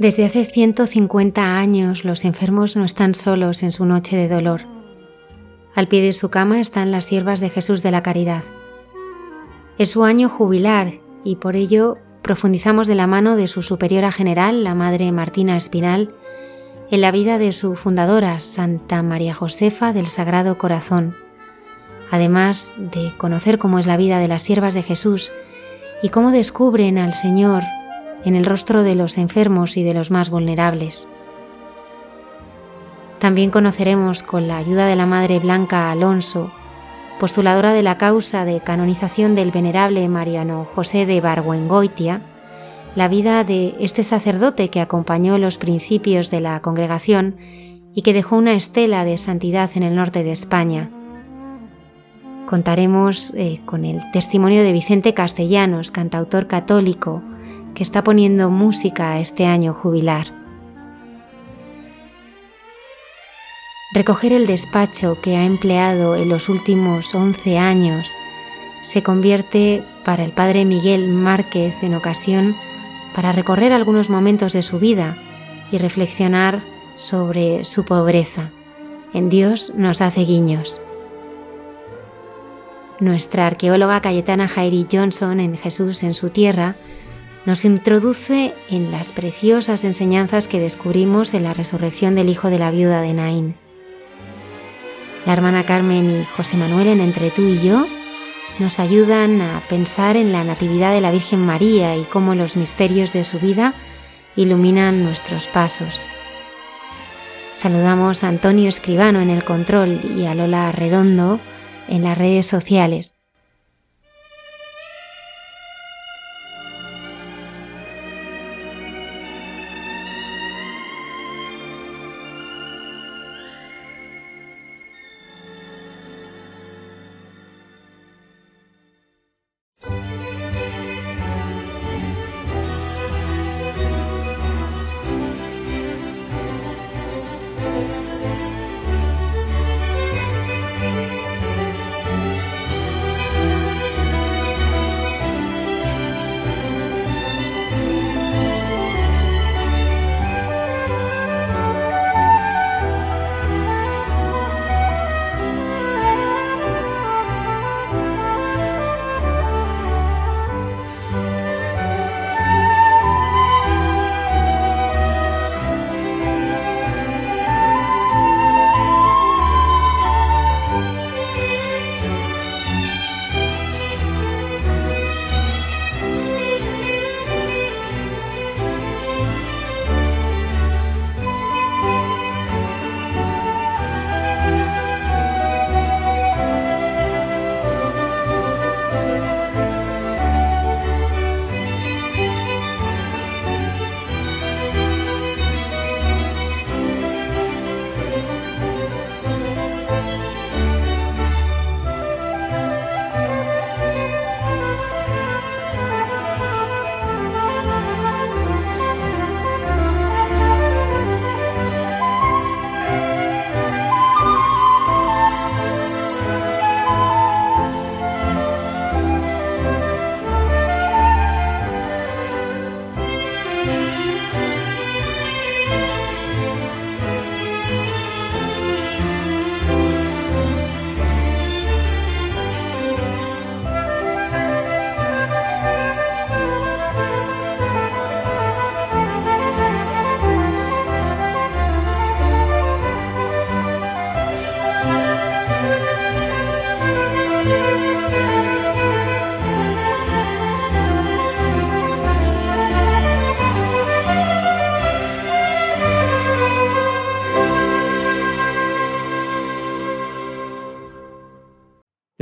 Desde hace 150 años los enfermos no están solos en su noche de dolor. Al pie de su cama están las siervas de Jesús de la Caridad. Es su año jubilar y por ello profundizamos de la mano de su superiora general, la Madre Martina Espinal, en la vida de su fundadora, Santa María Josefa del Sagrado Corazón, además de conocer cómo es la vida de las siervas de Jesús y cómo descubren al Señor en el rostro de los enfermos y de los más vulnerables. También conoceremos con la ayuda de la Madre Blanca Alonso, postuladora de la causa de canonización del venerable Mariano José de Barguengoitia, la vida de este sacerdote que acompañó los principios de la congregación y que dejó una estela de santidad en el norte de España. Contaremos eh, con el testimonio de Vicente Castellanos, cantautor católico, que está poniendo música a este año jubilar. Recoger el despacho que ha empleado en los últimos 11 años se convierte para el padre Miguel Márquez en ocasión para recorrer algunos momentos de su vida y reflexionar sobre su pobreza. En Dios nos hace guiños. Nuestra arqueóloga Cayetana Jairi Johnson en Jesús en su tierra nos introduce en las preciosas enseñanzas que descubrimos en la resurrección del hijo de la viuda de Naín. La hermana Carmen y José Manuel en Entre tú y yo nos ayudan a pensar en la Natividad de la Virgen María y cómo los misterios de su vida iluminan nuestros pasos. Saludamos a Antonio Escribano en el control y a Lola Redondo en las redes sociales.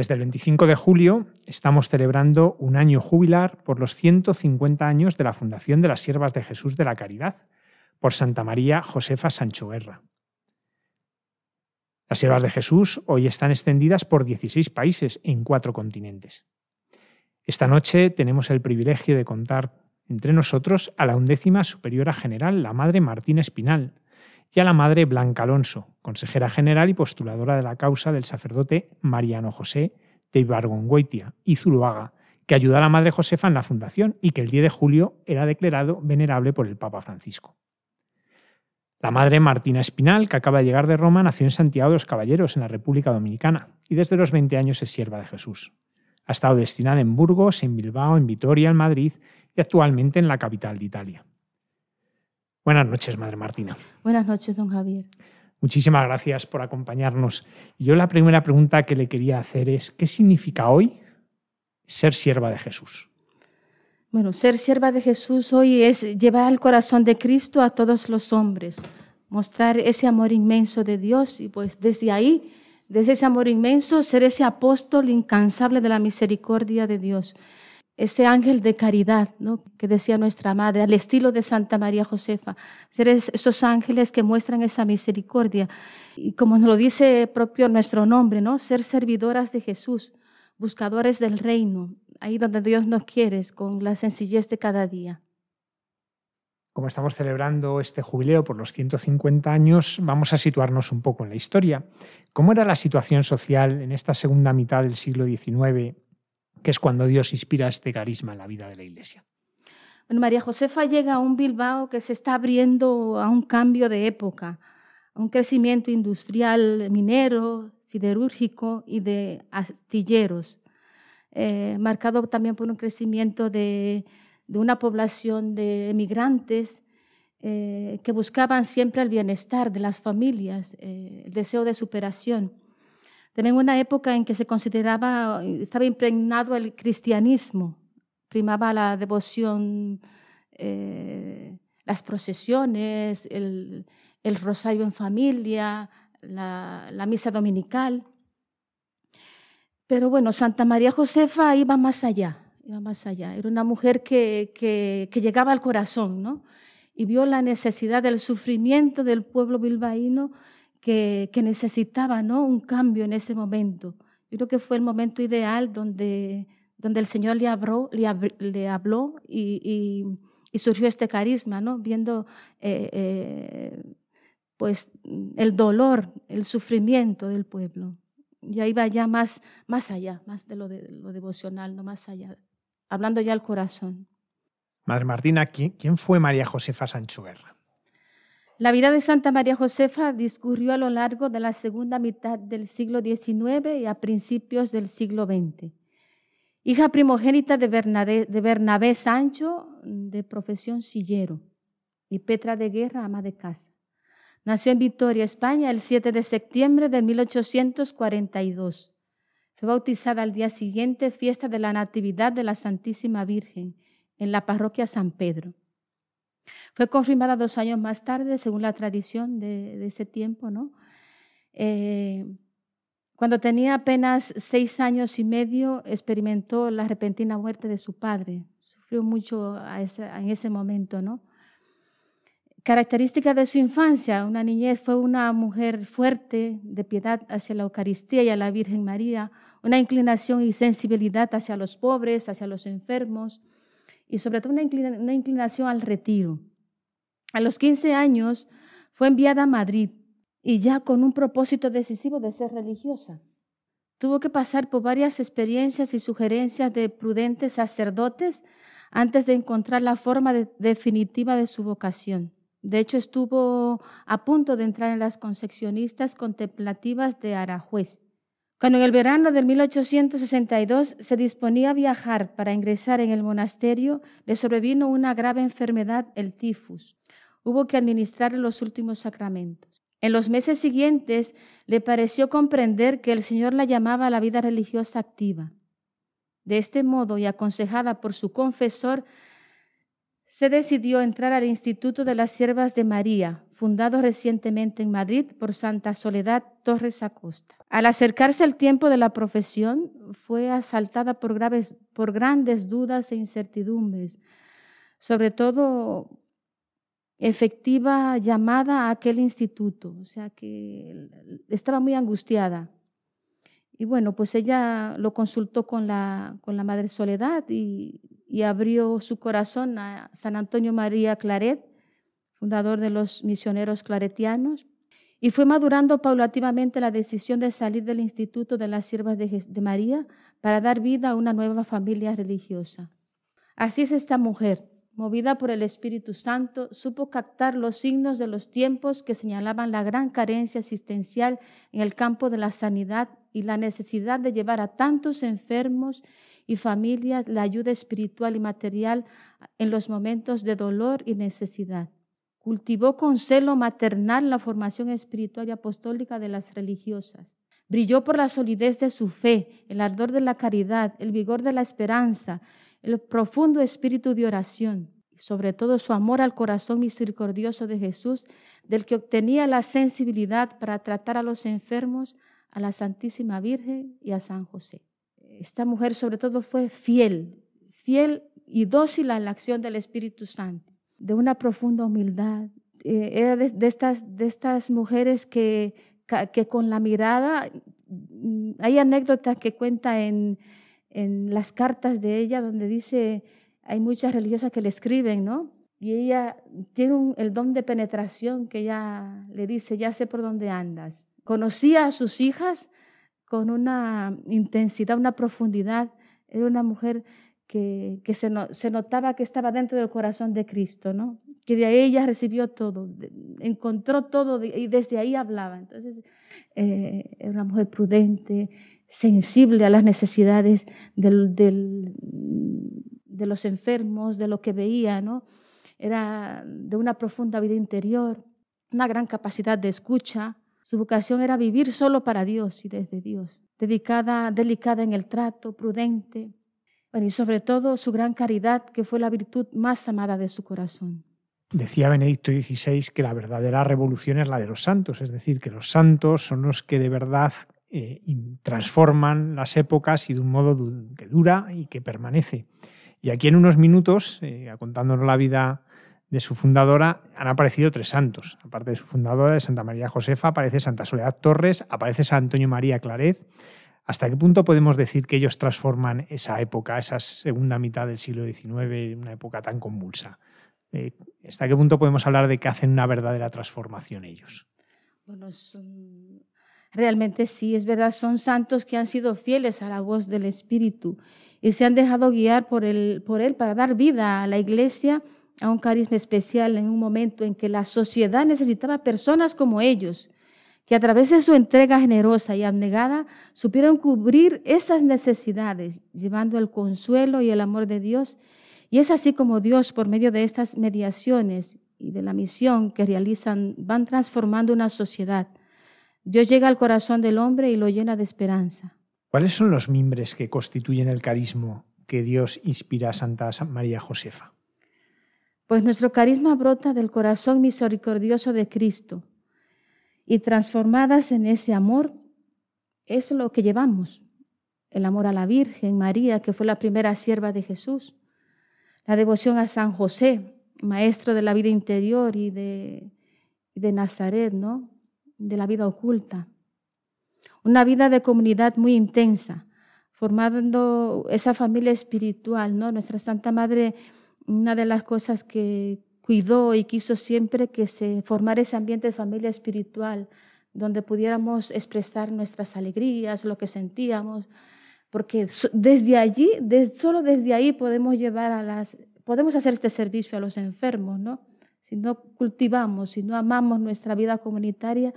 Desde el 25 de julio estamos celebrando un año jubilar por los 150 años de la fundación de las Siervas de Jesús de la Caridad por Santa María Josefa Sancho Guerra. Las Siervas de Jesús hoy están extendidas por 16 países en cuatro continentes. Esta noche tenemos el privilegio de contar entre nosotros a la undécima superiora general, la Madre Martina Espinal, y a la Madre Blanca Alonso, consejera general y postuladora de la causa del sacerdote Mariano José de Ibargüengoitia y Zuluaga, que ayudó a la Madre Josefa en la fundación y que el 10 de julio era declarado venerable por el Papa Francisco. La Madre Martina Espinal, que acaba de llegar de Roma, nació en Santiago de los Caballeros, en la República Dominicana, y desde los 20 años es sierva de Jesús. Ha estado destinada en Burgos, en Bilbao, en Vitoria, en Madrid y actualmente en la capital de Italia. Buenas noches, Madre Martina. Buenas noches, don Javier. Muchísimas gracias por acompañarnos. Yo la primera pregunta que le quería hacer es, ¿qué significa hoy ser sierva de Jesús? Bueno, ser sierva de Jesús hoy es llevar el corazón de Cristo a todos los hombres, mostrar ese amor inmenso de Dios y pues desde ahí, desde ese amor inmenso, ser ese apóstol incansable de la misericordia de Dios ese ángel de caridad, ¿no? que decía nuestra madre, al estilo de Santa María Josefa, ser esos ángeles que muestran esa misericordia. Y como nos lo dice propio nuestro nombre, ¿no? ser servidoras de Jesús, buscadores del reino, ahí donde Dios nos quiere, con la sencillez de cada día. Como estamos celebrando este jubileo por los 150 años, vamos a situarnos un poco en la historia. ¿Cómo era la situación social en esta segunda mitad del siglo XIX que es cuando Dios inspira este carisma en la vida de la Iglesia. Bueno, María Josefa llega a un Bilbao que se está abriendo a un cambio de época, a un crecimiento industrial minero, siderúrgico y de astilleros, eh, marcado también por un crecimiento de, una población de emigrantes eh, que buscaban siempre el bienestar de las familias, eh, el deseo de superación. También una época en que se consideraba, estaba impregnado el cristianismo, primaba la devoción, eh, las procesiones, el, rosario en familia, la, misa dominical. Pero bueno, Santa María Josefa iba más allá, iba más allá. Era una mujer que, que llegaba al corazón, ¿no? Y vio la necesidad del sufrimiento del pueblo bilbaíno que, necesitaba ¿no? un cambio en ese momento. Yo creo que fue el momento ideal donde, donde el Señor le habló, le, habló y, surgió este carisma, ¿no? viendo eh, eh, pues, el dolor, el sufrimiento del pueblo. Y ahí va ya más, más allá, más de lo, de lo devocional, no más allá, hablando ya al corazón. Madre Martina, ¿quién, fue María Josefa Sancho Guerra? La vida de Santa María Josefa discurrió a lo largo de la segunda mitad del siglo XIX y a principios del siglo XX. Hija primogénita de Bernabé, Sancho, de profesión sillero, y Petra de Guerra, ama de casa. Nació en Vitoria, España, el 7 de septiembre de 1842. Fue bautizada al día siguiente, fiesta de la Natividad de la Santísima Virgen, en la parroquia San Pedro. Fue confirmada dos años más tarde, según la tradición de, ese tiempo, ¿no? Eh, cuando tenía apenas seis años y medio, experimentó la repentina muerte de su padre. Sufrió mucho en ese momento, ¿no? Característica de su infancia, una niñez, fue una mujer fuerte, de piedad hacia la Eucaristía y a la Virgen María, una inclinación y sensibilidad hacia los pobres, hacia los enfermos, y sobre todo una, inclinación al retiro. A los 15 años fue enviada a Madrid y ya con un propósito decisivo de ser religiosa. Tuvo que pasar por varias experiencias y sugerencias de prudentes sacerdotes antes de encontrar la forma definitiva de su vocación. De hecho, estuvo a punto de entrar en las concepcionistas contemplativas de Arajuez. Cuando en el verano de 1862 se disponía a viajar para ingresar en el monasterio, le sobrevino una grave enfermedad, el tifus. Hubo que administrar los últimos sacramentos. En los meses siguientes le pareció comprender que el Señor la llamaba a la vida religiosa activa. De este modo, y aconsejada por su confesor, se decidió entrar al Instituto de las Siervas de María, fundado recientemente en Madrid por Santa Soledad Torres Acosta. Al acercarse el tiempo de la profesión, fue asaltada por, grandes dudas e incertidumbres, sobre todo efectiva llamada a aquel instituto, o sea que estaba muy angustiada. Y bueno, pues ella lo consultó con la, con la Madre Soledad y, y abrió su corazón a San Antonio María Claret, fundador de los misioneros claretianos, y fue madurando paulativamente la decisión de salir del Instituto de las Siervas de, de, María para dar vida a una nueva familia religiosa. Así es esta mujer, movida por el Espíritu Santo, supo captar los signos de los tiempos que señalaban la gran carencia asistencial en el campo de la sanidad y la necesidad de llevar a tantos enfermos y familias la ayuda espiritual y material en los momentos de dolor y necesidad. Cultivó con celo maternal la formación espiritual y apostólica de las religiosas. Brilló por la solidez de su fe, el ardor de la caridad, el vigor de la esperanza, el profundo espíritu de oración y sobre todo su amor al corazón misericordioso de Jesús, del que obtenía la sensibilidad para tratar a los enfermos, a la Santísima Virgen y a San José. Esta mujer sobre todo fue fiel, fiel y dócil a la acción del Espíritu Santo de una profunda humildad. Eh, era de, estas, de estas mujeres que, que con la mirada, mm, hay anécdotas que cuenta en, en las cartas de ella donde dice, hay muchas religiosas que le escriben, ¿no? Y ella tiene el don de penetración que ella le dice, ya sé por dónde andas. Conocía a sus hijas con una intensidad, una profundidad. Era una mujer que, se, se, notaba que estaba dentro del corazón de Cristo, ¿no? que de ahí ella recibió todo, encontró todo y desde ahí hablaba. Entonces, eh, era una mujer prudente, sensible a las necesidades de los enfermos, de lo que veía, ¿no? Era de una profunda vida interior, una gran capacidad de escucha. Su vocación era vivir solo para Dios y desde Dios, dedicada, delicada en el trato, prudente, y sobre todo su gran caridad, que fue la virtud más amada de su corazón. Decía Benedicto XVI que la verdadera revolución es la de los santos, es decir, que los santos son los que de verdad eh, transforman las épocas y de un modo que dura y que permanece. Y aquí en unos minutos, eh, contándonos la vida de su fundadora, han aparecido tres santos. Aparte de su fundadora, de Santa María Josefa, aparece Santa Soledad Torres, aparece San Antonio María Claret ¿Hasta qué punto podemos decir que ellos transforman esa época, esa segunda mitad del siglo XIX, una época tan convulsa? Eh, ¿Hasta qué punto podemos hablar de que hacen una verdadera transformación ellos? Bueno, realmente sí, es verdad, son santos que han sido fieles a la voz del Espíritu y se han dejado guiar por, por Él para dar vida a la iglesia, a un carisma especial en un momento en que la sociedad necesitaba personas como ellos que a través de su entrega generosa y abnegada supieron cubrir esas necesidades, llevando el consuelo y el amor de Dios. Y es así como Dios, por medio de estas mediaciones y de la misión que realizan, van transformando una sociedad. Dios llega al corazón del hombre y lo llena de esperanza. ¿Cuáles son los mimbres que constituyen el carisma que Dios inspira a Santa María Josefa? Pues nuestro carisma brota del corazón misericordioso de Cristo, y transformadas en ese amor, es lo que llevamos. El amor a la Virgen María, que fue la primera sierva de Jesús. La devoción a San José, maestro de la vida interior y de, de Nazaret, ¿no? De la vida oculta. Una vida de comunidad muy intensa, formando esa familia espiritual, ¿no? Nuestra Santa Madre, una de las cosas que, cuidó y quiso siempre que se formara ese ambiente de familia espiritual, donde pudiéramos expresar nuestras alegrías, lo que sentíamos, porque desde allí, solo desde ahí podemos llevar a las, podemos hacer este servicio a los enfermos, ¿no? Si no cultivamos, si no amamos nuestra vida comunitaria,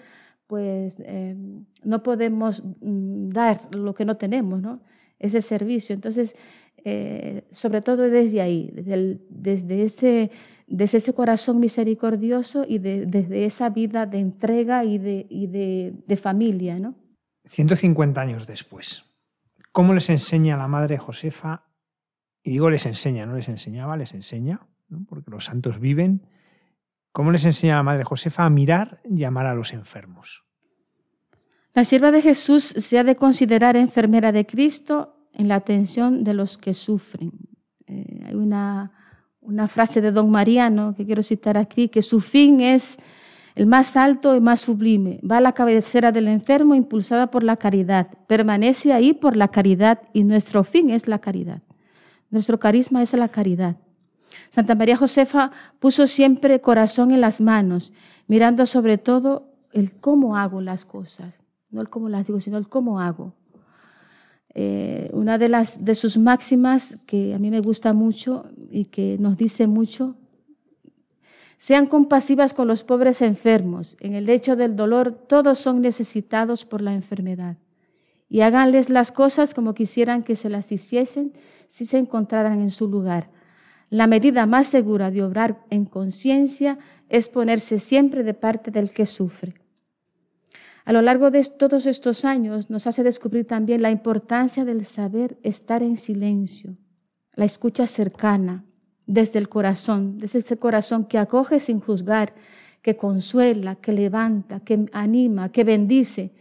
pues eh, no podemos mm, dar lo que no tenemos, ¿no? Ese servicio. Entonces, eh, sobre todo desde ahí, desde, desde, ese, desde ese corazón misericordioso y desde esa vida de entrega y de, y de, familia. ¿no? 150 años después, ¿cómo les enseña la Madre Josefa? Y digo les enseña, no les enseñaba, les enseña, porque los santos viven. ¿Cómo les enseña la Madre Josefa a mirar y amar a los enfermos? La sierva de Jesús se ha de considerar enfermera de Cristo en la atención de los que sufren. Eh, hay una, una frase de don Mariano que quiero citar aquí, que su fin es el más alto y más sublime. Va a la cabecera del enfermo impulsada por la caridad. Permanece ahí por la caridad y nuestro fin es la caridad. Nuestro carisma es la caridad. Santa María Josefa puso siempre corazón en las manos, mirando sobre todo el cómo hago las cosas no el cómo las digo, sino el cómo hago. Eh, una de, las, de sus máximas que a mí me gusta mucho y que nos dice mucho, sean compasivas con los pobres enfermos. En el hecho del dolor, todos son necesitados por la enfermedad. Y háganles las cosas como quisieran que se las hiciesen si se encontraran en su lugar. La medida más segura de obrar en conciencia es ponerse siempre de parte del que sufre. A lo largo de todos estos años nos hace descubrir también la importancia del saber estar en silencio, la escucha cercana, desde el corazón, desde ese corazón que acoge sin juzgar, que consuela, que levanta, que anima, que bendice,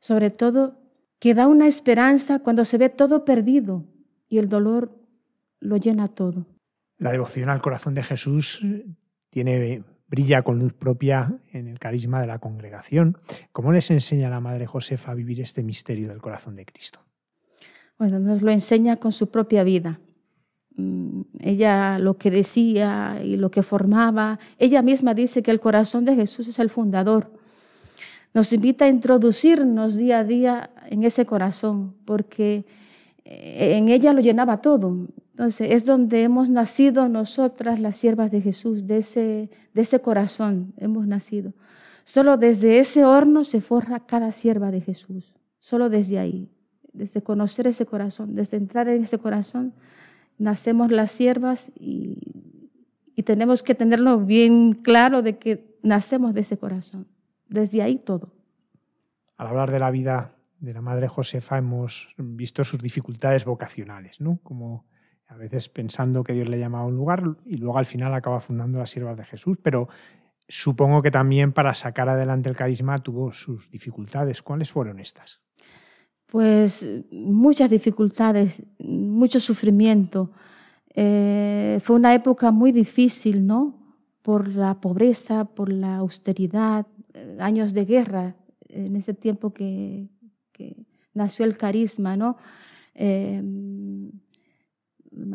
sobre todo que da una esperanza cuando se ve todo perdido y el dolor lo llena todo. La devoción al corazón de Jesús tiene brilla con luz propia en el carisma de la congregación. ¿Cómo les enseña la Madre Josefa a vivir este misterio del corazón de Cristo? Bueno, nos lo enseña con su propia vida. Mm, ella lo que decía y lo que formaba, ella misma dice que el corazón de Jesús es el fundador. Nos invita a introducirnos día a día en ese corazón, porque eh, en ella lo llenaba todo. Entonces, es donde hemos nacido nosotras, las siervas de Jesús, de ese, de ese corazón hemos nacido. Solo desde ese horno se forja cada sierva de Jesús. Solo desde ahí, desde conocer ese corazón, desde entrar en ese corazón, nacemos las siervas y, y tenemos que tenerlo bien claro de que nacemos de ese corazón. Desde ahí todo. Al hablar de la vida de la Madre Josefa hemos visto sus dificultades vocacionales, ¿no? Como a veces pensando que Dios le llamaba a un lugar y luego al final acaba fundando las siervas de Jesús, pero supongo que también para sacar adelante el carisma tuvo sus dificultades. ¿Cuáles fueron estas? Pues muchas dificultades, mucho sufrimiento. Eh, fue una época muy difícil, ¿no? Por la pobreza, por la austeridad, eh, años de guerra, en ese tiempo que, nació el carisma, ¿no? Eh,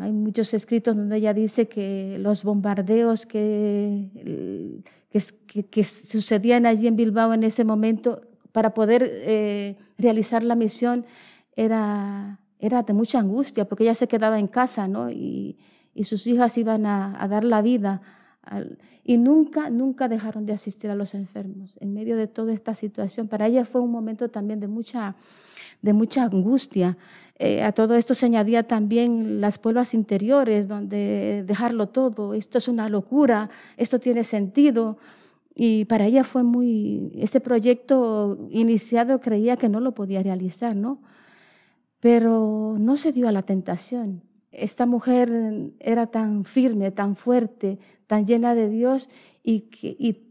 hay muchos escritos donde ella dice que los bombardeos que, que, sucedían allí en Bilbao en ese momento para poder eh, realizar la misión era, era de mucha angustia, porque ella se quedaba en casa ¿no? y, y sus hijas iban a, a dar la vida. y nunca, nunca dejaron de asistir a los enfermos en medio de toda esta situación. Para ella fue un momento también de mucha, de mucha angustia. Eh, a todo esto se añadía también las pruebas interiores, donde dejarlo todo, esto es una locura, esto tiene sentido. Y para ella fue muy, este proyecto iniciado creía que no lo podía realizar, ¿no? Pero no se dio a la tentación. Esta mujer era tan firme, tan fuerte, tan llena de Dios y,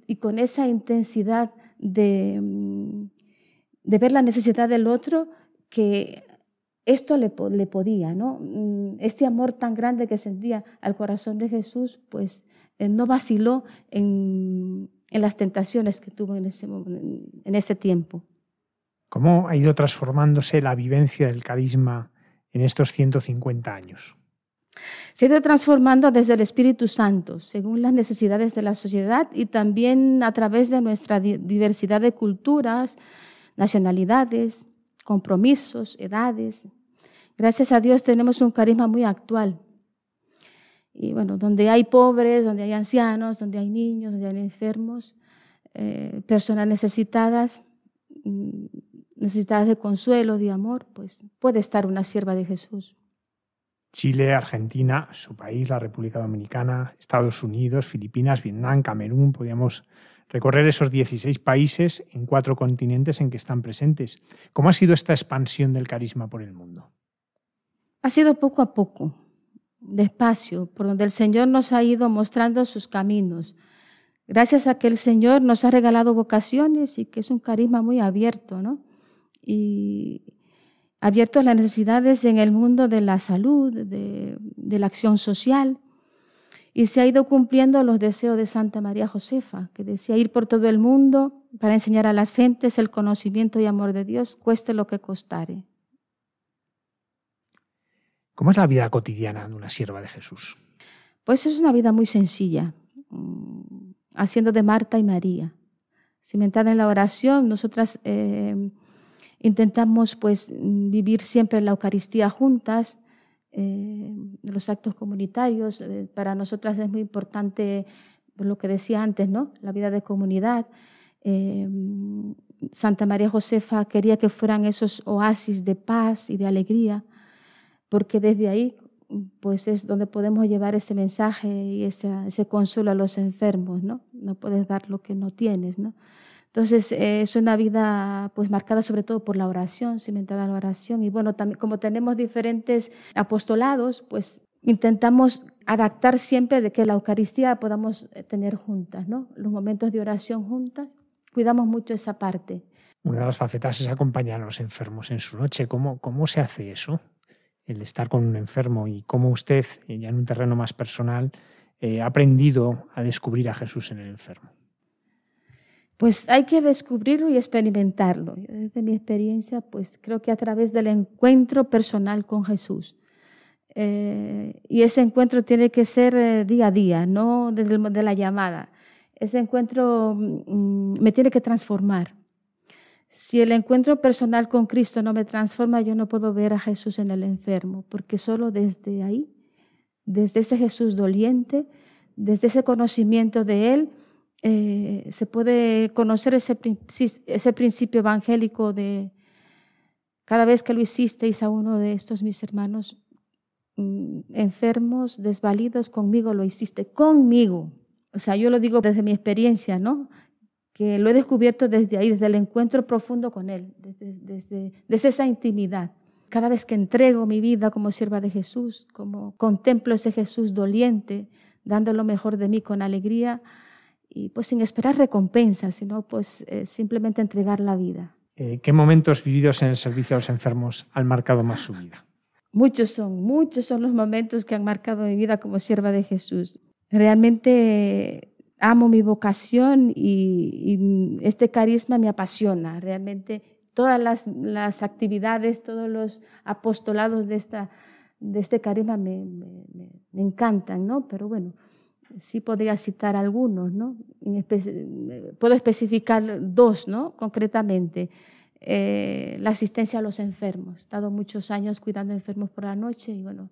y con esa intensidad de, de ver la necesidad del otro, que esto le, le, podía, ¿no? Mm, este amor tan grande que sentía al corazón de Jesús, pues eh, no vaciló en, en, las tentaciones que tuvo en ese, en ese tiempo. ¿Cómo ha ido transformándose la vivencia del carisma en estos 150 años? Se ha ido transformando desde el Espíritu Santo, según las necesidades de la sociedad y también a través de nuestra diversidad de culturas, nacionalidades, compromisos, edades. Gracias a Dios tenemos un carisma muy actual. Y bueno, donde hay pobres, donde hay ancianos, donde hay niños, donde hay enfermos, eh, personas necesitadas, mm, necesitadas de consuelo, de amor, pues puede estar una sierva de Jesús. Chile, Argentina, su país, la República Dominicana, Estados Unidos, Filipinas, Vietnam, Camerún, podríamos recorrer esos 16 países en cuatro continentes en que están presentes. ¿Cómo ha sido esta expansión del carisma por el mundo? Ha sido poco a poco, despacio, por donde el Señor nos ha ido mostrando sus caminos. Gracias a que el Señor nos ha regalado vocaciones y que es un carisma muy abierto, ¿no? y abierto a las necesidades en el mundo de la salud, de, de la acción social. Y se ha ido cumpliendo los deseos de Santa María Josefa, que decía ir por todo el mundo para enseñar a las gentes el conocimiento y amor de Dios, cueste lo que costare. ¿Cómo es la vida cotidiana de una sierva de Jesús? Pues es una vida muy sencilla, mm, haciendo de Marta y María. Cimentada en la oración, nosotras eh, intentamos pues vivir siempre la Eucaristía juntas, eh, los actos comunitarios. Eh, para nosotras es muy importante lo que decía antes, ¿no? La vida de comunidad. Santa María Josefa quería que fueran esos oasis de paz y de alegría porque desde ahí pues es donde podemos llevar ese mensaje y ese, ese consuelo a los enfermos, ¿no? No puedes dar lo que no tienes, ¿no? Entonces eh, es una vida pues marcada sobre todo por la oración, cimentada en la oración y bueno, también como tenemos diferentes apostolados, pues intentamos adaptar siempre de que la Eucaristía podamos eh, tener juntas, ¿no? Los momentos de oración juntas, cuidamos mucho esa parte. Una de las facetas es acompañar a los enfermos en su noche. ¿Cómo, cómo se hace eso? el estar con un enfermo y cómo usted, eh, ya en un terreno más personal, ha aprendido a descubrir a Jesús en el enfermo? Pues hay que descubrirlo y experimentarlo. desde mi experiencia, pues creo que a través del encuentro personal con Jesús. Eh, y ese encuentro tiene que ser día a día, no desde de la llamada. Ese encuentro mm, me tiene que transformar. Si el encuentro personal con Cristo no me transforma, yo no puedo ver a Jesús en el enfermo, porque solo desde ahí, desde ese Jesús doliente, desde ese conocimiento de Él, eh, se puede conocer ese, ese principio evangélico de cada vez que lo hicisteis a uno de estos mis hermanos mm, enfermos, desvalidos, conmigo lo hiciste, conmigo. O sea, yo lo digo desde mi experiencia, ¿no? que lo he descubierto desde ahí, desde el encuentro profundo con Él, desde, desde, esa intimidad. Cada vez que entrego mi vida como sierva de Jesús, como contemplo ese Jesús doliente, dando lo mejor de mí con alegría y pues sin esperar recompensa, sino pues eh, simplemente entregar la vida. Eh, ¿Qué momentos vividos en el servicio a los enfermos han marcado más su vida? Muchos son, muchos son los momentos que han marcado mi vida como sierva de Jesús. Realmente amo mi vocación y, este carisma me apasiona. Realmente todas las, actividades, todos los apostolados de, esta, de este carisma me, encantan, ¿no? Pero bueno, sí podría citar algunos, ¿no? puedo especificar dos, ¿no? Concretamente. Eh, la asistencia a los enfermos. He estado muchos años cuidando enfermos por la noche y bueno,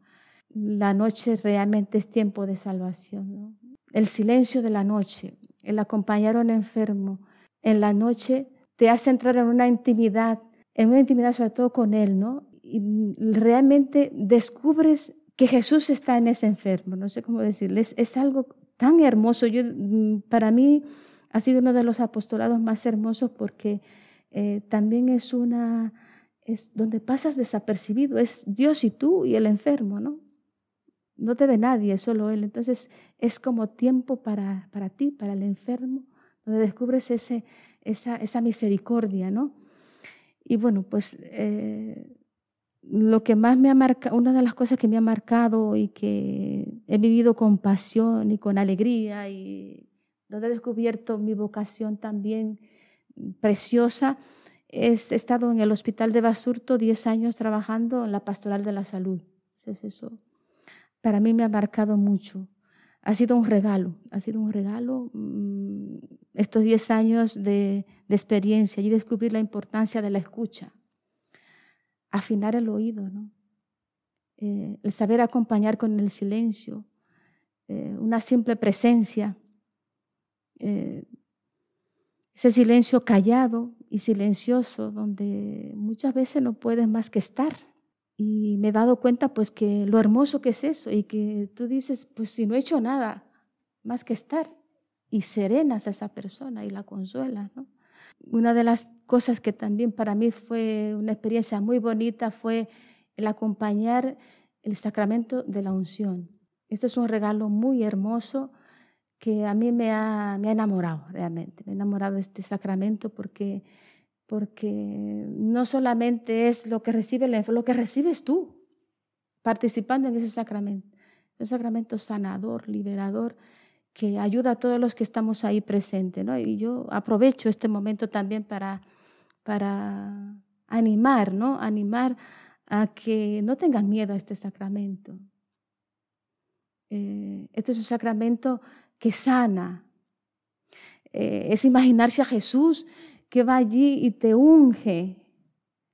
la noche realmente es tiempo de salvación. ¿no? el silencio de la noche, el acompañar a un enfermo en la noche te hace entrar en una intimidad, en una intimidad sobre todo con Él, ¿no? Y realmente descubres que Jesús está en ese enfermo, no sé cómo decirles, es, algo tan hermoso. Yo, mm, para mí ha sido uno de los apostolados más hermosos porque eh, también es una, es donde pasas desapercibido, es Dios y tú y el enfermo, ¿no? no te ve nadie, solo Él. Entonces es como tiempo para, para ti, para el enfermo, donde descubres ese, esa, esa misericordia, ¿no? Y bueno, pues eh, lo que más me ha marcado, una de las cosas que me ha marcado y que he vivido con pasión y con alegría y donde he descubierto mi vocación también preciosa, es, he estado en el hospital de Basurto 10 años trabajando en la pastoral de la salud. Es eso para mí me ha marcado mucho. Ha sido un regalo, ha sido un regalo mm, estos 10 años de, experiencia y descubrir la importancia de la escucha, afinar el oído, ¿no? Eh, el saber acompañar con el silencio, eh, una simple presencia, eh, ese silencio callado y silencioso donde muchas veces no puedes más que estar y me he dado cuenta pues que lo hermoso que es eso y que tú dices, pues si no he hecho nada más que estar y serenas a esa persona y la consuelas, ¿no? Una de las cosas que también para mí fue una experiencia muy bonita fue el acompañar el sacramento de la unción. Este es un regalo muy hermoso que a mí me ha, me ha enamorado realmente. Me ha enamorado de este sacramento porque porque no solamente es lo que recibe lo que recibes tú participando en ese sacramento. Un sacramento sanador, liberador, que ayuda a todos los que estamos ahí presentes. ¿no? Y yo aprovecho este momento también para, para animar, ¿no? Animar a que no tengan miedo a este sacramento. Eh, este es un sacramento que sana. Eh, es imaginarse a Jesús que va allí y te unge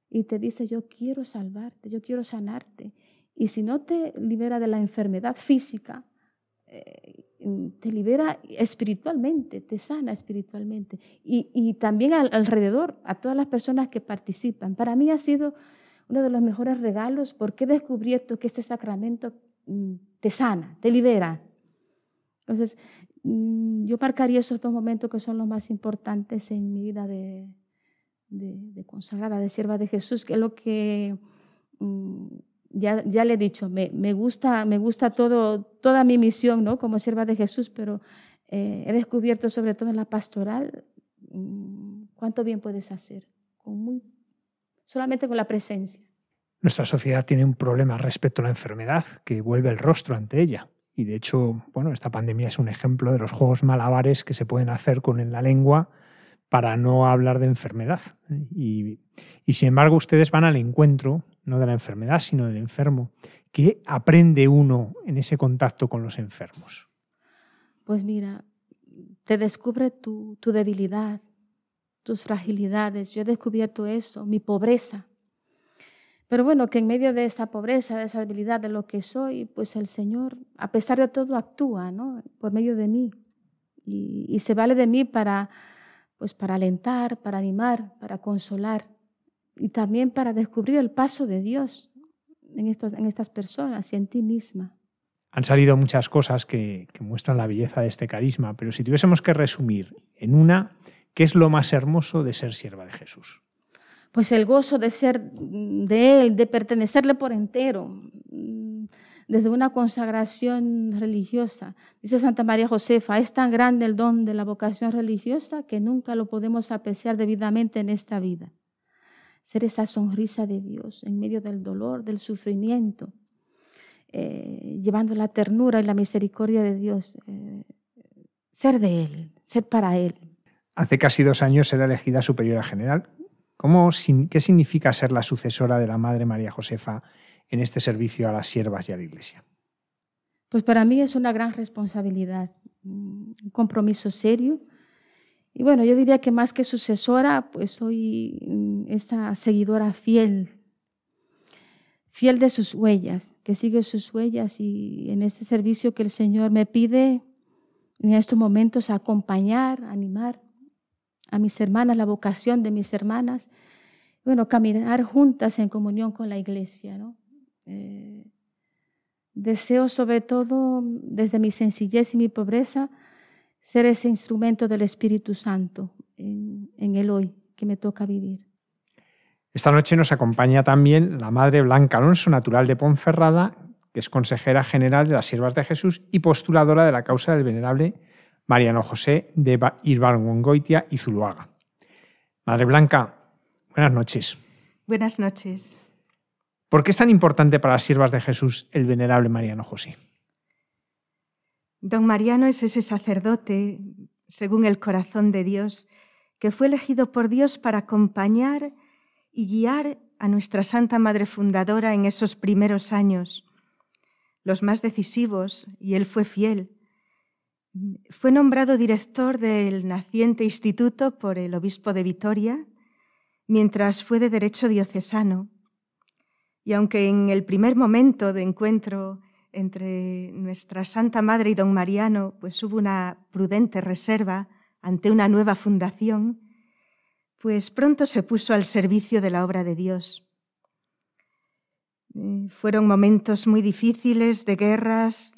y te dice, yo quiero salvarte, yo quiero sanarte. Y si no te libera de la enfermedad física, te libera espiritualmente, te sana espiritualmente. Y, también alrededor, a todas las personas que participan. Para mí ha sido uno de los mejores regalos porque he descubierto que este sacramento mm, te sana, te libera. Entonces, mm, yo marcaría esos dos momentos que son los más importantes en mi vida de, de, consagrada, de sierva de Jesús, que es lo que mm, ya, le he dicho, me, gusta, me gusta todo, toda mi misión ¿no? como sierva de Jesús, pero eh, he descubierto sobre todo en la pastoral mm, cuánto bien puedes hacer, con muy, solamente con la presencia. Nuestra sociedad tiene un problema respecto a la enfermedad que vuelve el rostro ante ella. Y de hecho, bueno, esta pandemia es un ejemplo de los juegos malabares que se pueden hacer con la lengua para no hablar de enfermedad. Y sin embargo, ustedes van al encuentro no de la enfermedad, sino del enfermo. ¿Qué aprende uno en ese contacto con los enfermos? Pues mira, te descubre tu, debilidad, tus fragilidades. Yo he descubierto eso, mi pobreza. Pero bueno, que en medio de esa pobreza, de esa debilidad de lo que soy, pues el Señor, a pesar de todo, actúa, ¿no? Por medio de mí. Y, y se vale de mí para, pues para alentar, para animar, para consolar y también para descubrir el paso de Dios en, estos, en estas personas y en ti misma. Han salido muchas cosas que, que muestran la belleza de este carisma, pero si tuviésemos que resumir en una, ¿qué es lo más hermoso de ser sierva de Jesús? Pues el gozo de ser de Él, de pertenecerle por entero, mm, desde una consagración religiosa. Dice Santa María Josefa, es tan grande el don de la vocación religiosa que nunca lo podemos apreciar debidamente en esta vida ser esa sonrisa de Dios en medio del dolor, del sufrimiento, eh, llevando la ternura y la misericordia de Dios, eh, ser de Él, ser para Él. Hace casi dos años era elegida superiora general. ¿Cómo, ¿Qué significa ser la sucesora de la Madre María Josefa en este servicio a las siervas y a la Iglesia? Pues para mí es una gran responsabilidad, un compromiso serio y bueno, yo diría que más que sucesora, pues soy mm, esa seguidora fiel, fiel de sus huellas, que sigue sus huellas y en ese servicio que el Señor me pide en estos momentos acompañar, animar a mis hermanas, la vocación de mis hermanas, bueno, caminar juntas en comunión con la iglesia, ¿no? Eh, deseo sobre todo, desde mi sencillez y mi pobreza, ser ese instrumento del Espíritu Santo en, el hoy que me toca vivir. Esta noche nos acompaña también la Madre Blanca Alonso, natural de Ponferrada, que es consejera general de las Siervas de Jesús y postuladora de la causa del venerable Mariano José de Irbargongoitia y Zuluaga. Madre Blanca, buenas noches. Buenas noches. ¿Por qué es tan importante para las Siervas de Jesús el venerable Mariano José? Don Mariano es ese sacerdote, según el corazón de Dios, que fue elegido por Dios para acompañar y guiar a nuestra Santa Madre Fundadora en esos primeros años, los más decisivos, y él fue fiel. Fue nombrado director del naciente instituto por el obispo de Vitoria, mientras fue de derecho diocesano. Y aunque en el primer momento de encuentro entre nuestra Santa Madre y don Mariano, pues hubo una prudente reserva ante una nueva fundación, pues pronto se puso al servicio de la obra de Dios. Eh, fueron momentos muy difíciles de guerras,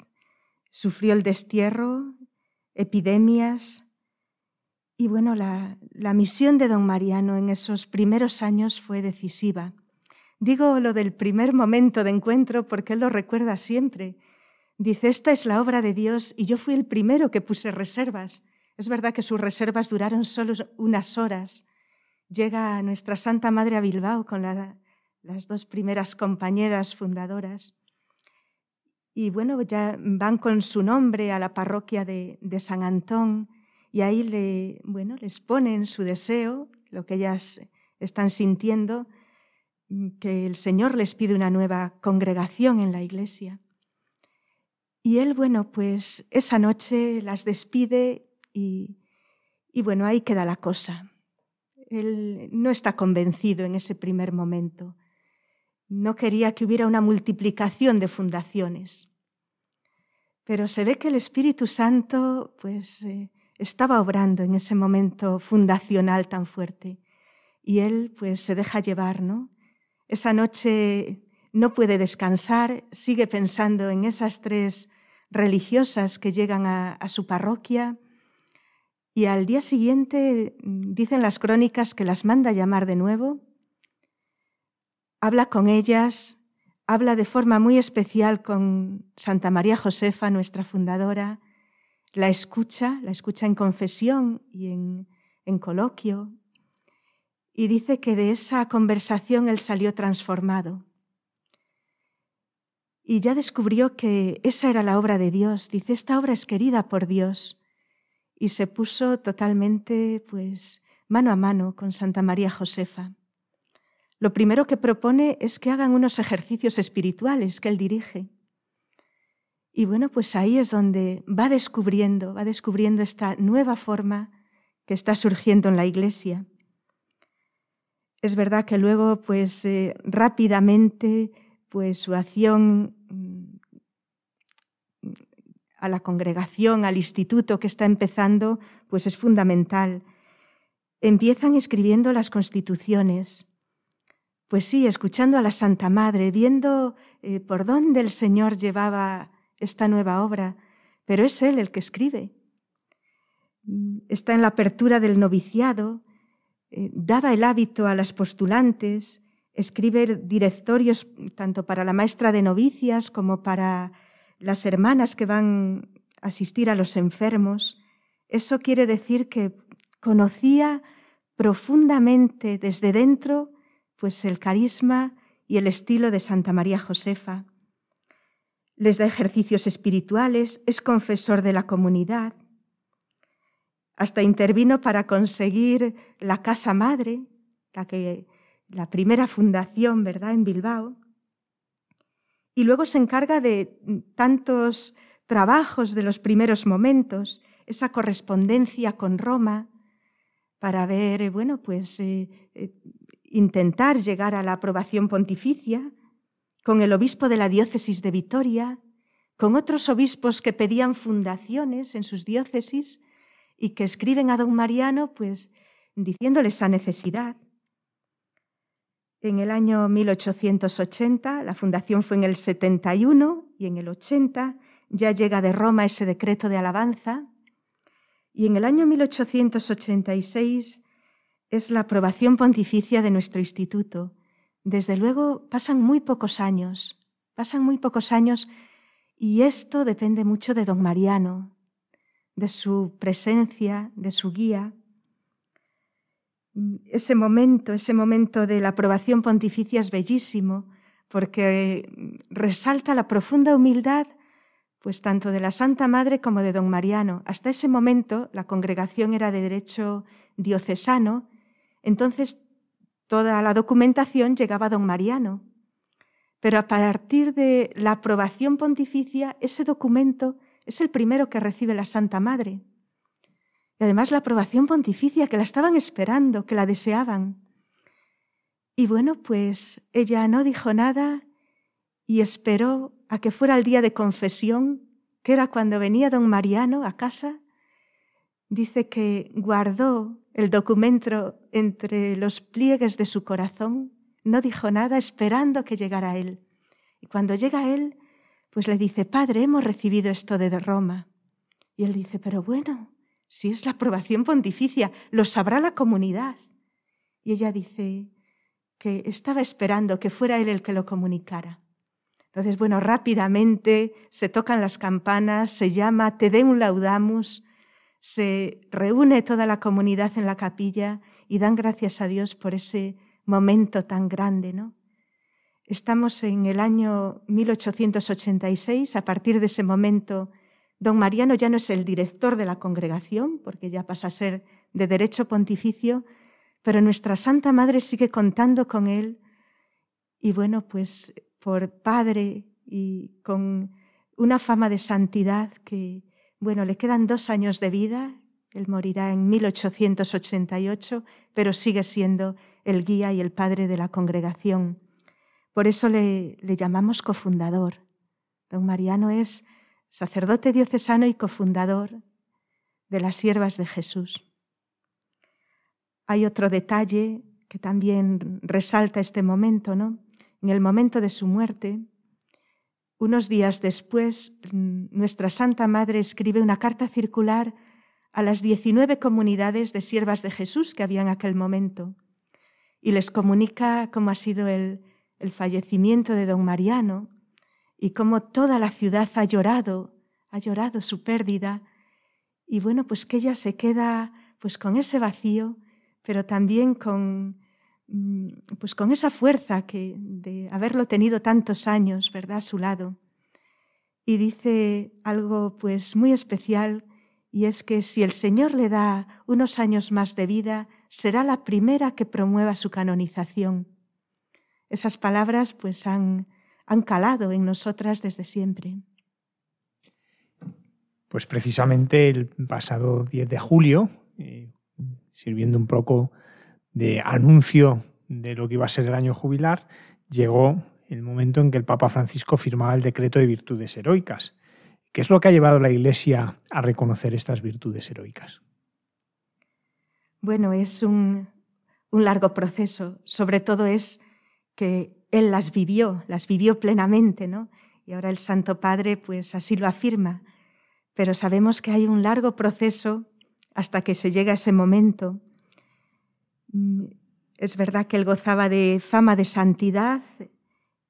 sufrió el destierro, epidemias, y bueno, la, la misión de don Mariano en esos primeros años fue decisiva. Digo lo del primer momento de encuentro porque él lo recuerda siempre. Dice, esta es la obra de Dios y yo fui el primero que puse reservas. Es verdad que sus reservas duraron solo unas horas. llega nuestra Santa Madre a Bilbao con las dos primeras compañeras fundadoras. Y bueno, ya van con su nombre a la parroquia de, de San Antón y ahí le, bueno, les ponen su deseo, lo que ellas están sintiendo, que el Señor les pide una nueva congregación en la iglesia. Y él, bueno, pues esa noche las despide y, y bueno, ahí queda la cosa. Él no está convencido en ese primer momento. No quería que hubiera una multiplicación de fundaciones. Pero se ve que el Espíritu Santo pues, eh, estaba obrando en ese momento fundacional tan fuerte. Y él pues, se deja llevar, ¿no? Esa noche no puede descansar, sigue pensando en esas tres religiosas que llegan a, a su parroquia y al día siguiente dicen las crónicas que las manda llamar de nuevo, habla con ellas, habla de forma muy especial con Santa María Josefa, nuestra fundadora, la escucha, la escucha en confesión y en, en coloquio, y dice que de esa conversación él salió transformado. Y ya descubrió que esa era la obra de Dios. Dice, esta obra es querida por Dios y se puso totalmente pues mano a mano con Santa María Josefa. Lo primero que propone es que hagan unos ejercicios espirituales que él dirige. Y bueno, pues ahí es donde va descubriendo, va descubriendo esta nueva forma que está surgiendo en la iglesia. Es verdad que luego, pues eh, rápidamente, pues su acción a la congregación, al instituto que está empezando, pues es fundamental. Empiezan escribiendo las constituciones. Pues sí, escuchando a la Santa Madre, viendo eh, por dónde el Señor llevaba esta nueva obra, pero es Él el que escribe. Está en la apertura del noviciado, eh, daba el hábito a las postulantes, escribe directorios tanto para la maestra de novicias como para las hermanas que van a asistir a los enfermos, eso quiere decir que conocía profundamente desde dentro pues el carisma y el estilo de Santa María Josefa. Les da ejercicios espirituales, es confesor de la comunidad. Hasta intervino para conseguir la casa madre, la que la primera fundación, ¿verdad?, en Bilbao y luego se encarga de tantos trabajos de los primeros momentos, esa correspondencia con Roma, para ver, bueno, pues eh, eh, intentar llegar a la aprobación pontificia, con el obispo de la diócesis de Vitoria, con otros obispos que pedían fundaciones en sus diócesis y que escriben a don Mariano, pues diciéndole esa necesidad. En el año 1880, la fundación fue en el 71 y en el 80 ya llega de Roma ese decreto de alabanza. Y en el año 1886 es la aprobación pontificia de nuestro instituto. Desde luego pasan muy pocos años, pasan muy pocos años y esto depende mucho de don Mariano, de su presencia, de su guía. Ese momento, ese momento de la aprobación pontificia es bellísimo porque resalta la profunda humildad pues tanto de la Santa Madre como de don Mariano. Hasta ese momento la congregación era de derecho diocesano, entonces toda la documentación llegaba a don Mariano. Pero a partir de la aprobación pontificia, ese documento es el primero que recibe la Santa Madre. Y además la aprobación pontificia, que la estaban esperando, que la deseaban. Y bueno, pues ella no dijo nada y esperó a que fuera el día de confesión, que era cuando venía don Mariano a casa. Dice que guardó el documento entre los pliegues de su corazón, no dijo nada esperando que llegara él. Y cuando llega él, pues le dice, Padre, hemos recibido esto de Roma. Y él dice, pero bueno, si es la aprobación pontificia, lo sabrá la comunidad. Y ella dice que estaba esperando que fuera él el que lo comunicara. Entonces, bueno, rápidamente se tocan las campanas, se llama Te Deum Laudamus, se reúne toda la comunidad en la capilla y dan gracias a Dios por ese momento tan grande, ¿no? Estamos en el año 1886, a partir de ese momento don Mariano ya no es el director de la congregación, porque ya pasa a ser de derecho pontificio, pero nuestra Santa Madre sigue contando con él y bueno, pues por padre y con una fama de santidad que, bueno, le quedan dos años de vida, él morirá en 1888, pero sigue siendo el guía y el padre de la congregación. Por eso le, llamamos cofundador. Don Mariano es sacerdote diocesano y cofundador de las siervas de Jesús. Hay otro detalle que también resalta este momento, ¿no? En el momento de su muerte, unos días después, nuestra Santa Madre escribe una carta circular a las 19 comunidades de siervas de Jesús que había en aquel momento y les comunica cómo ha sido el, el fallecimiento de don Mariano y cómo toda la ciudad ha llorado, ha llorado su pérdida y bueno, pues que ella se queda pues con ese vacío, pero también con mm, pues con esa fuerza que de haberlo tenido tantos años, ¿verdad?, a su lado. Y dice algo pues muy especial y es que si el Señor le da unos años más de vida, será la primera que promueva su canonización. Esas palabras pues han han calado en nosotras desde siempre. Pues precisamente el pasado 10 de julio, eh, sirviendo un poco de anuncio de lo que iba a ser el año jubilar, llegó el momento en que el Papa Francisco firmaba el decreto de virtudes heroicas. ¿Qué es lo que ha llevado a la Iglesia a reconocer estas virtudes heroicas? Bueno, es un, un largo proceso. Sobre todo es él las vivió, las vivió plenamente, ¿no? Y ahora el Santo Padre pues así lo afirma. Pero sabemos que hay un largo proceso hasta que se llega ese momento. Mm, es verdad que él gozaba de fama de santidad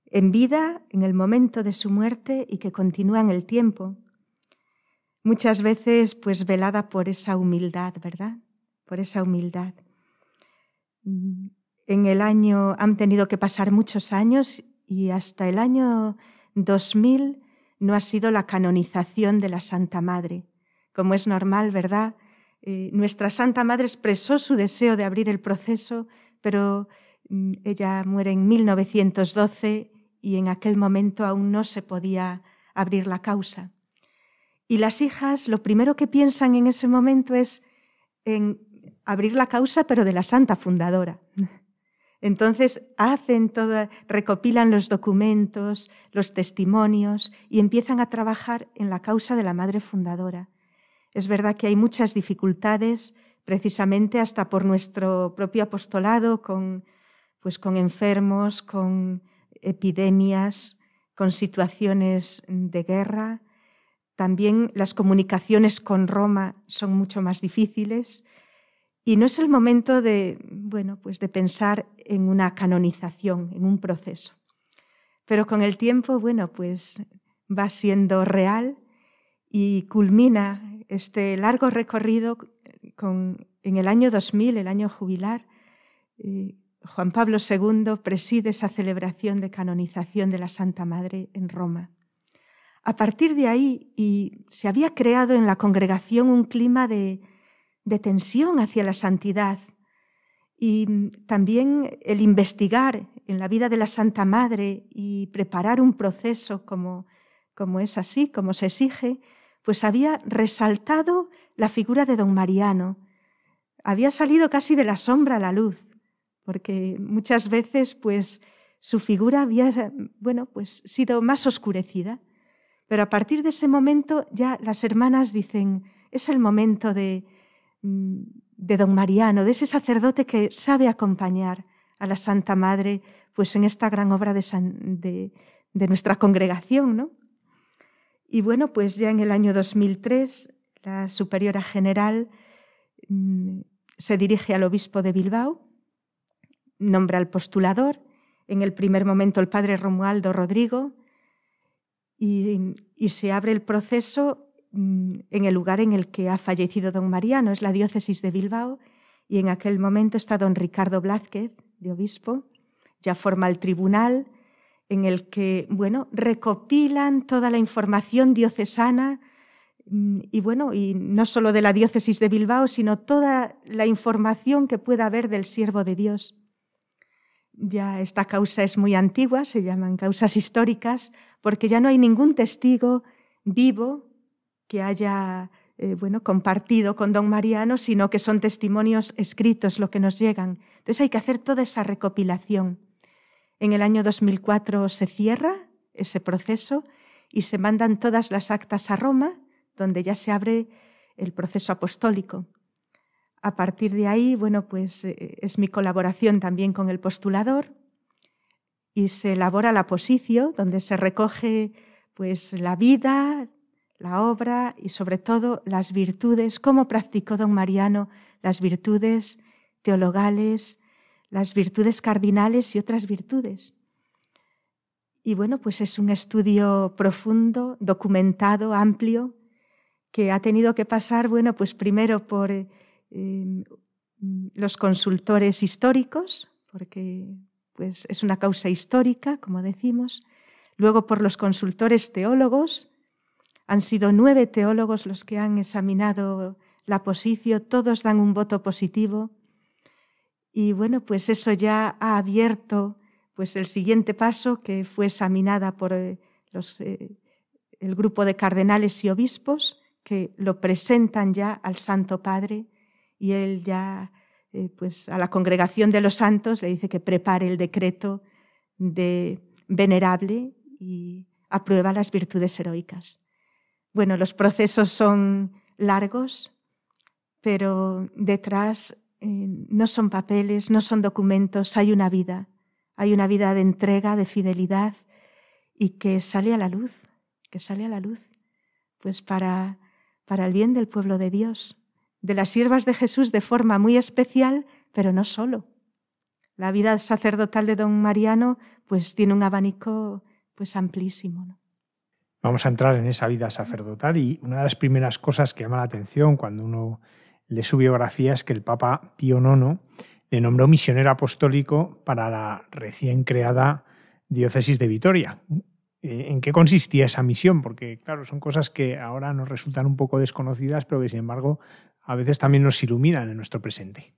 en vida, en el momento de su muerte y que continúa en el tiempo. Muchas veces pues velada por esa humildad, ¿verdad? Por esa humildad. En el año, han tenido que pasar muchos años y hasta el año 2000 no ha sido la canonización de la Santa Madre. Como es normal, ¿verdad? Eh, nuestra Santa Madre expresó su deseo de abrir el proceso, pero mm, ella muere en 1912 y en aquel momento aún no se podía abrir la causa. Y las hijas lo primero que piensan en ese momento es en abrir la causa, pero de la Santa Fundadora. Entonces hacen todo, recopilan los documentos, los testimonios y empiezan a trabajar en la causa de la madre fundadora. Es verdad que hay muchas dificultades, precisamente hasta por nuestro propio apostolado, con, pues con enfermos, con epidemias, con situaciones de guerra. También las comunicaciones con Roma son mucho más difíciles y no es el momento de, bueno, pues de pensar en una canonización, en un proceso. Pero con el tiempo, bueno, pues va siendo real y culmina este largo recorrido en el año 2000, el año jubilar. Eh, Juan Pablo II preside esa celebración de canonización de la Santa Madre en Roma. A partir de ahí, y se había creado en la congregación un clima de, de tensión hacia la santidad y también el investigar en la vida de la Santa Madre y preparar un proceso como, como es así, como se exige, pues había resaltado la figura de don Mariano. Había salido casi de la sombra a la luz, porque muchas veces pues su figura había bueno, pues sido más oscurecida. Pero a partir de ese momento ya las hermanas dicen, es el momento de, Mm, de don Mariano, de ese sacerdote que sabe acompañar a la Santa Madre pues en esta gran obra de, nuestra congregación. ¿no? Y bueno, pues ya en el año 2003 la superiora general mm, se dirige al obispo de Bilbao, nombra al postulador, en el primer momento el padre Romualdo Rodrigo, y, y se abre el proceso Mm, en el lugar en el que ha fallecido don Mariano, es la diócesis de Bilbao, y en aquel momento está don Ricardo Blázquez, de obispo, ya forma el tribunal en el que, bueno, recopilan toda la información diocesana mm, y bueno, y no solo de la diócesis de Bilbao, sino toda la información que pueda haber del siervo de Dios. Ya esta causa es muy antigua, se llaman causas históricas, porque ya no hay ningún testigo vivo que haya eh, bueno, compartido con don Mariano, sino que son testimonios escritos lo que nos llegan. Entonces hay que hacer toda esa recopilación. En el año 2004 se cierra ese proceso y se mandan todas las actas a Roma, donde ya se abre el proceso apostólico. A partir de ahí, bueno, pues eh, es mi colaboración también con el postulador y se elabora la posición, donde se recoge pues la vida, la obra y sobre todo las virtudes, cómo practicó don Mariano las virtudes teologales, las virtudes cardinales y otras virtudes. Y bueno, pues es un estudio profundo, documentado, amplio, que ha tenido que pasar, bueno, pues primero por eh, los consultores históricos, porque pues es una causa histórica, como decimos, luego por los consultores teólogos, han sido nueve teólogos los que han examinado la posición, todos dan un voto positivo. Y bueno, pues eso ya ha abierto pues el siguiente paso que fue examinada por eh, eh, el grupo de cardenales y obispos que lo presentan ya al Santo Padre y él ya eh, pues a la congregación de los santos le dice que prepare el decreto de venerable y aprueba las virtudes heroicas. Bueno, los procesos son largos, pero detrás eh, no son papeles, no son documentos, hay una vida, hay una vida de entrega, de fidelidad y que sale a la luz, que sale a la luz, pues para, para el bien del pueblo de Dios, de las siervas de Jesús de forma muy especial, pero no solo. La vida sacerdotal de don Mariano pues tiene un abanico pues amplísimo. ¿no? Vamos a entrar en esa vida sacerdotal y una de las primeras cosas que llama la atención cuando uno lee su biografía es que el Papa Pío IX le nombró misionero apostólico para la recién creada diócesis de Vitoria. Eh, ¿En qué consistía esa misión? Porque, claro, son cosas que ahora nos resultan un poco desconocidas, pero que, sin embargo, a veces también nos iluminan en nuestro presente.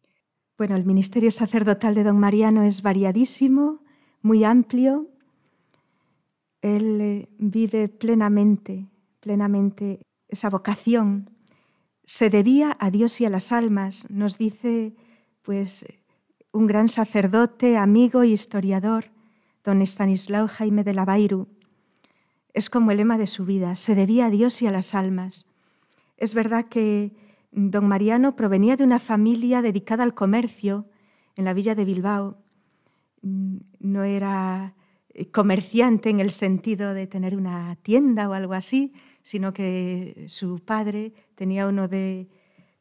Bueno, el ministerio sacerdotal de don Mariano es variadísimo, muy amplio, él eh, vive plenamente, plenamente esa vocación. Se debía a Dios y a las almas, nos dice pues un gran sacerdote, amigo y historiador, don Estanislao Jaime de Lavairu. Es como el lema de su vida, se debía a Dios y a las almas. Es verdad que don Mariano provenía de una familia dedicada al comercio en la villa de Bilbao. Mm, no era comerciante en el sentido de tener una tienda o algo así, sino que su padre tenía uno de,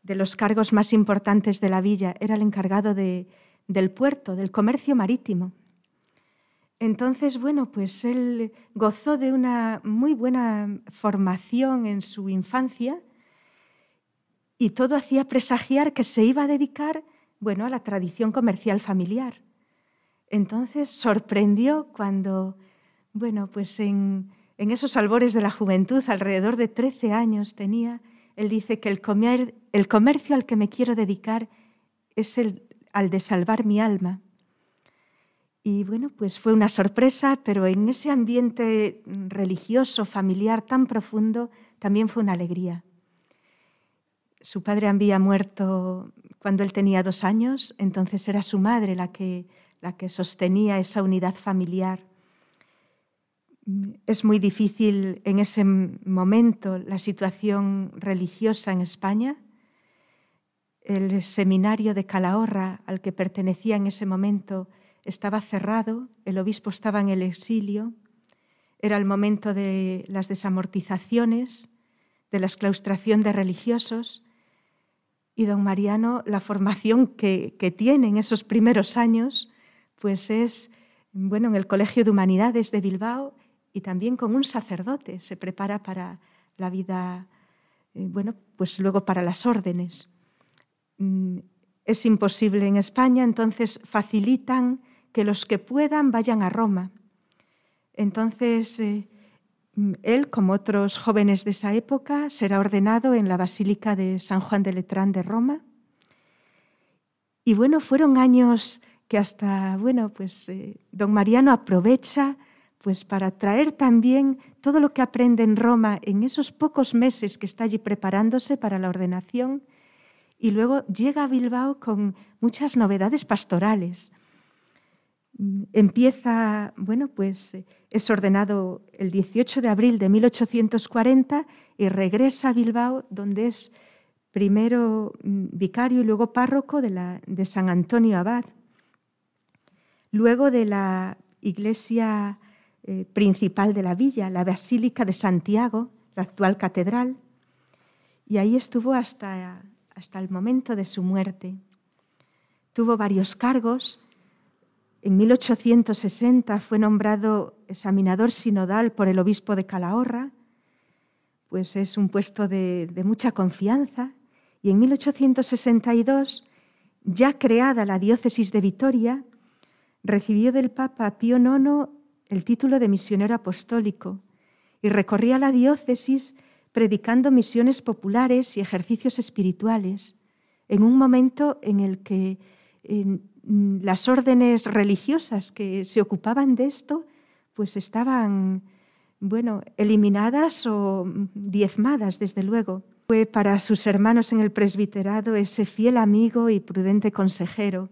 los cargos más importantes de la villa, era el encargado del puerto, del comercio marítimo. Entonces, bueno, pues él gozó de una muy buena formación en su infancia y todo hacía presagiar que se iba a dedicar, bueno, a la tradición comercial familiar. Entonces sorprendió cuando, bueno, pues en, esos albores de la juventud, alrededor de 13 años tenía, él dice que el, el comercio al que me quiero dedicar es el al de salvar mi alma. Y bueno, pues fue una sorpresa, pero en ese ambiente religioso, familiar tan profundo, también fue una alegría. Su padre había muerto cuando él tenía dos años, entonces era su madre la que la que sostenía esa unidad familiar. Es muy difícil en ese momento la situación religiosa en España. El seminario de Calahorra al que pertenecía en ese momento estaba cerrado, el obispo estaba en el exilio, era el momento de las desamortizaciones, de la exclaustración de religiosos, y don Mariano, la formación que, que tiene en esos primeros años, pues es, bueno, en el Colegio de Humanidades de Bilbao y también con un sacerdote, se prepara para la vida, eh, bueno, pues luego para las órdenes. Mm, es imposible en España, entonces facilitan que los que puedan vayan a Roma. Entonces, eh, él, como otros jóvenes de esa época, será ordenado en la Basílica de San Juan de Letrán de Roma. Y bueno, fueron años que hasta, bueno, pues eh, don Mariano aprovecha pues para traer también todo lo que aprende en Roma en esos pocos meses que está allí preparándose para la ordenación y luego llega a Bilbao con muchas novedades pastorales. Empieza, bueno, pues es ordenado el 18 de abril de 1840 y regresa a Bilbao, donde es primero mm, vicario y luego párroco de San Antonio Abad. Luego de la iglesia eh, principal de la villa, la Basílica de Santiago, la actual catedral, y ahí estuvo hasta, hasta el momento de su muerte. Tuvo varios cargos. En 1860 fue nombrado examinador sinodal por el obispo de Calahorra, pues es un puesto de, de mucha confianza. Y en 1862, ya creada la diócesis de Vitoria, recibió del Papa Pío IX el título de misionero apostólico y recorría la diócesis predicando misiones populares y ejercicios espirituales, en un momento en el que las órdenes religiosas que se ocupaban de esto pues estaban bueno, eliminadas o diezmadas, desde luego. Fue para sus hermanos en el presbiterado ese fiel amigo y prudente consejero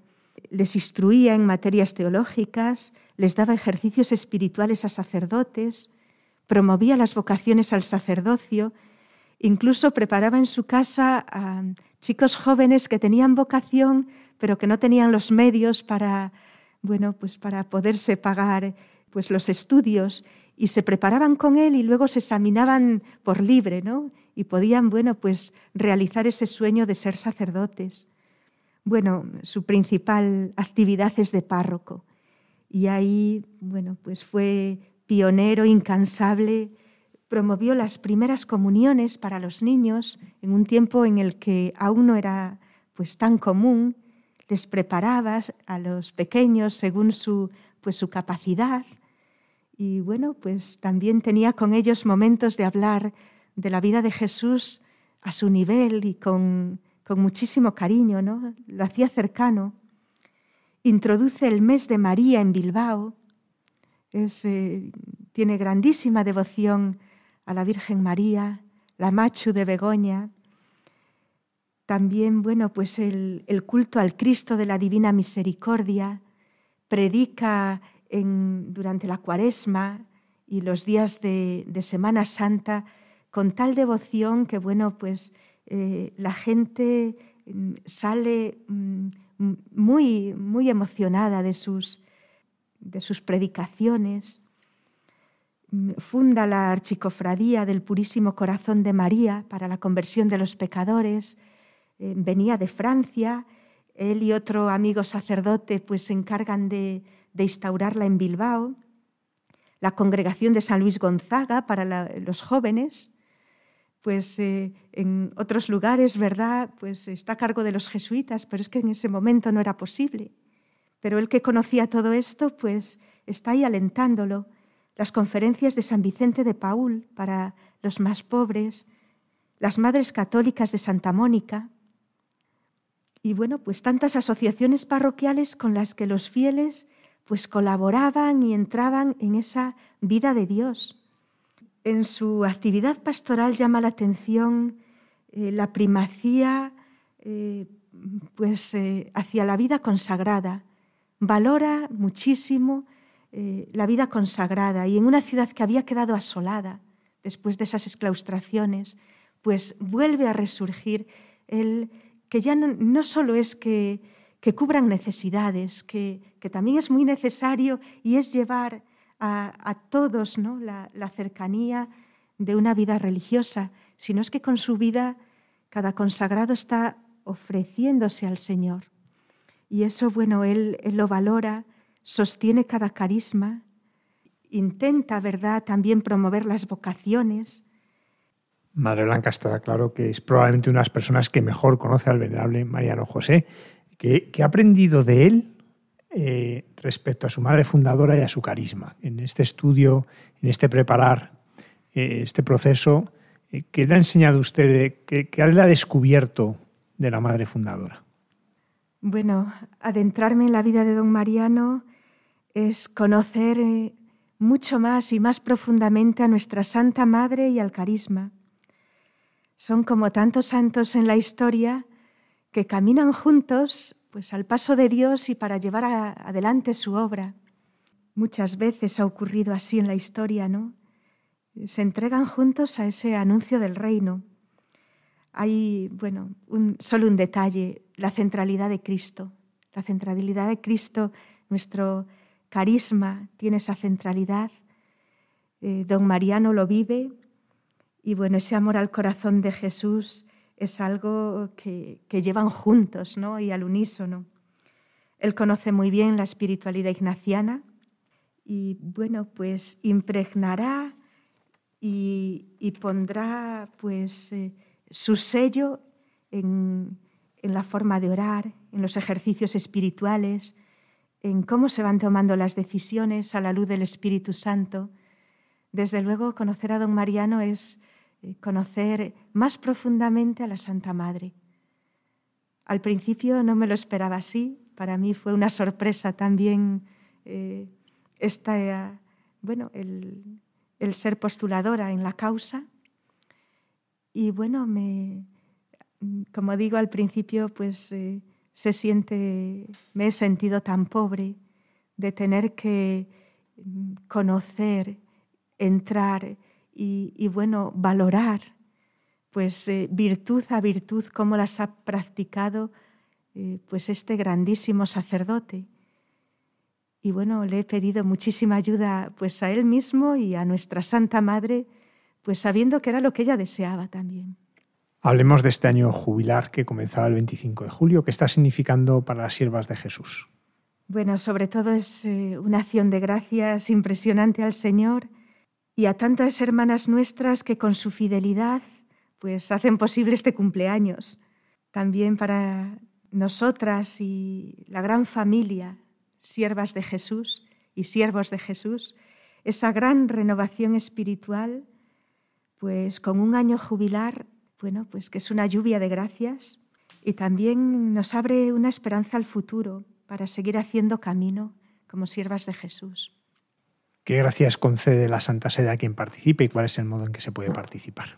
les instruía en materias teológicas, les daba ejercicios espirituales a sacerdotes, promovía las vocaciones al sacerdocio, incluso preparaba en su casa a chicos jóvenes que tenían vocación, pero que no tenían los medios para, bueno, pues para poderse pagar pues los estudios y se preparaban con él y luego se examinaban por libre, ¿no? Y podían, bueno, pues realizar ese sueño de ser sacerdotes. Bueno, su principal actividad es de párroco. Y ahí, bueno, pues fue pionero, incansable, promovió las primeras comuniones para los niños en un tiempo en el que aún no era pues tan común, les preparaba a los pequeños según su pues su capacidad. Y bueno, pues también tenía con ellos momentos de hablar de la vida de Jesús a su nivel y con con muchísimo cariño, ¿no? Lo hacía cercano. Introduce el mes de María en Bilbao. Eh, tiene grandísima devoción a la Virgen María, la Machu de Begoña. También, bueno, pues el, culto al Cristo de la Divina Misericordia. Predica durante la cuaresma y los días de, de Semana Santa con tal devoción que, bueno, pues eh, la gente mm, sale mm, muy, muy emocionada de sus, de sus predicaciones. Mm, funda la Archicofradía del Purísimo Corazón de María para la conversión de los pecadores. Eh, venía de Francia. Él y otro amigo sacerdote pues, se encargan de, instaurarla en Bilbao. La Congregación de San Luis Gonzaga para los jóvenes pues eh, en otros lugares, ¿verdad? Pues está a cargo de los jesuitas, pero es que en ese momento no era posible. Pero él que conocía todo esto, pues está ahí alentándolo. Las conferencias de San Vicente de Paul para los más pobres, las Madres Católicas de Santa Mónica, y bueno, pues tantas asociaciones parroquiales con las que los fieles pues colaboraban y entraban en esa vida de Dios en su actividad pastoral llama la atención eh, la primacía eh, pues, eh, hacia la vida consagrada. Valora muchísimo la vida consagrada y en una ciudad que había quedado asolada después de esas exclaustraciones, pues vuelve a resurgir el que ya no, solo es que, cubran necesidades, que, que también es muy necesario y es llevar a, todos ¿no? la, cercanía de una vida religiosa, sino es que con su vida cada consagrado está ofreciéndose al Señor. Y eso, bueno, él, él lo valora, sostiene cada carisma, intenta, ¿verdad?, también promover las vocaciones. Madre Blanca está claro que es probablemente una de las personas que mejor conoce al venerable Mariano José. ¿Qué, ha aprendido de él eh, respecto a su madre fundadora y a su carisma? En este estudio, en este preparar eh, este proceso, eh, ¿qué le ha enseñado usted, qué, qué le ha descubierto de la madre fundadora? Bueno, adentrarme en la vida de don Mariano es conocer mucho más y más profundamente a nuestra Santa Madre y al carisma. Son como tantos santos en la historia que caminan juntos pues al paso de Dios y para llevar adelante su obra. Muchas veces ha ocurrido así en la historia, ¿no? Se entregan juntos a ese anuncio del reino. Hay, bueno, un, solo un detalle, la centralidad de Cristo. La centralidad de Cristo, nuestro carisma tiene esa centralidad. Eh, don Mariano lo vive y bueno, ese amor al corazón de Jesús es algo que, llevan juntos ¿no? y al unísono. Él conoce muy bien la espiritualidad ignaciana y bueno, pues impregnará y, pondrá pues eh, su sello en, en la forma de orar, en los ejercicios espirituales, en cómo se van tomando las decisiones a la luz del Espíritu Santo. Desde luego, conocer a don Mariano es conocer más profundamente a la Santa Madre. Al principio no me lo esperaba así, para mí fue una sorpresa también eh, bueno, el, ser postuladora en la causa. Y bueno, me, como digo al principio, pues eh, se siente, me he sentido tan pobre de tener que mm, conocer, entrar y, bueno, valorar pues eh, virtud a virtud cómo las ha practicado eh, pues este grandísimo sacerdote. Y bueno, le he pedido muchísima ayuda pues a él mismo y a nuestra Santa Madre, pues sabiendo que era lo que ella deseaba también. Hablemos de este año jubilar que comenzaba el 25 de julio. ¿Qué está significando para las siervas de Jesús? Bueno, sobre todo es eh, una acción de gracias impresionante al Señor y a tantas hermanas nuestras que con su fidelidad pues hacen posible este cumpleaños. También para nosotras y la gran familia, siervas de Jesús y siervos de Jesús, esa gran renovación espiritual, pues con un año jubilar, bueno, pues que es una lluvia de gracias y también nos abre una esperanza al futuro para seguir haciendo camino como siervas de Jesús. ¿Qué gracias concede la Santa Sede a quien participe y cuál es el modo en que se puede participar?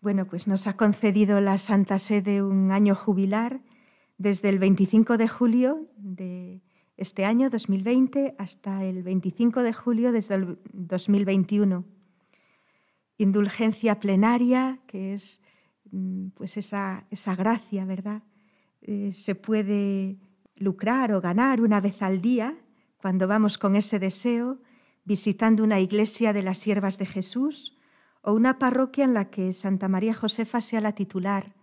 Bueno, pues nos ha concedido la Santa Sede un año jubilar desde el 25 de julio de este año 2020 hasta el 25 de julio desde el 2021. Indulgencia plenaria, que es mm, pues esa, esa gracia, ¿verdad? Eh, se puede lucrar o ganar una vez al día cuando vamos con ese deseo visitando una iglesia de las siervas de Jesús o una parroquia en la que Santa María Josefa sea la titular.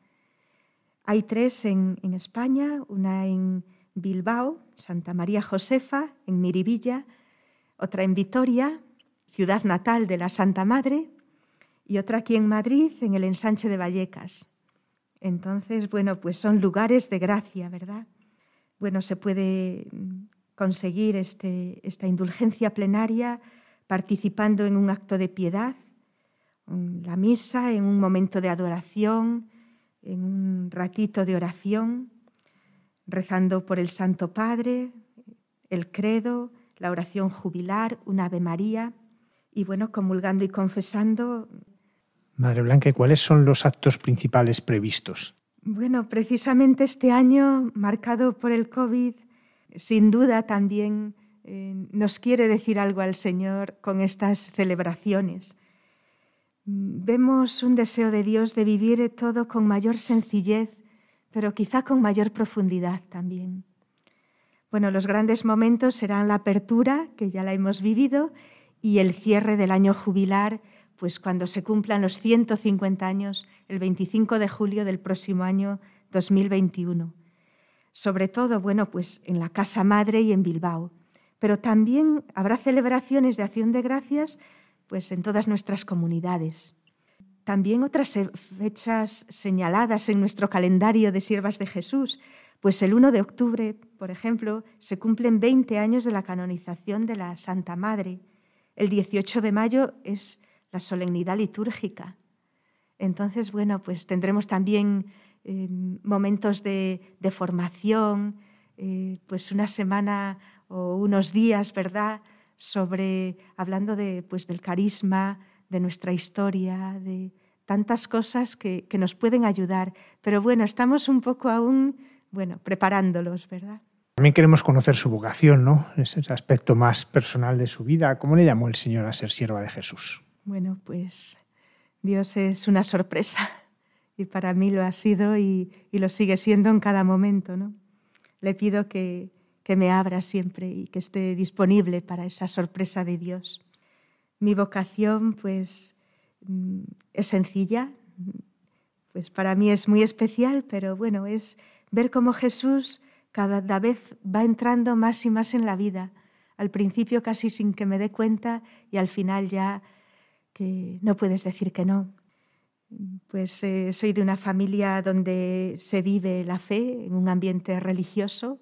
Hay tres en, España, una en Bilbao, Santa María Josefa, en Miribilla, otra en Vitoria, ciudad natal de la Santa Madre, y otra aquí en Madrid, en el ensanche de Vallecas. Entonces, bueno, pues son lugares de gracia, ¿verdad? Bueno, se puede conseguir este, esta indulgencia plenaria participando en un acto de piedad, en la misa, en un momento de adoración, en un ratito de oración, rezando por el Santo Padre, el credo, la oración jubilar, un Ave María y bueno, comulgando y confesando. Madre Blanca, ¿cuáles son los actos principales previstos? Bueno, precisamente este año, marcado por el COVID, sin duda también eh, nos quiere decir algo al Señor con estas celebraciones. Vemos un deseo de Dios de vivir todo con mayor sencillez, pero quizá con mayor profundidad también. Bueno, los grandes momentos serán la apertura, que ya la hemos vivido, y el cierre del año jubilar, pues cuando se cumplan los 150 años, el 25 de julio del próximo año 2021 sobre todo, bueno, pues en la Casa Madre y en Bilbao. Pero también habrá celebraciones de acción de gracias pues en todas nuestras comunidades. También otras fechas señaladas en nuestro calendario de siervas de Jesús, Pues el 1 de octubre, por ejemplo, se cumplen 20 años de la canonización de la Santa Madre. El 18 de mayo es la solemnidad litúrgica. Entonces, bueno, pues tendremos también eh, momentos de, formación, eh, pues una semana o unos días, ¿verdad?, sobre hablando de, pues, del carisma, de nuestra historia, de tantas cosas que, que nos pueden ayudar. Pero bueno, estamos un poco aún bueno, preparándolos, ¿verdad? También queremos conocer su vocación, ¿no? Ese aspecto más personal de su vida. ¿Cómo le llamó el Señor a ser sierva de Jesús? Bueno, pues Dios es una sorpresa y para mí lo ha sido y, lo sigue siendo en cada momento, ¿no? Le pido que, que me abra siempre y que esté disponible para esa sorpresa de Dios. Mi vocación, pues, mm, es sencilla, pues para mí es muy especial, pero bueno, es ver cómo Jesús cada vez va entrando más y más en la vida, al principio casi sin que me dé cuenta y al final ya que no puedes decir que no. Pues eh, soy de una familia donde se vive la fe en un ambiente religioso.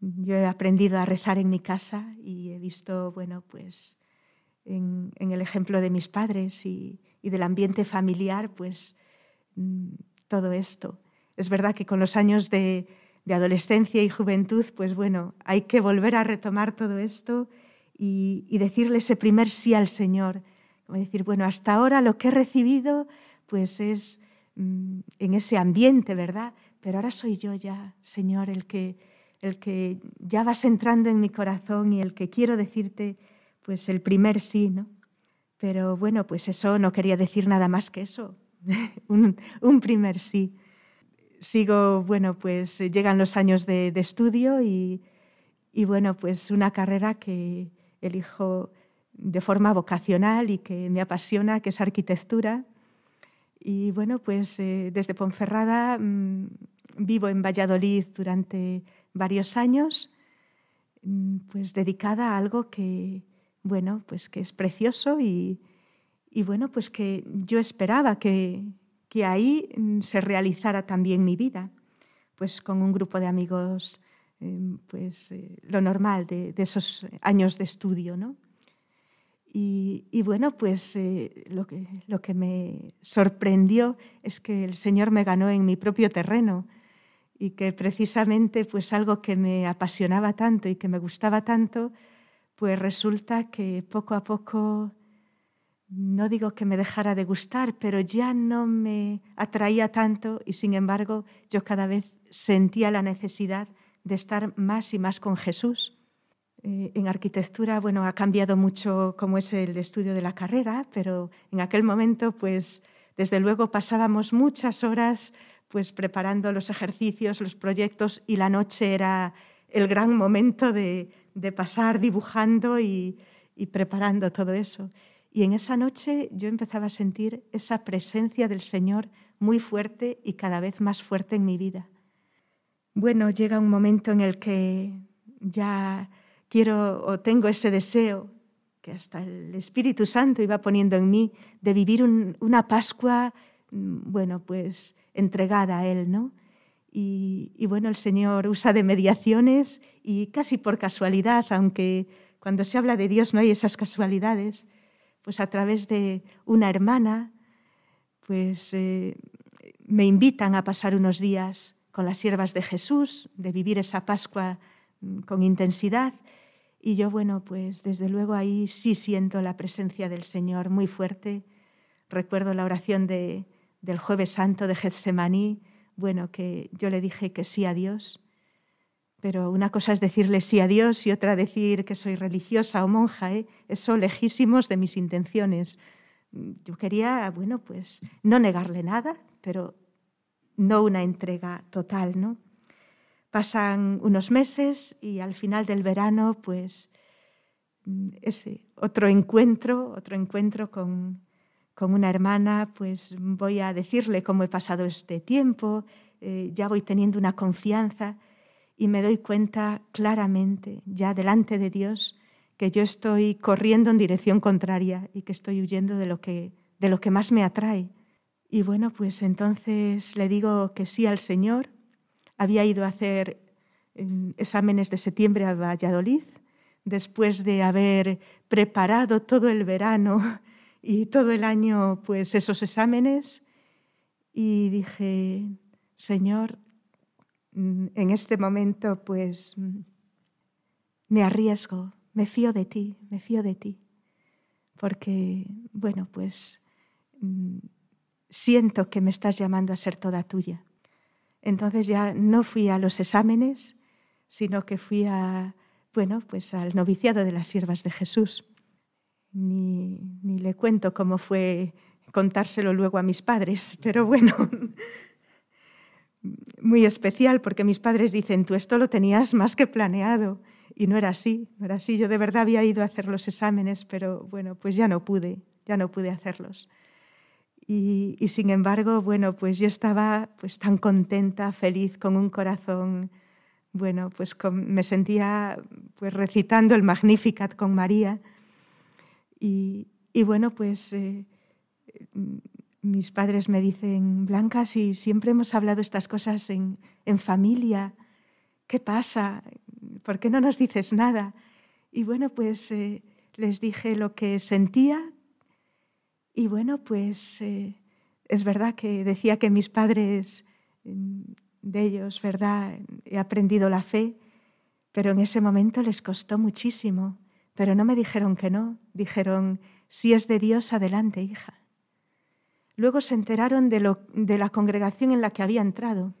Yo he aprendido a rezar en mi casa y he visto, bueno, pues en, el ejemplo de mis padres y, y del ambiente familiar, pues mm, todo esto. Es verdad que con los años de, adolescencia y juventud, pues bueno, hay que volver a retomar todo esto y, decirle ese primer sí al Señor. Como decir, bueno, hasta ahora lo que he recibido, pues es mm, en ese ambiente, ¿verdad? Pero ahora soy yo ya, Señor, el que, el que ya vas entrando en mi corazón y el que quiero decirte, pues el primer sí, ¿no? Pero bueno, pues eso no quería decir nada más que eso, un, primer sí sigo, bueno, pues llegan los años de, estudio y, bueno, pues una carrera que elijo de forma vocacional y que me apasiona, que es arquitectura. Y bueno, pues eh, desde Ponferrada mm, vivo en Valladolid durante varios años, mm, pues dedicada a algo que, bueno, pues que es precioso y, y bueno, pues que yo esperaba que, que ahí mm, se realizara también mi vida, pues con un grupo de amigos, em, pues eh, lo normal de, esos años de estudio, ¿no? Y, bueno, pues eh, lo, que, lo que me sorprendió es que el Señor me ganó en mi propio terreno y que precisamente pues algo que me apasionaba tanto y que me gustaba tanto, pues resulta que poco a poco no digo que me dejara de gustar, pero ya no me atraía tanto y sin embargo yo cada vez sentía la necesidad de estar más y más con Jesús. Eh, en arquitectura, bueno, ha cambiado mucho cómo es el estudio de la carrera, pero en aquel momento, pues, desde luego pasábamos muchas horas pues preparando los ejercicios, los proyectos y la noche era el gran momento de, pasar dibujando y preparando todo eso. Y en esa noche yo empezaba a sentir esa presencia del Señor muy fuerte y cada vez más fuerte en mi vida. Bueno, llega un momento en el que ya quiero o tengo ese deseo que hasta el Espíritu Santo iba poniendo en mí de vivir una Pascua, mm, bueno, pues entregada a Él, ¿no? Y, y, bueno, el Señor usa de mediaciones y casi por casualidad, aunque cuando se habla de Dios no hay esas casualidades, pues a través de una hermana, pues eh, me invitan a pasar unos días con las siervas de Jesús, de vivir esa Pascua mm, con intensidad. Y yo, bueno, pues desde luego ahí sí siento la presencia del Señor muy fuerte. Recuerdo la oración de, del jueves santo de Getsemaní, bueno, que yo le dije que sí a Dios pero una cosa es decirle sí a Dios y otra decir que soy religiosa o monja. ¿eh? Eso lejísimos de mis intenciones. Yo quería, bueno, pues no negarle nada, pero no una entrega total, ¿no? Pasan unos meses y al final del verano, pues ese otro encuentro, otro encuentro con, con una hermana, pues voy a decirle cómo he pasado este tiempo, eh, ya voy teniendo una confianza y me doy cuenta claramente, ya delante de Dios, que yo estoy corriendo en dirección contraria y que estoy huyendo de lo que, de lo que más me atrae. Y bueno, pues entonces le digo que sí al Señor. Había ido a hacer exámenes de septiembre a Valladolid, después de haber preparado todo el verano y todo el año pues esos exámenes y dije, Señor, mm, en este momento pues mm, me arriesgo, me fío de ti, me fío de ti, porque bueno, pues mm, siento que me estás llamando a ser toda tuya. Entonces ya no fui a los exámenes, sino que fui a, bueno, pues al noviciado de las siervas de Jesús. Ni, ni le cuento cómo fue contárselo luego a mis padres, pero bueno, muy especial porque mis padres dicen, tú esto lo tenías más que planeado. Y no era así, no era así. Yo de verdad había ido a hacer los exámenes, pero bueno, pues ya no pude, ya no pude hacerlos. Y, sin embargo, bueno, pues yo estaba pues tan contenta, feliz, con un corazón bueno, pues me sentía pues recitando el Magnificat con María y, bueno, pues eh, mis padres me dicen, Blanca, si siempre hemos hablado estas cosas en, familia, ¿qué pasa? ¿Por qué no nos dices nada? Y bueno, pues eh, les dije lo que sentía y bueno, pues eh, es verdad que decía que mis padres de ellos, ¿verdad? He aprendido la fe, pero en ese momento les costó muchísimo. Pero no me dijeron que no, dijeron, si es de Dios, adelante, hija. Luego se enteraron de, lo, de la congregación en la que había entrado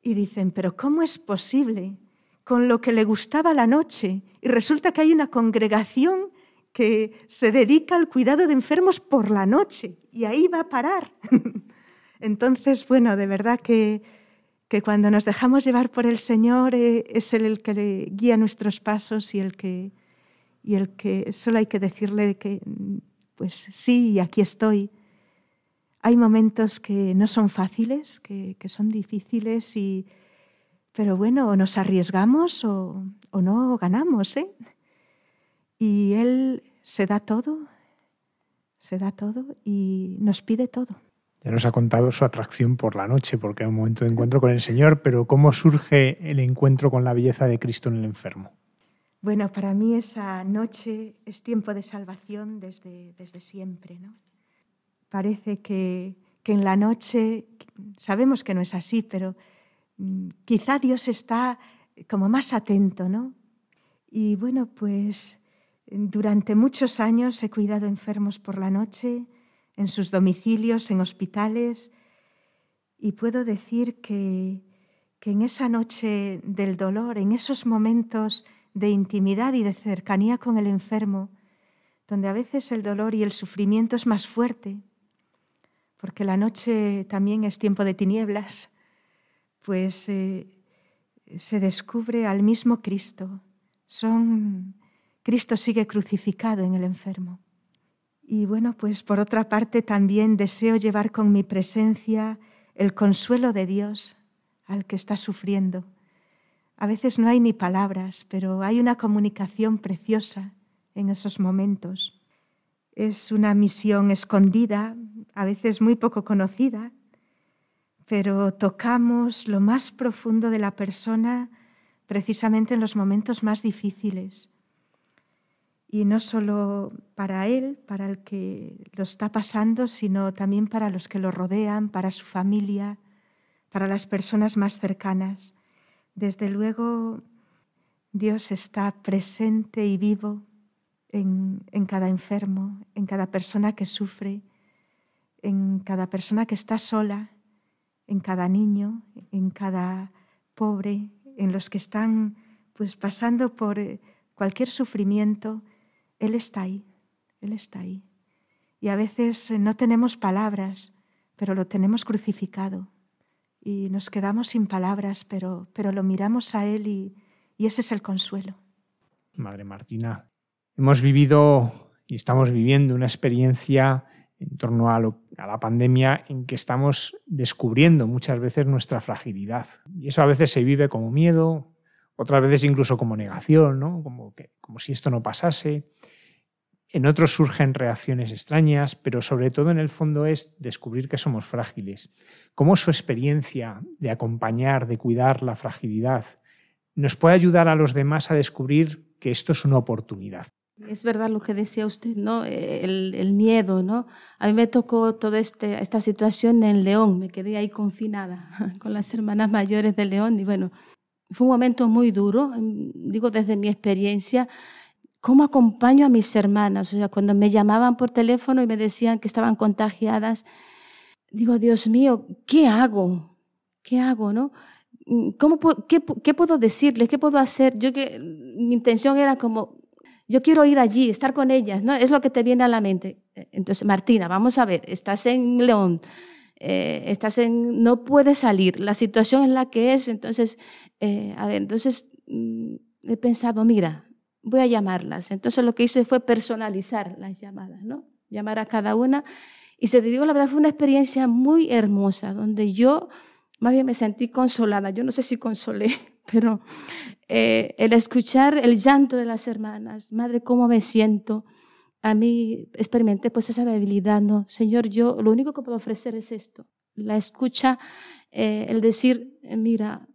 y dicen, pero ¿cómo es posible con lo que le gustaba la noche? Y resulta que hay una congregación que se dedica al cuidado de enfermos por la noche y ahí va a parar. Entonces, bueno, de verdad que que cuando nos dejamos llevar por el Señor eh, es Él el que guía nuestros pasos y el que, y el que solo hay que decirle que, pues sí, aquí estoy. Hay momentos que no son fáciles, que, son difíciles, y, pero bueno, o nos arriesgamos o, o no ganamos. ¿eh? Y Él se da todo, se da todo y nos pide todo. Ya nos ha contado su atracción por la noche, porque era un momento de encuentro con el Señor, pero ¿cómo surge el encuentro con la belleza de Cristo en el enfermo? Bueno, para mí esa noche es tiempo de salvación desde, desde siempre. ¿no? Parece que, que en la noche, sabemos que no es así, pero mm, quizá Dios está como más atento, ¿no? Y bueno, pues durante muchos años he cuidado enfermos por la noche, en sus domicilios, en hospitales, y puedo decir que, en esa noche del dolor, en esos momentos de intimidad y de cercanía con el enfermo, donde a veces el dolor y el sufrimiento es más fuerte, porque la noche también es tiempo de tinieblas, pues eh, se descubre al mismo Cristo. Son, Cristo sigue crucificado en el enfermo. Y bueno, pues por otra parte también deseo llevar con mi presencia el consuelo de Dios al que está sufriendo. A veces no hay ni palabras, pero hay una comunicación preciosa en esos momentos. Es una misión escondida, a veces muy poco conocida, pero tocamos lo más profundo de la persona precisamente en los momentos más difíciles y no solo para él, para el que lo está pasando, sino también para los que lo rodean, para su familia, para las personas más cercanas. Desde luego, Dios está presente y vivo en, cada enfermo, en cada persona que sufre, en cada persona que está sola, en cada niño, en cada pobre, en los que están pues pasando por eh, cualquier sufrimiento él está ahí, Él está ahí. Y a veces eh, no tenemos palabras, pero lo tenemos crucificado. Y nos quedamos sin palabras, pero, pero lo miramos a Él y, ese es el consuelo. Madre Martina, hemos vivido y estamos viviendo una experiencia en torno a, a, la pandemia en que estamos descubriendo muchas veces nuestra fragilidad. Y eso a veces se vive como miedo, otras veces incluso como negación, ¿no? como, que, como si esto no pasase. En otros surgen reacciones extrañas, pero sobre todo en el fondo es descubrir que somos frágiles. ¿Cómo su experiencia de acompañar, de cuidar la fragilidad, nos puede ayudar a los demás a descubrir que esto es una oportunidad? Es verdad lo que decía usted, ¿no? El, miedo, ¿no? A mí me tocó toda este, esta situación en León, me quedé ahí confinada con las hermanas mayores de León y bueno, fue un momento muy duro, digo desde mi experiencia, ¿cómo acompaño a mis hermanas? O sea, cuando me llamaban por teléfono y me decían que estaban contagiadas, digo, Dios mío, ¿qué hago? ¿Qué hago, no? ¿Cómo, qué, puedo decirles? ¿Qué puedo hacer? Yo que mi intención era como, yo quiero ir allí, estar con ellas, ¿no? Es lo que te viene a la mente. Entonces, Martina, vamos a ver, estás en León, eh, estás no puedes salir, la situación es la que es, entonces, eh, a ver, entonces mm, he pensado, mira, voy a llamarlas. Entonces lo que hice fue personalizar las llamadas, ¿no? Llamar a cada una. Y se te digo, la verdad, fue una experiencia muy hermosa, donde yo más bien me sentí consolada. Yo no sé si consolé, pero eh, el escuchar el llanto de las hermanas, madre, cómo me siento, a mí experimenté pues esa debilidad, ¿no? Señor, yo lo único que puedo ofrecer es esto, la escucha, eh, el decir, mira,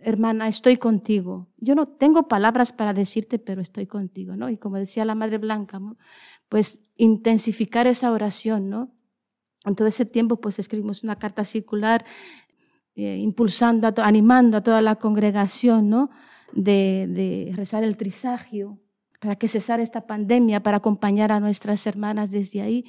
hermana, estoy contigo. Yo no tengo palabras para decirte, pero estoy contigo, ¿no? Y como decía la Madre Blanca, pues intensificar esa oración, ¿no? En todo ese tiempo, pues escribimos una carta circular eh, impulsando, animando a toda la congregación, ¿no? De rezar el trisagio para que cesara esta pandemia, para acompañar a nuestras hermanas desde ahí.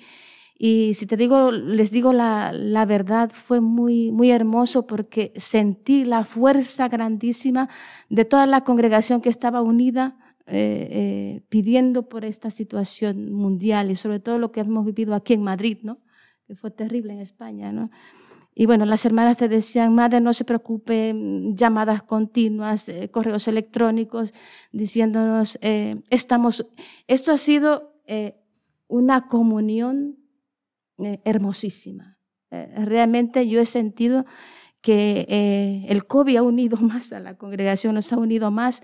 Y si te digo, les digo la, verdad, fue muy, muy hermoso porque sentí la fuerza grandísima de toda la congregación que estaba unida eh, eh, pidiendo por esta situación mundial y sobre todo lo que hemos vivido aquí en Madrid, ¿no? que fue terrible en España. ¿no? Y bueno, las hermanas te decían, madre, no se preocupe, llamadas continuas, eh, correos electrónicos, diciéndonos, estamos, esto ha sido una comunión eh, hermosísima. Eh, realmente yo he sentido que eh, el COVID ha unido más a la congregación, nos ha unido más,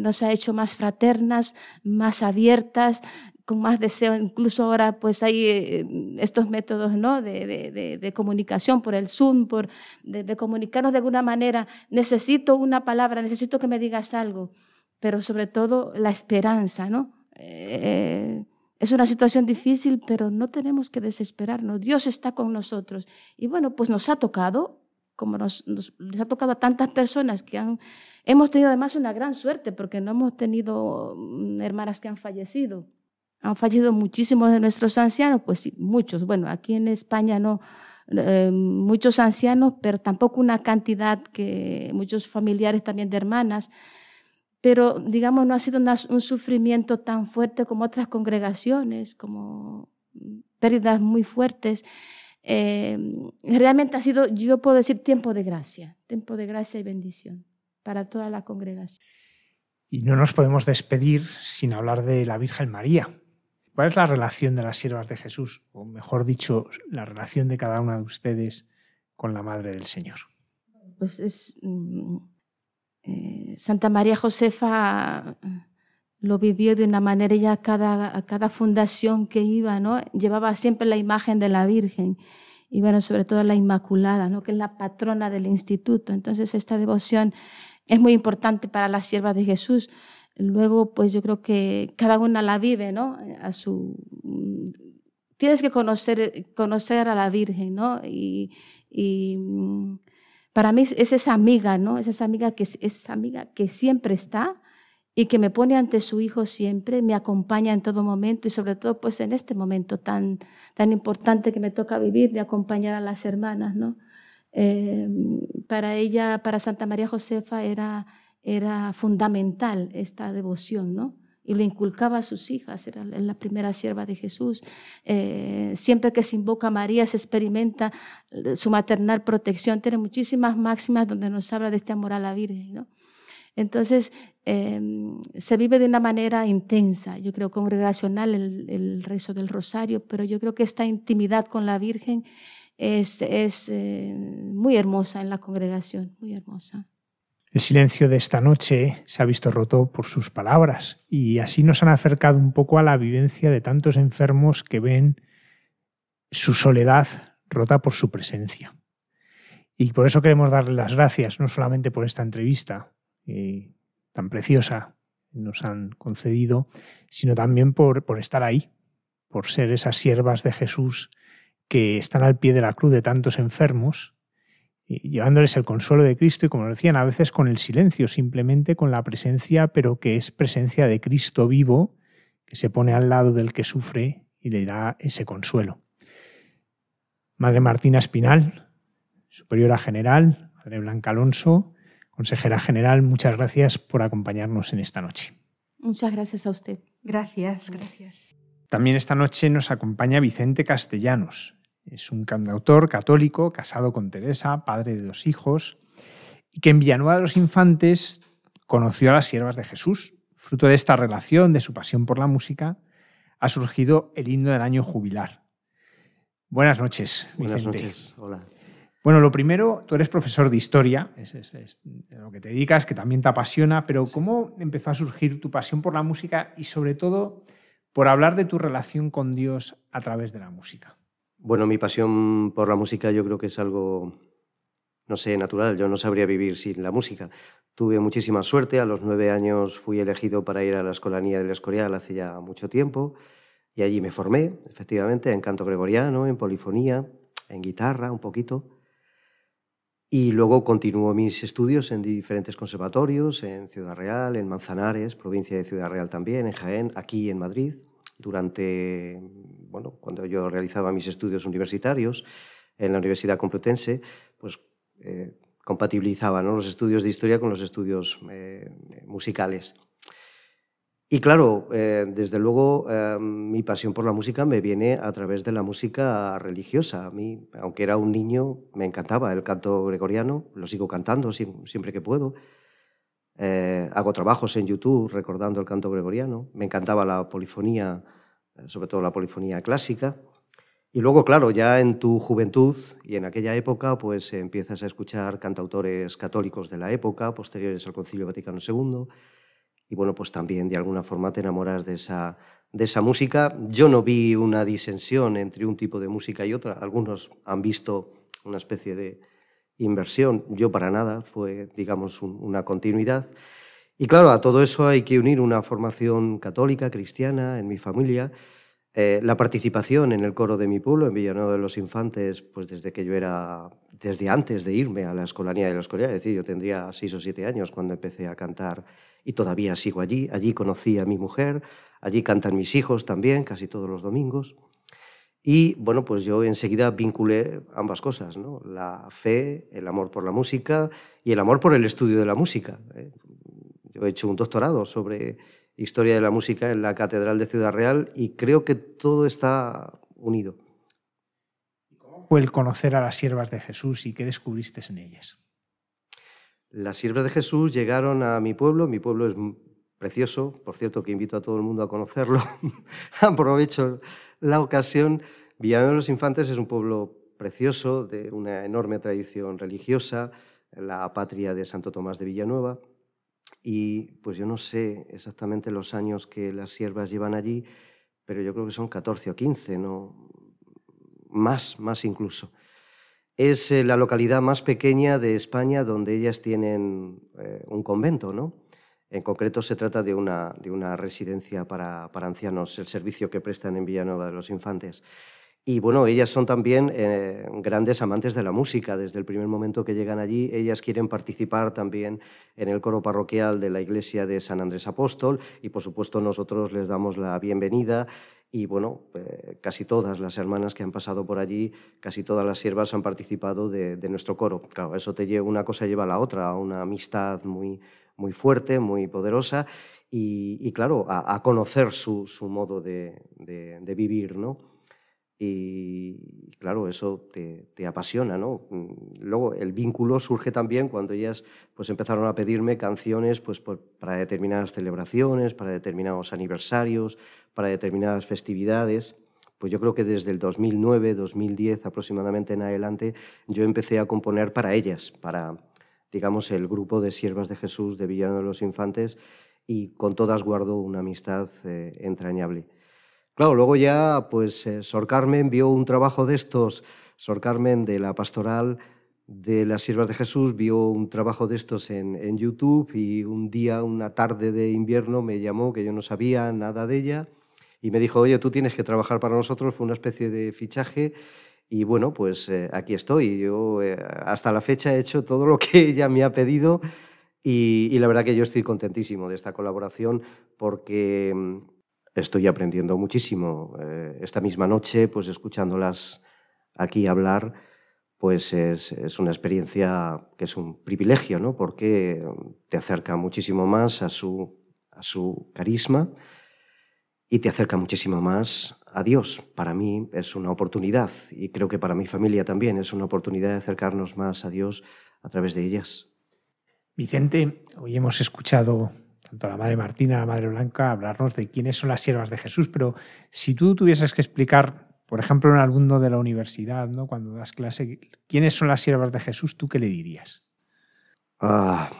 nos ha hecho más fraternas, más abiertas, con más deseo. Incluso ahora pues hay estos métodos ¿no? de, de, comunicación por el Zoom, por, de, comunicarnos de alguna manera. Necesito una palabra, necesito que me digas algo, pero sobre todo la esperanza, ¿no? Es una situación difícil, pero no tenemos que desesperarnos. Dios está con nosotros. Y bueno, pues nos ha tocado, como nos, ha tocado a tantas personas que han... Hemos tenido además una gran suerte porque no hemos tenido mm, hermanas que han fallecido. Han fallecido muchísimos de nuestros ancianos, pues sí, muchos. Bueno, aquí en España no, eh, muchos ancianos, pero tampoco una cantidad que muchos familiares también de hermanas pero digamos no ha sido un sufrimiento tan fuerte como otras congregaciones, como pérdidas muy fuertes. Eh, realmente ha sido, yo puedo decir, tiempo de gracia, tiempo de gracia y bendición para toda la congregación. Y no nos podemos despedir sin hablar de la Virgen María. ¿Cuál es la relación de las siervas de Jesús? O mejor dicho, la relación de cada una de ustedes con la Madre del Señor. Pues es, mm, eh, Santa María Josefa eh, lo vivió de una manera, ella a cada, cada fundación que iba, ¿no? llevaba siempre la imagen de la Virgen y bueno, sobre todo la Inmaculada, ¿no? que es la patrona del instituto. Entonces esta devoción es muy importante para las siervas de Jesús. Luego, pues yo creo que cada una la vive, ¿no? A su... Tienes que conocer, conocer a la Virgen, ¿no? Y, y para mí es esa amiga, ¿no? Es esa amiga que, es amiga que siempre está y que me pone ante su hijo siempre, me acompaña en todo momento y sobre todo pues en este momento tan, tan importante que me toca vivir de acompañar a las hermanas, ¿no? Eh, para ella, para Santa María Josefa era, era fundamental esta devoción, ¿no? y lo inculcaba a sus hijas, era la primera sierva de Jesús. Eh, siempre que se invoca a María se experimenta su maternal protección, tiene muchísimas máximas donde nos habla de este amor a la Virgen. ¿no? Entonces, em, se vive de una manera intensa, yo creo, congregacional, el, rezo del rosario, pero yo creo que esta intimidad con la Virgen es, es eh, muy hermosa en la congregación, muy hermosa. El silencio de esta noche se ha visto roto por sus palabras y así nos han acercado un poco a la vivencia de tantos enfermos que ven su soledad rota por su presencia. Y por eso queremos darle las gracias, no solamente por esta entrevista eh, tan preciosa que nos han concedido, sino también por, por estar ahí, por ser esas siervas de Jesús que están al pie de la cruz de tantos enfermos llevándoles el consuelo de Cristo y, como decían, a veces con el silencio, simplemente con la presencia, pero que es presencia de Cristo vivo, que se pone al lado del que sufre y le da ese consuelo. Madre Martina Espinal, superiora general, Madre Blanca Alonso, consejera general, muchas gracias por acompañarnos en esta noche. Muchas gracias a usted. Gracias, gracias. También esta noche nos acompaña Vicente Castellanos, es un cantautor católico casado con Teresa, padre de dos hijos, y que en Villanueva de los Infantes conoció a las siervas de Jesús. Fruto de esta relación, de su pasión por la música, ha surgido el himno del año jubilar. Buenas noches, Buenas noches, hola. Bueno, lo primero, tú eres profesor de historia, es, lo que te dedicas, que también te apasiona, pero ¿cómo empezó a surgir tu pasión por la música y sobre todo por hablar de tu relación con Dios a través de la música? Bueno, mi pasión por la música yo creo que es algo, no sé, natural. Yo no sabría vivir sin la música. Tuve muchísima suerte. A los nueve años fui elegido para ir a la Escolanía del Escorial hace ya mucho tiempo. Y allí me formé, efectivamente, en canto gregoriano, en polifonía, en guitarra un poquito. Y luego continuó mis estudios en diferentes conservatorios, en Ciudad Real, en Manzanares, provincia de Ciudad Real también, en Jaén, aquí en Madrid durante, bueno, cuando yo realizaba mis estudios universitarios en la Universidad Complutense, pues eh, compatibilizaba los estudios de historia con los estudios eh, musicales. Y claro, eh, desde luego mi pasión por la música me viene a través de la música religiosa. A mí, aunque era un niño, me encantaba el canto gregoriano, lo sigo cantando siempre que puedo. Eh, hago trabajos en YouTube recordando el canto gregoriano. Me encantaba la polifonía, eh, sobre todo la polifonía clásica. Y luego, claro, ya en tu juventud y en aquella época, pues empiezas a escuchar cantautores católicos de la época, posteriores al Concilio Vaticano II. Y bueno, pues también de alguna forma te enamoras de esa, de esa música. Yo no vi una disensión entre un tipo de música y otra. Algunos han visto una especie de, inversión, yo para nada, fue, digamos, una continuidad. Y claro, a todo eso hay que unir una formación católica, cristiana, en mi familia, eh, la participación en el coro de mi pueblo, en Villanueva de los Infantes, pues desde que yo era, desde antes de irme a la escolanía de la escuela, es decir, yo tendría seis o siete años cuando empecé a cantar y todavía sigo allí. Allí conocí a mi mujer, allí cantan mis hijos también, casi todos los domingos. Y bueno, pues yo enseguida vinculé ambas cosas, ¿no? la fe, el amor por la música y el amor por el estudio de la música. ¿eh? Yo he hecho un doctorado sobre historia de la música en la Catedral de Ciudad Real y creo que todo está unido. ¿Cómo fue el conocer a las siervas de Jesús y qué descubriste en ellas? Las siervas de Jesús llegaron a mi pueblo, mi pueblo es precioso, por cierto que invito a todo el mundo a conocerlo, aprovecho la ocasión. Villanueva de los Infantes es un pueblo precioso, de una enorme tradición religiosa, la patria de Santo Tomás de Villanueva. Y pues yo no sé exactamente los años que las siervas llevan allí, pero yo creo que son 14 o 15, no más, más incluso. Es eh, la localidad más pequeña de España donde ellas tienen eh, un convento, ¿no? En concreto, se trata de una, de una residencia para, para, ancianos, el servicio que prestan en Villanueva de los Infantes. Y bueno, ellas son también eh, grandes amantes de la música. Desde el primer momento que llegan allí, ellas quieren participar también en el coro parroquial de la iglesia de San Andrés Apóstol y por supuesto nosotros les damos la bienvenida y bueno, eh, casi todas las hermanas que han pasado por allí, casi todas las siervas han participado de, de nuestro coro. Claro, eso te lleva, una cosa lleva a la otra, una amistad muy, muy fuerte, muy poderosa y, claro, a, conocer su, modo de, vivir, ¿no? Y claro, eso te, apasiona, ¿no? Luego el vínculo surge también cuando ellas pues, empezaron a pedirme canciones pues, para determinadas celebraciones, para determinados aniversarios, para determinadas festividades. Pues yo creo que desde el 2009, 2010 aproximadamente en adelante, yo empecé a componer para ellas, para, digamos, el grupo de siervas de Jesús de Villano de los Infantes y con todas guardo una amistad eh, entrañable. Claro, luego ya, pues, eh, Sor Carmen vio un trabajo de estos, Sor Carmen de la pastoral de las siervas de Jesús, vio un trabajo de estos en, en YouTube y un día, una tarde de invierno, me llamó, que yo no sabía nada de ella, y me dijo, oye, tú tienes que trabajar para nosotros, fue una especie de fichaje, y bueno, pues eh, aquí estoy. Yo eh, hasta la fecha he hecho todo lo que ella me ha pedido y, la verdad que yo estoy contentísimo de esta colaboración porque mm, estoy aprendiendo muchísimo. Eh, esta misma noche, pues escuchándolas aquí hablar, pues es, una experiencia que es un privilegio, ¿no? Porque te acerca muchísimo más a su, a su carisma y te acerca muchísimo más a Dios. Para mí es una oportunidad y creo que para mi familia también es una oportunidad de acercarnos más a Dios a través de ellas. Vicente, hoy hemos escuchado tanto a la Madre Martina, a la Madre Blanca, hablarnos de quiénes son las siervas de Jesús, pero si tú tuvieses que explicar, por ejemplo, en un alumno de la universidad, ¿no? cuando das clase, quiénes son las siervas de Jesús, ¿tú qué le dirías? Ah,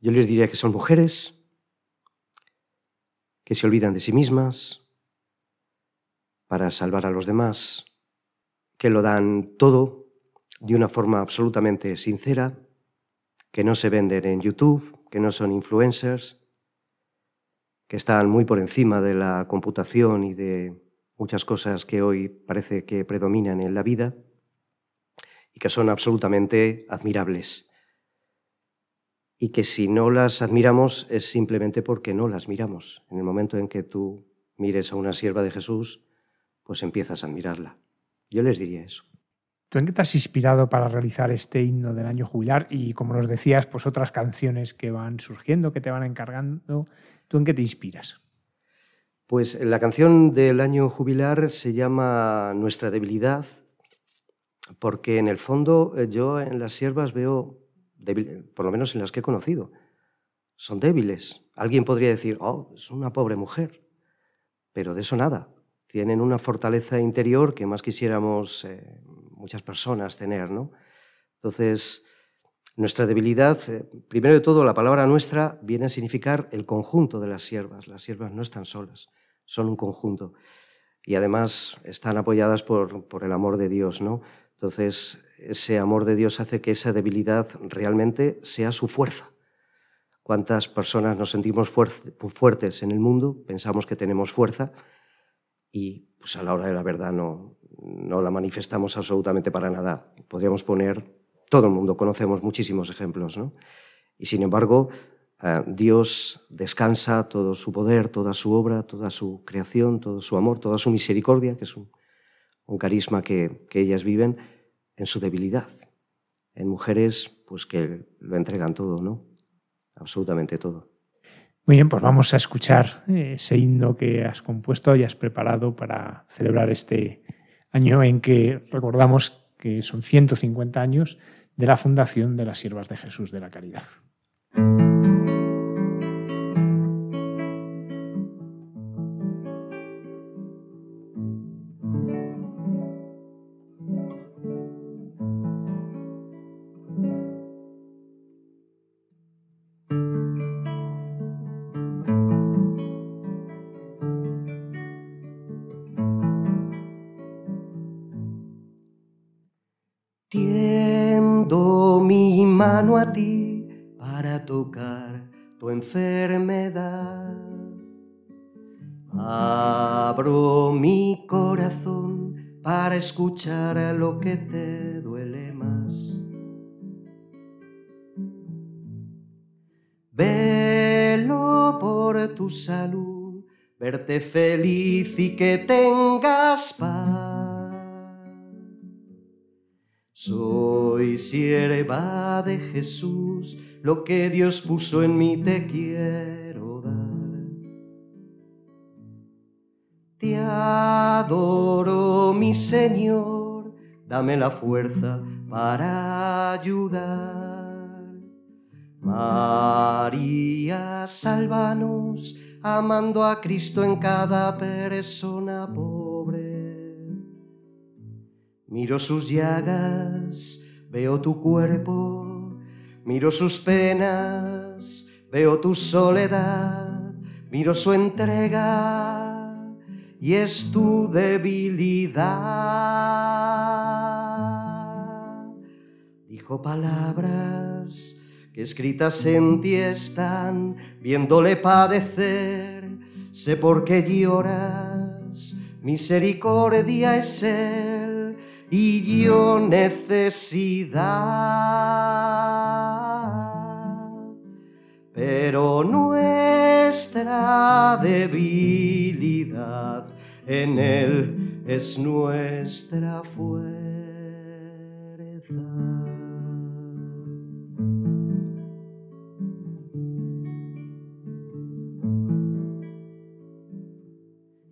yo les diría que son mujeres que se olvidan de sí mismas, para salvar a los demás, que lo dan todo de una forma absolutamente sincera, que no se venden en YouTube, que no son influencers, que están muy por encima de la computación y de muchas cosas que hoy parece que predominan en la vida y que son absolutamente admirables. Y que si no las admiramos es simplemente porque no las miramos. En el momento en que tú mires a una sierva de Jesús, pues empiezas a admirarla. Yo les diría eso. ¿Tú en qué te has inspirado para realizar este himno del año jubilar? Y como nos decías, pues otras canciones que van surgiendo, que te van encargando. ¿Tú en qué te inspiras? Pues la canción del año jubilar se llama Nuestra debilidad, porque en el fondo eh, yo en las siervas veo, por lo menos en las que he conocido, son débiles. Alguien podría decir, oh, es una pobre mujer, pero de eso nada tienen una fortaleza interior que más quisiéramos eh, muchas personas tener. ¿no? Entonces, nuestra debilidad, eh, primero de todo, la palabra nuestra viene a significar el conjunto de las siervas. Las siervas no están solas, son un conjunto. Y además están apoyadas por, por el amor de Dios. ¿no? Entonces, ese amor de Dios hace que esa debilidad realmente sea su fuerza. ¿Cuántas personas nos sentimos fuertes en el mundo? Pensamos que tenemos fuerza y pues a la hora de la verdad no, no la manifestamos absolutamente para nada. Podríamos poner, todo el mundo conocemos muchísimos ejemplos, ¿no? Y sin embargo, eh, Dios descansa todo su poder, toda su obra, toda su creación, todo su amor, toda su misericordia, que es un, carisma que, que, ellas viven, en su debilidad. En mujeres, pues que lo entregan todo, ¿no? Absolutamente todo. Muy bien, pues vamos a escuchar ese himno que has compuesto y has preparado para celebrar este año en que recordamos que son 150 años de la fundación de las Siervas de Jesús de la Caridad. Enfermedad. Abro mi corazón para escuchar lo que te duele más. Velo por tu salud, verte feliz y que tengas paz. Soy sierva de Jesús, lo que Dios puso en mí te quiero dar. Te adoro, mi Señor, dame la fuerza para ayudar. María, sálvanos, amando a Cristo en cada persona Miro sus llagas, veo tu cuerpo, Miro sus penas, veo tu soledad, miro su entrega y es tu debilidad. Dijo palabras que escritas en ti están, viéndole padecer, sé por qué lloras, misericordia es él y yo necesidad. Pero nuestra debilidad en él es nuestra fuerza.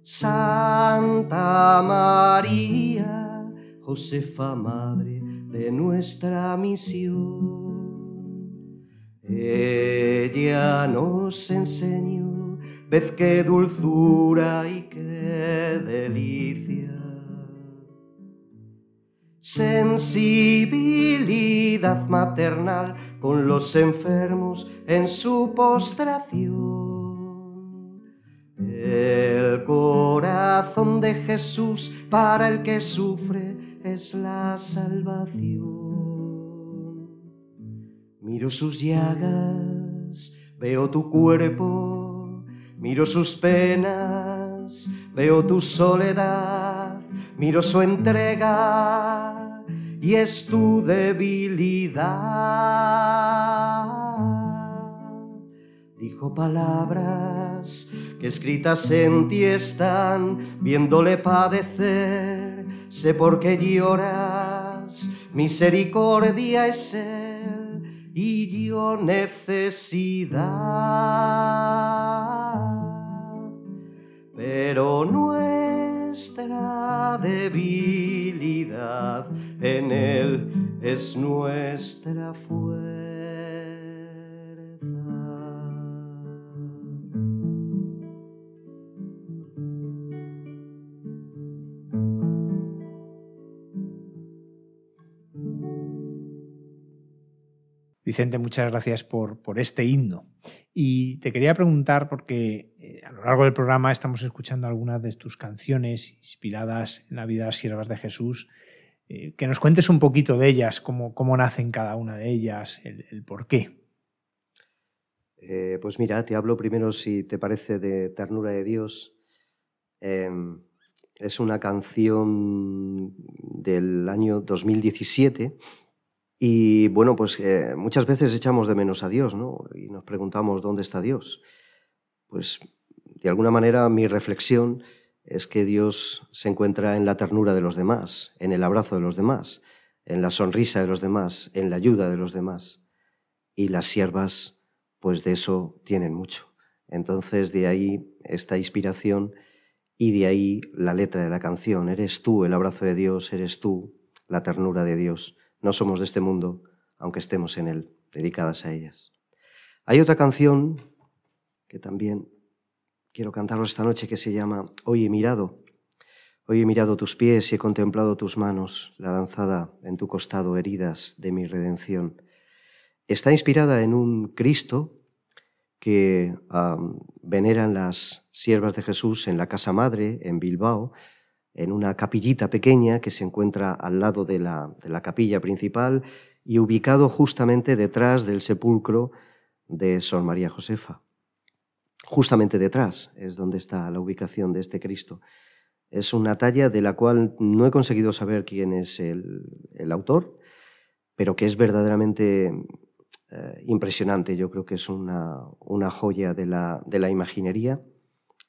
Santa María, Josefa Madre de nuestra misión. Ella nos enseñó, vez qué dulzura y qué delicia. Sensibilidad maternal con los enfermos en su postración el corazón de Jesús para el que sufre es la salvación. Miro sus llagas, veo tu cuerpo, miro sus penas, veo tu soledad, miro su entrega y es tu debilidad. Dijo palabras que escritas en ti están, viéndole padecer, sé por qué lloras, misericordia es él y yo necesidad. Pero nuestra debilidad en él es nuestra fuerza. Vicente, muchas gracias por, por, este himno. Y te quería preguntar, porque eh, a lo largo del programa estamos escuchando algunas de tus canciones inspiradas en la vida de las siervas de Jesús, eh, que nos cuentes un poquito de ellas, cómo, cómo nacen cada una de ellas, el, por qué. Eh, pues mira, te hablo primero, si te parece, de Ternura de Dios. Em, es una canción del año 2017 y bueno, pues eh, muchas veces echamos de menos a Dios, ¿no? Y nos preguntamos dónde está Dios. Pues de alguna manera mi reflexión es que Dios se encuentra en la ternura de los demás, en el abrazo de los demás, en la sonrisa de los demás, en la ayuda de los demás. Y las siervas, pues de eso tienen mucho. Entonces de ahí esta inspiración y de ahí la letra de la canción. Eres tú el abrazo de Dios, eres tú la ternura de Dios. No somos de este mundo, aunque estemos en él, dedicadas a ellas. Hay otra canción que también quiero cantaros esta noche que se llama Hoy he mirado. Hoy he mirado tus pies y he contemplado tus manos, la lanzada en tu costado, heridas de mi redención. Está inspirada en un Cristo que veneran las siervas de Jesús en la Casa Madre, en Bilbao, en una capillita pequeña que se encuentra al lado de la, capilla principal y ubicado justamente detrás del sepulcro de Sor María Josefa. Justamente detrás es donde está la ubicación de este Cristo. Es una talla de la cual no he conseguido saber quién es el, autor, pero que es verdaderamente eh, impresionante. Yo creo que es una, joya de la, de la imaginería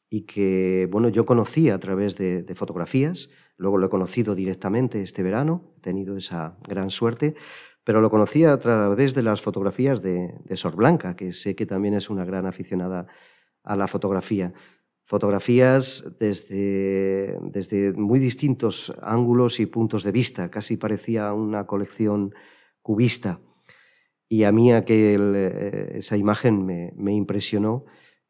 y que bueno, yo conocí a través de, fotografías, luego lo he conocido directamente este verano, he tenido esa gran suerte, pero lo conocí a través de las fotografías de, Sor Blanca, que sé que también es una gran aficionada a la fotografía. Fotografías desde, desde muy distintos ángulos y puntos de vista, casi parecía una colección cubista. Y a mí aquel, eh, esa imagen me, me impresionó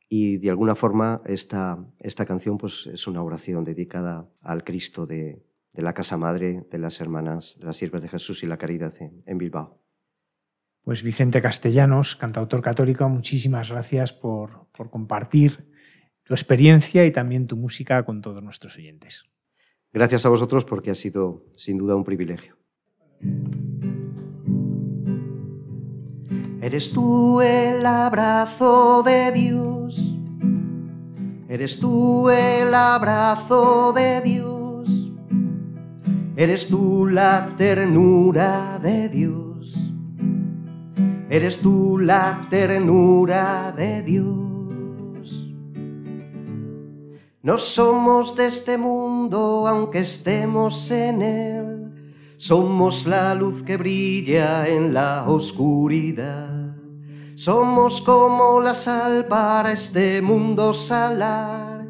y de alguna forma esta, esta canción pues, es una oración dedicada al Cristo de, la Casa Madre de las Hermanas de las Siervas de Jesús y la Caridad en, Bilbao. Pues Vicente Castellanos, cantautor católico, muchísimas gracias por, por compartir tu experiencia y también tu música con todos nuestros oyentes. Gracias a vosotros porque ha sido sin duda un privilegio. Eres tú el abrazo de Dios. Eres tú el abrazo de Dios. Eres tú la ternura de Dios. Eres tú la ternura de Dios. No somos de este mundo aunque estemos en él. Somos la luz que brilla en la oscuridad. Somos como la sal para este mundo salar.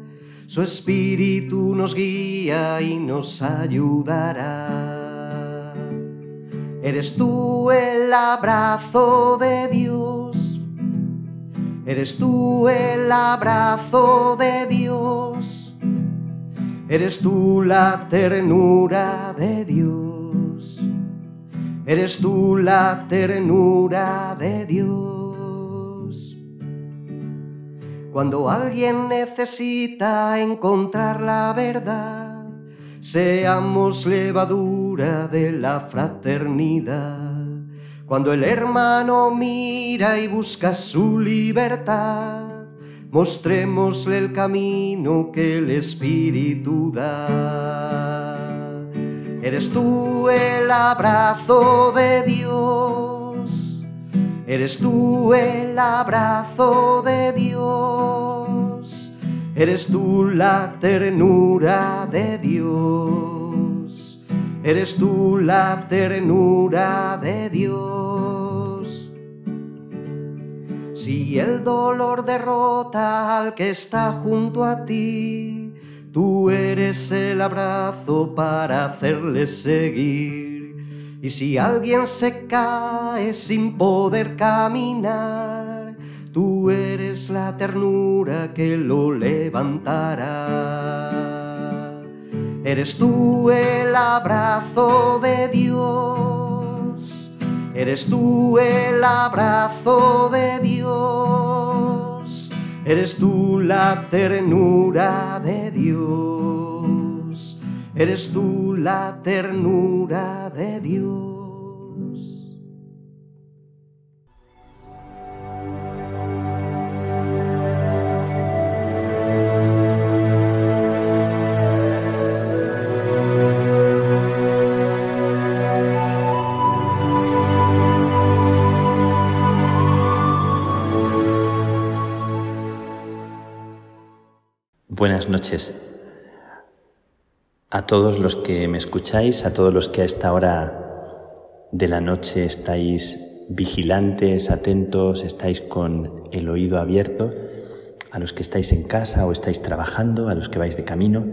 Su espíritu nos guía y nos ayudará. Eres tú el abrazo de Dios. Eres tú el abrazo de Dios. Eres tú la ternura de Dios. Eres tú la ternura de Dios. Cuando alguien necesita encontrar la verdad, seamos levadura de la fraternidad. Cuando el hermano mira y busca su libertad, mostrémosle el camino que el Espíritu da. Eres tú el abrazo de Dios, eres tú el abrazo de Dios Eres tú la ternura de Dios. Eres tú la ternura de Dios. Si el dolor derrota al que está junto a ti, tú eres el abrazo para hacerle seguir. Y si alguien se cae sin poder caminar, Tú eres la ternura que lo levantará. Eres tú el abrazo de Dios. Eres tú el abrazo de Dios. Eres tú la ternura de Dios. Eres tú la ternura de Dios. Buenas noches a todos los que me escucháis, a todos los que a esta hora de la noche estáis vigilantes, atentos, estáis con el oído abierto, a los que estáis en casa o estáis trabajando, a los que vais de camino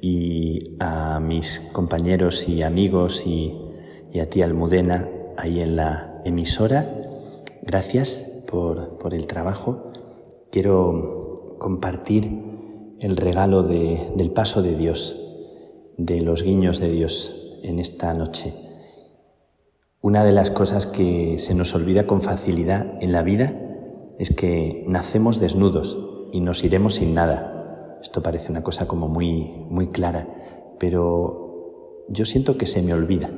y a mis compañeros y amigos y, a ti Almudena ahí en la emisora. Gracias por, por el trabajo. Quiero compartir el regalo del paso de Dios, de los guiños de Dios en esta noche. Una de las cosas que se nos olvida con facilidad en la vida es que nacemos desnudos y nos iremos sin nada. Esto parece una cosa como muy, muy clara, pero yo siento que se me olvida.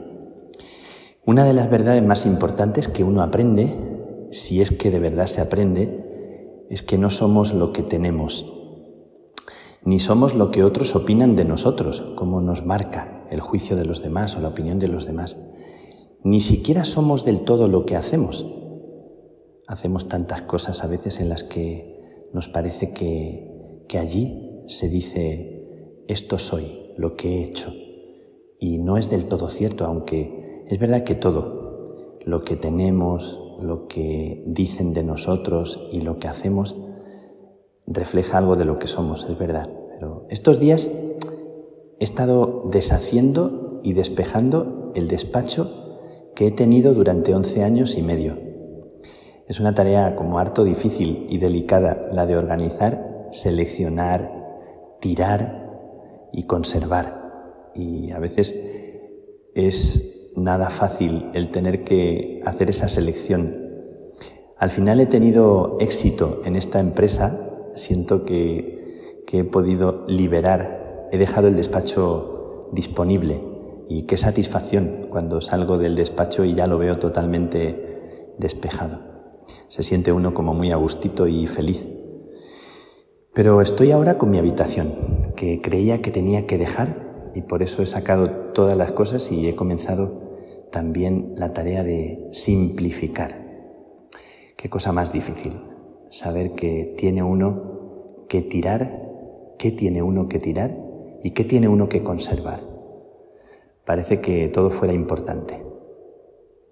Una de las verdades más importantes que uno aprende, si es que de verdad se aprende, es que no somos lo que tenemos, ni somos lo que otros opinan de nosotros, como nos marca el juicio de los demás o la opinión de los demás. Ni siquiera somos del todo lo que hacemos. Hacemos tantas cosas a veces en las que nos parece que, que allí se dice, esto soy, lo que he hecho. Y no es del todo cierto, aunque es verdad que todo, lo que tenemos, lo que dicen de nosotros y lo que hacemos, refleja algo de lo que somos, es verdad. Pero estos días he estado deshaciendo y despejando el despacho que he tenido durante 11 años y medio. Es una tarea como harto difícil y delicada la de organizar, seleccionar, tirar y conservar. Y a veces es nada fácil el tener que hacer esa selección. Al final he tenido éxito en esta empresa, siento que, que he podido liberar, he dejado el despacho disponible y qué satisfacción cuando salgo del despacho y ya lo veo totalmente despejado. Se siente uno como muy agustito y feliz. Pero estoy ahora con mi habitación, que creía que tenía que dejar y por eso he sacado todas las cosas y he comenzado también la tarea de simplificar. Qué cosa más difícil, saber que tiene uno que tirar, qué tiene uno que tirar y qué tiene uno que conservar parece que todo fuera importante.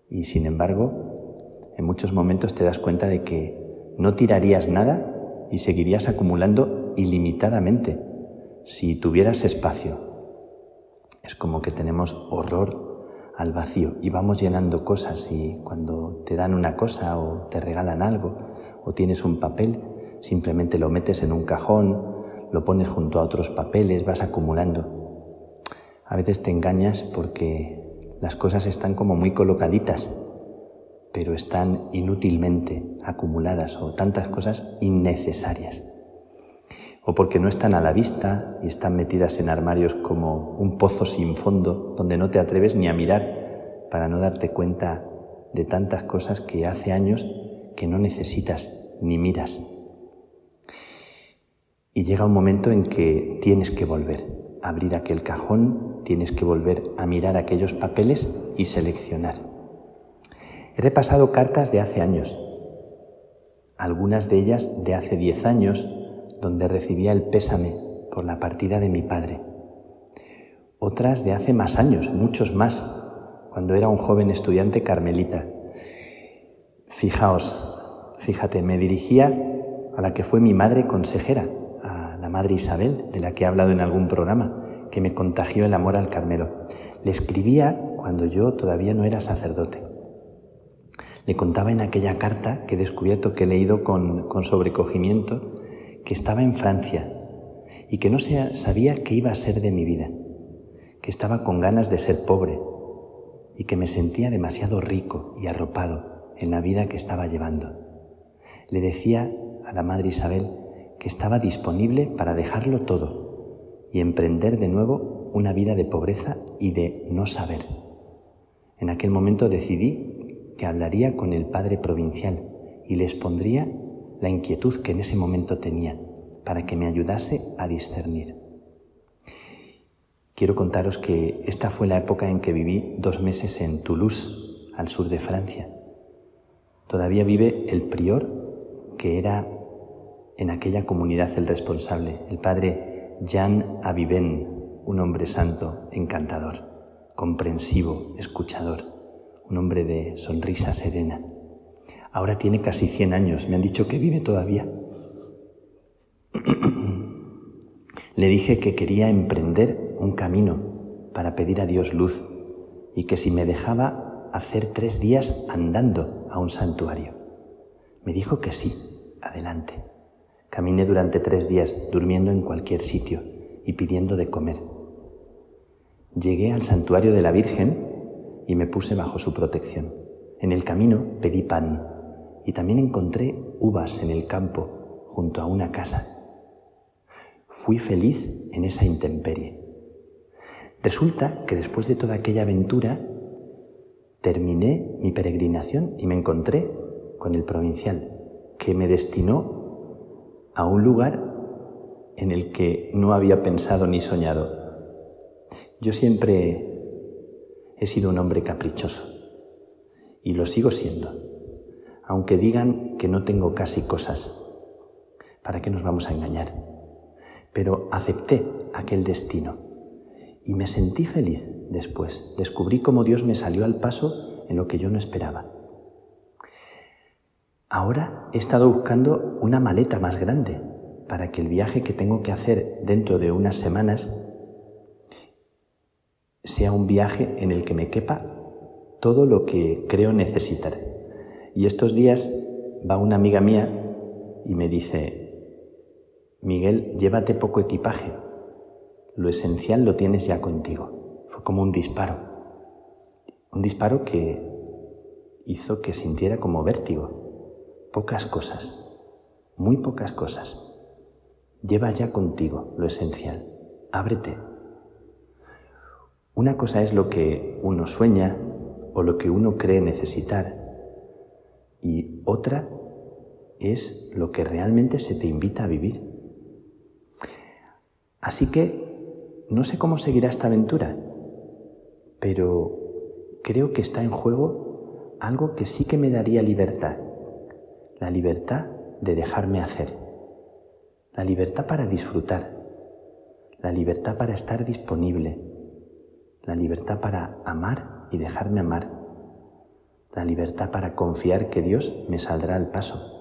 Y sin embargo, en muchos momentos te das cuenta de que no tirarías nada y seguirías acumulando ilimitadamente si tuvieras espacio. Es como que tenemos horror al vacío y vamos llenando cosas y cuando te dan una cosa o te regalan algo o tienes un papel, simplemente lo metes en un cajón, lo pones junto a otros papeles, vas acumulando. A veces te engañas porque las cosas están como muy colocaditas, pero están inútilmente acumuladas o tantas cosas innecesarias. O porque no están a la vista y están metidas en armarios como un pozo sin fondo donde no te atreves ni a mirar para no darte cuenta de tantas cosas que hace años que no necesitas ni miras. Y llega un momento en que tienes que volver, abrir aquel cajón tienes que volver a mirar aquellos papeles y seleccionar. He repasado cartas de hace años, algunas de ellas de hace diez años, donde recibía el pésame por la partida de mi padre. Otras de hace más años, muchos más, cuando era un joven estudiante carmelita. Fijaos, fíjate, me dirigía a la que fue mi madre consejera, a la madre Isabel, de la que he hablado en algún programa que me contagió el amor al Carmelo. Le escribía cuando yo todavía no era sacerdote. Le contaba en aquella carta que he descubierto que he leído con, sobrecogimiento que estaba en Francia y que no sabía qué iba a ser de mi vida, que estaba con ganas de ser pobre y que me sentía demasiado rico y arropado en la vida que estaba llevando. Le decía a la Madre Isabel que estaba disponible para dejarlo todo y emprender de nuevo una vida de pobreza y de no saber. En aquel momento decidí que hablaría con el padre provincial y le expondría la inquietud que en ese momento tenía para que me ayudase a discernir. Quiero contaros que esta fue la época en que viví dos meses en Toulouse, al sur de Francia. Todavía vive el prior que era en aquella comunidad el responsable, el padre Jean Aviven, un hombre santo, encantador, comprensivo, escuchador, un hombre de sonrisa serena. Ahora tiene casi 100 años, me han dicho que vive todavía. Le dije que quería emprender un camino para pedir a Dios luz y que si me dejaba hacer tres días andando a un santuario. Me dijo que sí, adelante. Caminé durante tres días durmiendo en cualquier sitio y pidiendo de comer. Llegué al santuario de la Virgen y me puse bajo su protección. En el camino pedí pan y también encontré uvas en el campo junto a una casa. Fui feliz en esa intemperie. Resulta que después de toda aquella aventura terminé mi peregrinación y me encontré con el provincial, que me destinó a un lugar en el que no había pensado ni soñado. Yo siempre he sido un hombre caprichoso y lo sigo siendo, aunque digan que no tengo casi cosas. ¿Para qué nos vamos a engañar? Pero acepté aquel destino y me sentí feliz después. Descubrí cómo Dios me salió al paso en lo que yo no esperaba. Ahora he estado buscando una maleta más grande para que el viaje que tengo que hacer dentro de unas semanas sea un viaje en el que me quepa todo lo que creo necesitar. Y estos días va una amiga mía y me dice, Miguel, llévate poco equipaje, lo esencial lo tienes ya contigo. Fue como un disparo. Un disparo que hizo que sintiera como vértigo. Pocas cosas, muy pocas cosas. Lleva ya contigo lo esencial. Ábrete. Una cosa es lo que uno sueña o lo que uno cree necesitar y otra es lo que realmente se te invita a vivir. Así que no sé cómo seguirá esta aventura, pero creo que está en juego algo que sí que me daría libertad, la libertad de dejarme hacer, la libertad para disfrutar, la libertad para estar disponible, la libertad para amar y dejarme amar, la libertad para confiar que Dios me saldrá al paso.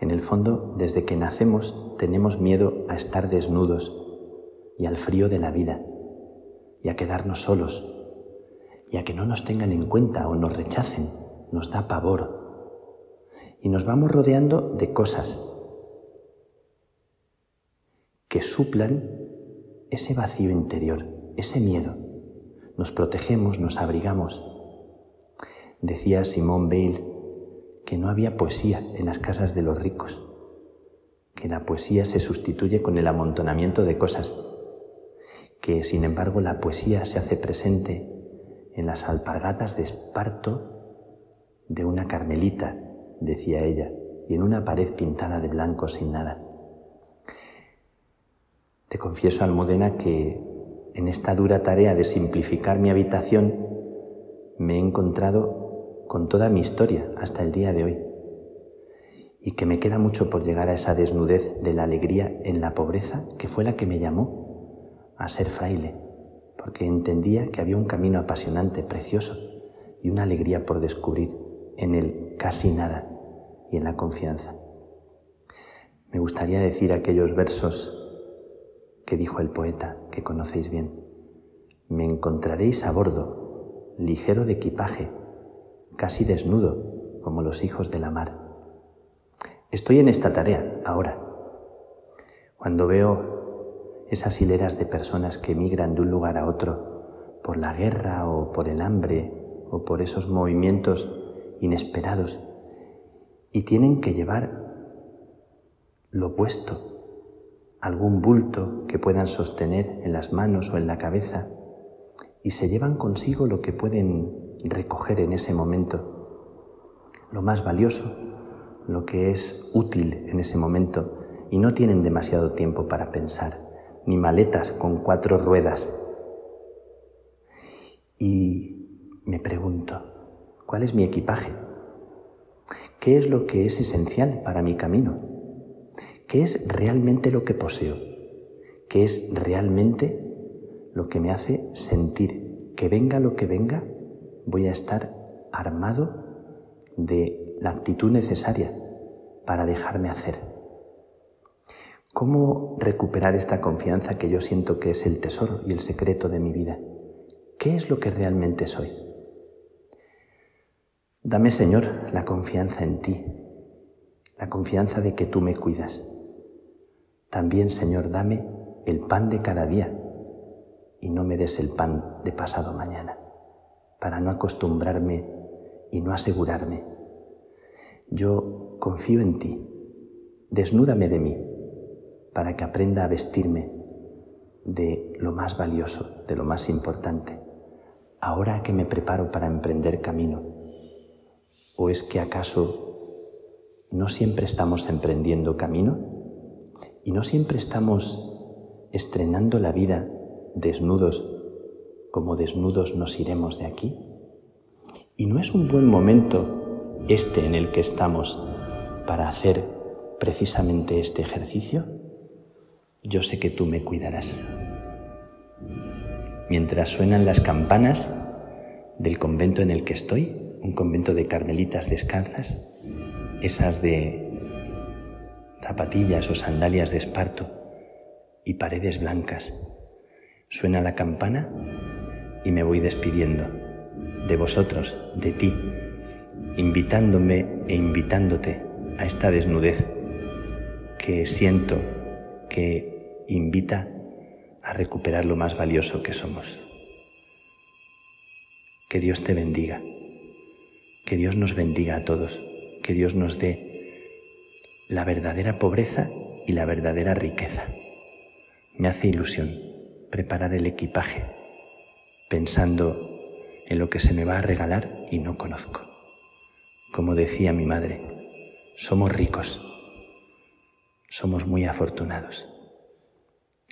En el fondo, desde que nacemos tenemos miedo a estar desnudos y al frío de la vida y a quedarnos solos y a que no nos tengan en cuenta o nos rechacen. Nos da pavor. Y nos vamos rodeando de cosas que suplan ese vacío interior, ese miedo. Nos protegemos, nos abrigamos. Decía Simón Bale que no había poesía en las casas de los ricos, que la poesía se sustituye con el amontonamiento de cosas, que sin embargo la poesía se hace presente en las alpargatas de esparto de una carmelita, decía ella, y en una pared pintada de blanco sin nada. Te confieso, Almudena, que en esta dura tarea de simplificar mi habitación me he encontrado con toda mi historia hasta el día de hoy y que me queda mucho por llegar a esa desnudez de la alegría en la pobreza que fue la que me llamó a ser fraile, porque entendía que había un camino apasionante, precioso y una alegría por descubrir en el casi nada y en la confianza. Me gustaría decir aquellos versos que dijo el poeta, que conocéis bien. Me encontraréis a bordo, ligero de equipaje, casi desnudo, como los hijos de la mar. Estoy en esta tarea ahora. Cuando veo esas hileras de personas que migran de un lugar a otro por la guerra o por el hambre o por esos movimientos inesperados y tienen que llevar lo opuesto, algún bulto que puedan sostener en las manos o en la cabeza y se llevan consigo lo que pueden recoger en ese momento. Lo más valioso, lo que es útil en ese momento y no tienen demasiado tiempo para pensar, ni maletas con cuatro ruedas. Y me pregunto, ¿cuál es mi equipaje? ¿Qué es lo que es esencial para mi camino? ¿Qué es realmente lo que poseo? ¿Qué es realmente lo que me hace sentir que venga lo que venga, voy a estar armado de la actitud necesaria para dejarme hacer. ¿Cómo recuperar esta confianza que yo siento que es el tesoro y el secreto de mi vida? ¿Qué es lo que realmente soy? Dame, Señor, la confianza en ti, la confianza de que tú me cuidas. También, Señor, dame el pan de cada día y no me des el pan de pasado mañana para no acostumbrarme y no asegurarme. Yo confío en ti, desnúdame de mí, para que aprenda a vestirme de lo más valioso, de lo más importante, ahora que me preparo para emprender camino. ¿O es que acaso no siempre estamos emprendiendo camino? ¿Y no siempre estamos estrenando la vida desnudos como desnudos nos iremos de aquí? ¿Y no es un buen momento este en el que estamos para hacer precisamente este ejercicio? Yo sé que tú me cuidarás. Mientras suenan las campanas del convento en el que estoy, un convento de carmelitas descalzas, esas de zapatillas o sandalias de esparto y paredes blancas, suena la campana y me voy despidiendo de vosotros, de ti, invitándome e invitándote a esta desnudez que siento que invita a recuperar lo más valioso que somos. Que Dios te bendiga. Que Dios nos bendiga a todos. Que Dios nos dé la verdadera pobreza y la verdadera riqueza. Me hace ilusión preparar el equipaje pensando en lo que se me va a regalar y no conozco. Como decía mi madre, somos ricos, somos muy afortunados.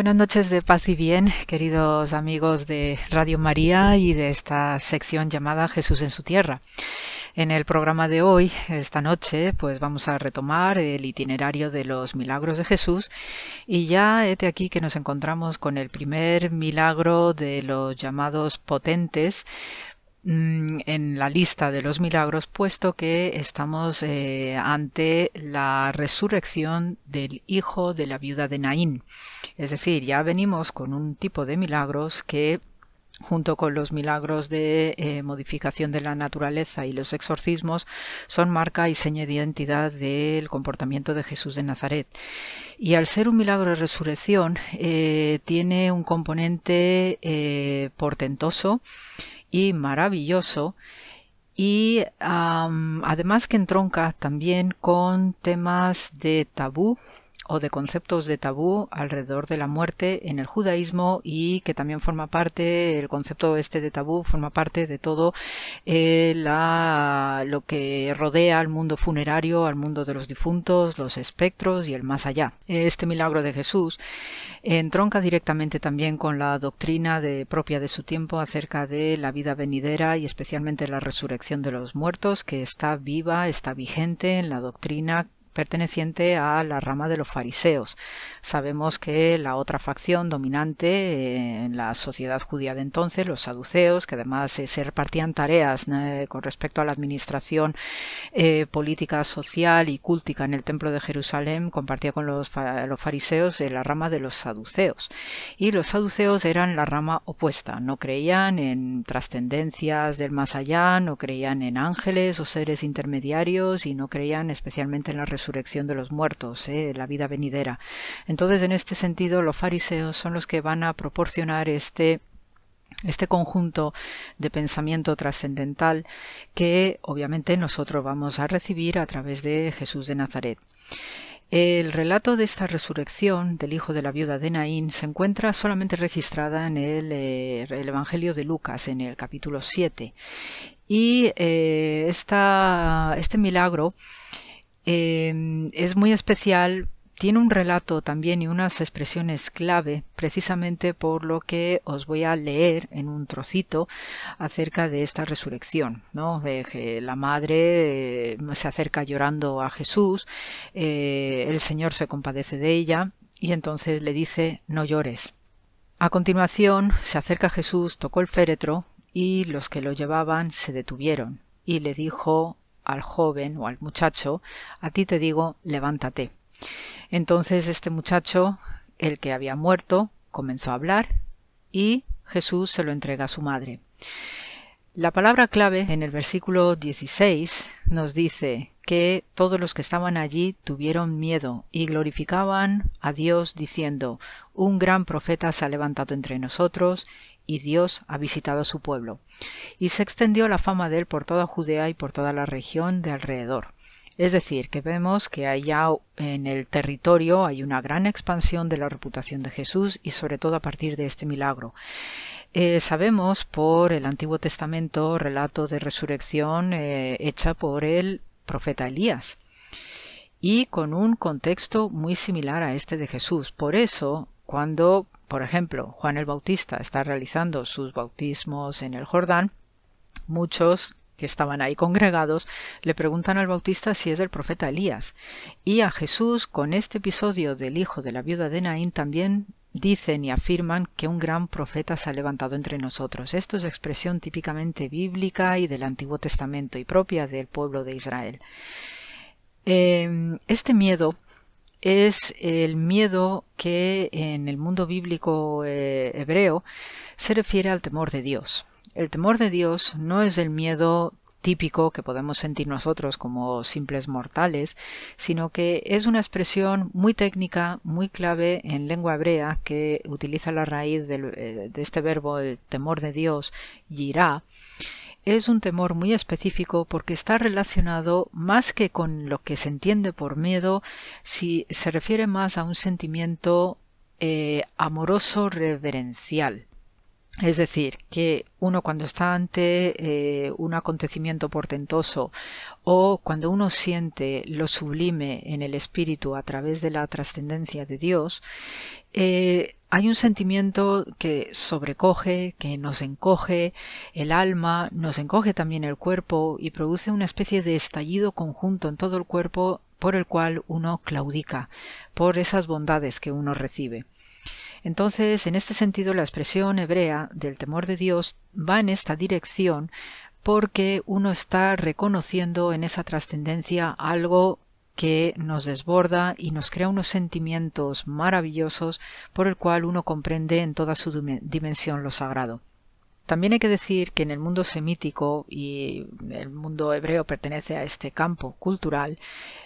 Buenas noches de paz y bien, queridos amigos de Radio María y de esta sección llamada Jesús en su tierra. En el programa de hoy, esta noche, pues vamos a retomar el itinerario de los milagros de Jesús y ya de aquí que nos encontramos con el primer milagro de los llamados potentes, en la lista de los milagros, puesto que estamos eh, ante la resurrección del hijo de la viuda de Naín. Es decir, ya venimos con un tipo de milagros que junto con los milagros de eh, modificación de la naturaleza y los exorcismos, son marca y seña de identidad del comportamiento de Jesús de Nazaret. Y al ser un milagro de resurrección, eh, tiene un componente portentoso y maravilloso. Y además que entronca también con temas de tabú o de conceptos de tabú alrededor de la muerte en el judaísmo y que también forma parte, el concepto este de tabú forma parte de todo eh, la, lo que rodea al mundo funerario, al mundo de los difuntos, los espectros y el más allá. Este milagro de Jesús entronca directamente también con la doctrina de, propia de su tiempo acerca de la vida venidera y especialmente la resurrección de los muertos, que está viva, está vigente en la doctrina perteneciente a la rama de los fariseos. Sabemos que la otra facción dominante en la sociedad judía de entonces, los saduceos, que además eh, se repartían tareas eh, con respecto a la administración eh, política, social y cúltica en el templo de Jerusalén, compartía con los, fariseos la rama de los saduceos. Y los saduceos eran la rama opuesta, no creían en trascendencias del más allá, no creían en ángeles o seres intermediarios y no creían especialmente en la resurrección de los muertos, ¿eh? la vida venidera. Entonces, en este sentido, los fariseos son los que van a proporcionar este este conjunto de pensamiento trascendental que obviamente nosotros vamos a recibir a través de Jesús de Nazaret. El relato de esta resurrección del hijo de la viuda de Naín se encuentra solamente registrada en el, eh, Evangelio de Lucas, en el capítulo 7. Y eh, este milagro Em, es muy especial, tiene un relato también y unas expresiones clave, precisamente por lo que os voy a leer en un trocito acerca de esta resurrección, ¿no? que la madre eh, se acerca llorando a Jesús, eh, el Señor se compadece de ella y entonces le dice no llores. A continuación se acerca Jesús, tocó el féretro y los que lo llevaban se detuvieron y le dijo al joven o al muchacho, a ti te digo, levántate. Entonces este muchacho, el que había muerto, comenzó a hablar y Jesús se lo entrega a su madre. La palabra clave en el versículo 16 nos dice que todos los que estaban allí tuvieron miedo y glorificaban a Dios diciendo, un gran profeta se ha levantado entre nosotros y Dios ha visitado a su pueblo. Y se extendió la fama de él por toda Judea y por toda la región de alrededor. Es decir, que vemos que allá en el territorio hay una gran expansión de la reputación de Jesús y sobre todo a partir de este milagro. Eh, sabemos por el Antiguo Testamento relato de resurrección eh, hecha por el profeta Elías y con un contexto muy similar a este de Jesús. Por eso, cuando por ejemplo, Juan el Bautista está realizando sus bautismos en el Jordán, muchos que estaban ahí congregados le preguntan al Bautista si es el profeta Elías. Y a Jesús, con este episodio del hijo de la viuda de Naín, también dicen y afirman que un gran profeta se ha levantado entre nosotros. Esto es expresión típicamente bíblica y del Antiguo Testamento y propia del pueblo de Israel. Em, este miedo es el miedo que en el mundo bíblico eh, hebreo se refiere al temor de Dios. El temor de Dios no es el miedo típico que podemos sentir nosotros como simples mortales, sino que es una expresión muy técnica, muy clave en lengua hebrea que utiliza la raíz eh, de este verbo el temor de Dios, yirá, es un temor muy específico porque está relacionado más que con lo que se entiende por miedo, si se refiere más a un sentimiento eh, amoroso reverencial. Es decir, que uno cuando está ante eh, un acontecimiento portentoso o cuando uno siente lo sublime en el espíritu a través de la trascendencia de Dios, eh, hay un sentimiento que sobrecoge, que nos encoge el alma, nos encoge también el cuerpo y produce una especie de estallido conjunto en todo el cuerpo por el cual uno claudica, por esas bondades que uno recibe. Entonces, en este sentido, la expresión hebrea del temor de Dios va en esta dirección porque uno está reconociendo en esa trascendencia algo que nos desborda y nos crea unos sentimientos maravillosos por el cual uno comprende en toda su dimensión lo sagrado. También hay que decir que en el mundo semítico y el mundo hebreo pertenece a este campo cultural,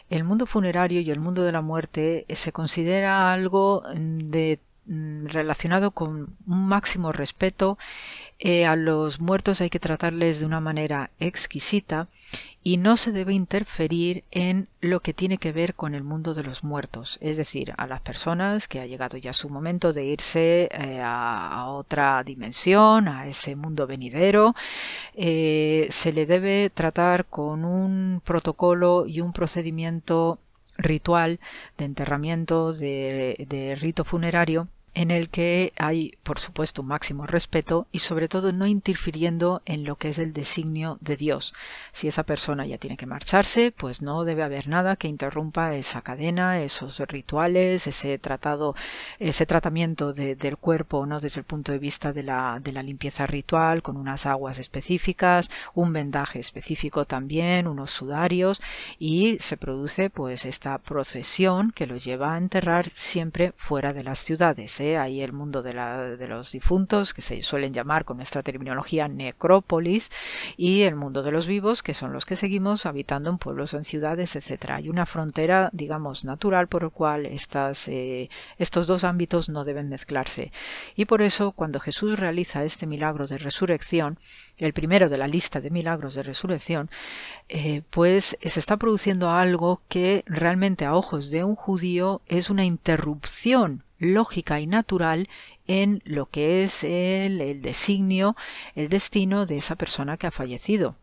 el mundo funerario y el mundo de la muerte se considera algo de Mm, relacionado con un máximo respeto. Eh, a los muertos hay que tratarles de una manera exquisita y no se debe interferir en lo que tiene que ver con el mundo de los muertos, es decir, a las personas que ha llegado ya su momento de irse eh, a, otra dimensión, a ese mundo venidero, eh, se le debe tratar con un protocolo y un procedimiento ritual de enterramiento, de, rito funerario, en el que hay, por supuesto, un máximo respeto y sobre todo no interfiriendo en lo que es el designio de Dios. Si esa persona ya tiene que marcharse, pues no debe haber nada que interrumpa esa cadena, esos rituales, ese tratado, ese tratamiento del cuerpo, ¿no? Desde el punto de vista de la, de la limpieza ritual, con unas aguas específicas, un vendaje específico también, unos sudarios, y se produce pues esta procesión que lo lleva a enterrar siempre fuera de las ciudades ahí el mundo de, los difuntos, que se suelen llamar con nuestra terminología necrópolis, y el mundo de los vivos, que son los que seguimos habitando en pueblos, en ciudades, etc. Hay una frontera, digamos, natural por lo cual estas, eh, estos dos ámbitos no deben mezclarse. Y por eso, cuando Jesús realiza este milagro de resurrección, el primero de la lista de milagros de resurrección, eh, pues se está produciendo algo que realmente a ojos de un judío es una interrupción lógica y natural en lo que es el, designio, el destino de esa persona que ha fallecido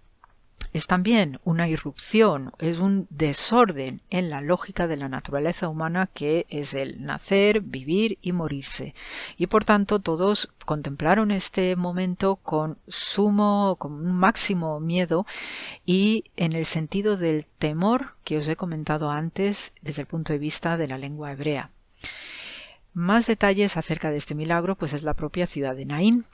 es también una irrupción, es un desorden en la lógica de la naturaleza humana que es el nacer, vivir y morirse. Y por tanto todos contemplaron este momento con sumo, con un máximo miedo y en el sentido del temor que os he comentado antes desde el punto de vista de la lengua hebrea. Más detalles acerca de este milagro pues es la propia ciudad de Naín.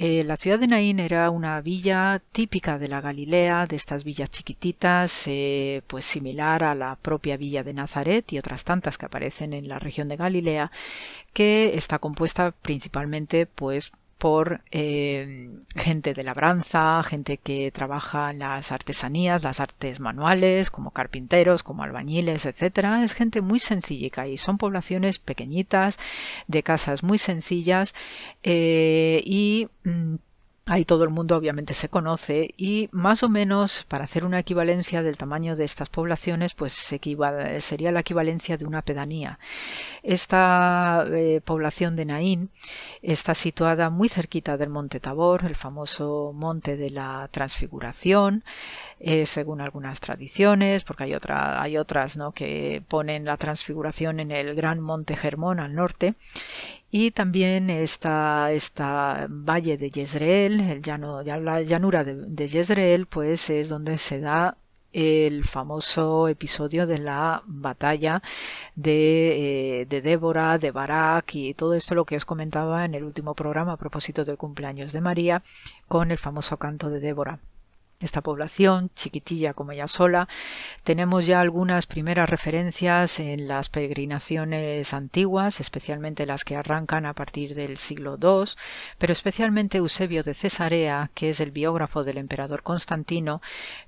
Eh, la ciudad de Naín era una villa típica de la Galilea, de estas villas chiquititas, eh, pues similar a la propia villa de Nazaret y otras tantas que aparecen en la región de Galilea, que está compuesta principalmente pues por eh, gente de labranza, gente que trabaja las artesanías, las artes manuales, como carpinteros, como albañiles, etcétera. Es gente muy sencilla y son poblaciones pequeñitas, de casas muy sencillas eh, y mm, Ahí todo el mundo obviamente se conoce y más o menos para hacer una equivalencia del tamaño de estas poblaciones pues sería la equivalencia de una pedanía. Esta eh, población de Naín está situada muy cerquita del monte Tabor, el famoso monte de la transfiguración, eh, según algunas tradiciones, porque hay, hay otras ¿no? que ponen la transfiguración en el gran monte Germón al norte y también está esta valle de Jezreel, el llano, la llanura de, de Jezreel, pues es donde se da el famoso episodio de la batalla de, eh, de, Débora, de Barak y todo esto lo que os comentaba en el último programa a propósito del cumpleaños de María con el famoso canto de Débora esta población, chiquitilla como ella sola. Tenemos ya algunas primeras referencias en las peregrinaciones antiguas, especialmente las que arrancan a partir del siglo II, pero especialmente Eusebio de Cesarea, que es el biógrafo del emperador Constantino,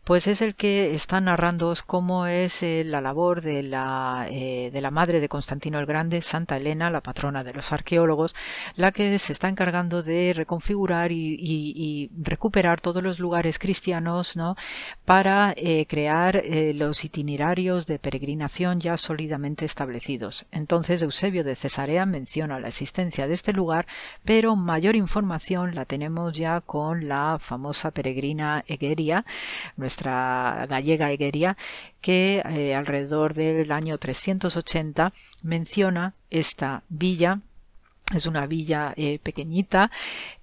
pues es el que está narrando cómo es eh, la labor de la, eh, de la madre de Constantino el Grande, Santa Elena, la patrona de los arqueólogos, la que se está encargando de reconfigurar y recuperar todos los lugares cristianos ¿no? para eh, crear eh, los itinerarios de peregrinación ya sólidamente establecidos. Entonces Eusebio de Cesarea menciona la existencia de este lugar, pero mayor información la tenemos ya con la famosa peregrina Egeria, nuestra gallega Egeria, que eh, alrededor del año 380 menciona esta villa es una villa eh, pequeñita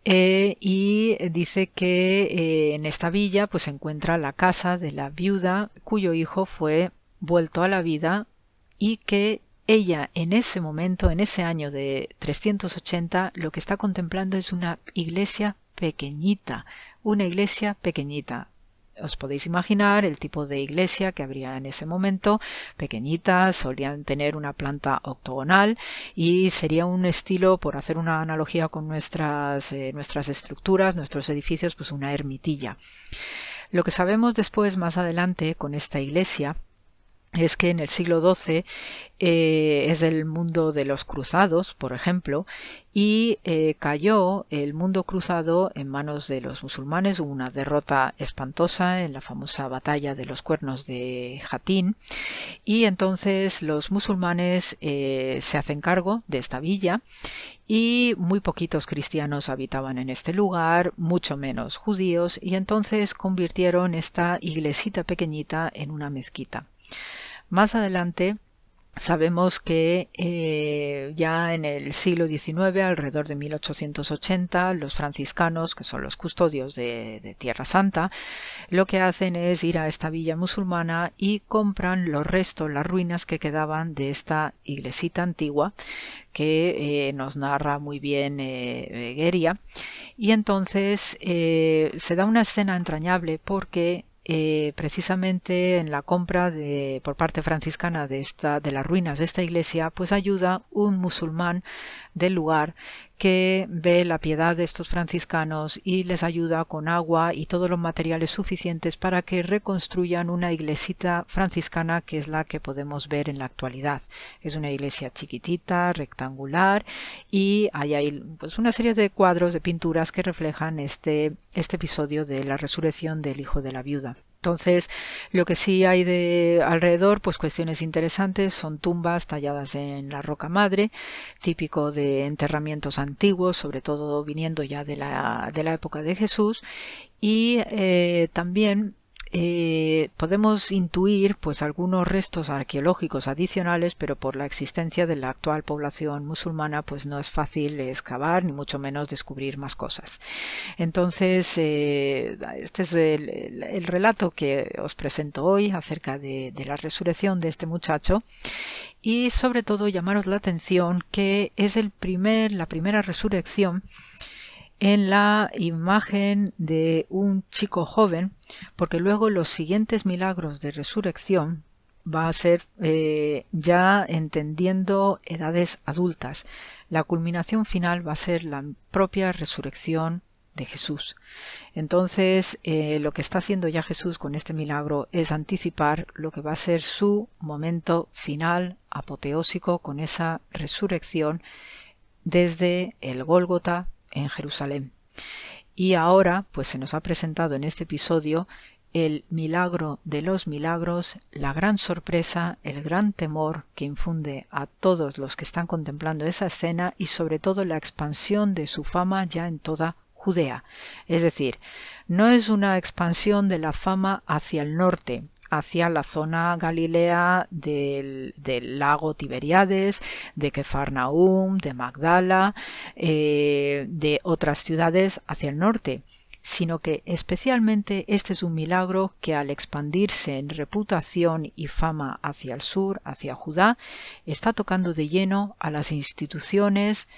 eh, y dice que eh, en esta villa pues se encuentra la casa de la viuda cuyo hijo fue vuelto a la vida y que ella en ese momento, en ese año de 380, lo que está contemplando es una iglesia pequeñita, una iglesia pequeñita. Os podéis imaginar el tipo de iglesia que habría en ese momento, pequeñitas, solían tener una planta octogonal y sería un estilo, por hacer una analogía con nuestras, eh, nuestras estructuras, nuestros edificios, pues una ermitilla. Lo que sabemos después, más adelante, con esta iglesia, es que en el siglo XII eh, es el mundo de los cruzados, por ejemplo, y eh, cayó el mundo cruzado en manos de los musulmanes, hubo una derrota espantosa en la famosa batalla de los cuernos de Jatín, y entonces los musulmanes eh, se hacen cargo de esta villa y muy poquitos cristianos habitaban en este lugar, mucho menos judíos, y entonces convirtieron esta iglesita pequeñita en una mezquita. Más adelante Sabemos que eh, ya en el siglo XIX, alrededor de 1880, los franciscanos, que son los custodios de, Tierra Santa, lo que hacen es ir a esta villa musulmana y compran los restos, las ruinas que quedaban de esta iglesita antigua, que eh, nos narra muy bien eh, Gueria. Y entonces se da una escena entrañable porque eh, precisamente en la compra de, por parte franciscana de, esta, de las ruinas de esta iglesia, pues ayuda un musulmán del lugar que ve la piedad de estos franciscanos y les ayuda con agua y todos los materiales suficientes para que reconstruyan una iglesita franciscana que es la que podemos ver en la actualidad. Es una iglesia chiquitita, rectangular y hay pues, una serie de cuadros de pinturas que reflejan este, este episodio de la resurrección del hijo de la viuda. Entonces, lo que sí hay de alrededor, pues cuestiones interesantes, son tumbas talladas en la roca madre, típico de enterramientos antiguos, sobre todo viniendo ya de la, de la época de Jesús, y eh, también eh, podemos intuir pues algunos restos arqueológicos adicionales, pero por la existencia de la actual población musulmana pues no es fácil excavar ni mucho menos descubrir más cosas. Entonces, eh, este es el, relato que os presento hoy acerca de, de la resurrección de este muchacho y sobre todo llamaros la atención que es el primer, la primera resurrección en la imagen de un chico joven, porque luego los siguientes milagros de resurrección va a ser eh, ya entendiendo edades adultas. La culminación final va a ser la propia resurrección de Jesús. Entonces, eh, lo que está haciendo ya Jesús con este milagro es anticipar lo que va a ser su momento final apoteósico con esa resurrección desde el Gólgota en Jerusalén. Y ahora, pues se nos ha presentado en este episodio el milagro de los milagros, la gran sorpresa, el gran temor que infunde a todos los que están contemplando esa escena y sobre todo la expansión de su fama ya en toda Judea. Es decir, no es una expansión de la fama hacia el norte, hacia la zona Galilea del, lago Tiberiades, de Kefarnaum, de Magdala, eh, de otras ciudades hacia el norte, sino que especialmente este es un milagro que al expandirse en reputación y fama hacia el sur, hacia Judá, está tocando de lleno a las instituciones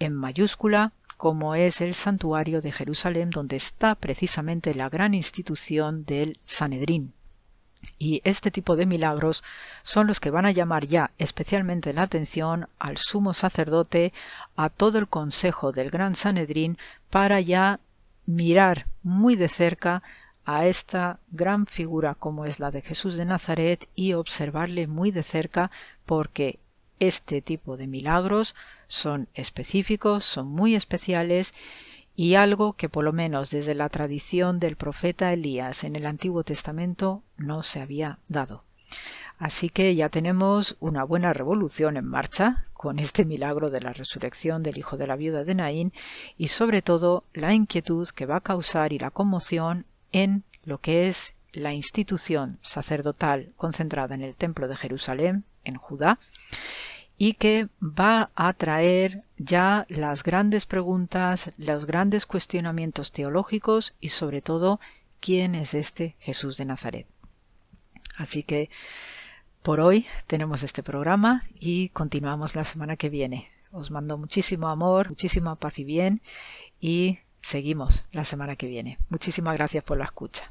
en mayúscula como es el santuario de Jerusalén, donde está precisamente la gran institución del Sanedrín. Y este tipo de milagros son los que van a llamar ya especialmente la atención al sumo sacerdote, a todo el consejo del gran Sanedrín, para ya mirar muy de cerca a esta gran figura como es la de Jesús de Nazaret y observarle muy de cerca porque este tipo de milagros son específicos, son muy especiales y algo que por lo menos desde la tradición del profeta Elías en el Antiguo Testamento no se había dado. Así que ya tenemos una buena revolución en marcha con este milagro de la resurrección del hijo de la viuda de Naín y sobre todo la inquietud que va a causar y la conmoción en lo que es la institución sacerdotal concentrada en el templo de Jerusalén, en Judá, y que va a traer ya las grandes preguntas, los grandes cuestionamientos teológicos y sobre todo quién es este Jesús de Nazaret. Así que por hoy tenemos este programa y continuamos la semana que viene. Os mando muchísimo amor, muchísima paz y bien y seguimos la semana que viene. Muchísimas gracias por la escucha.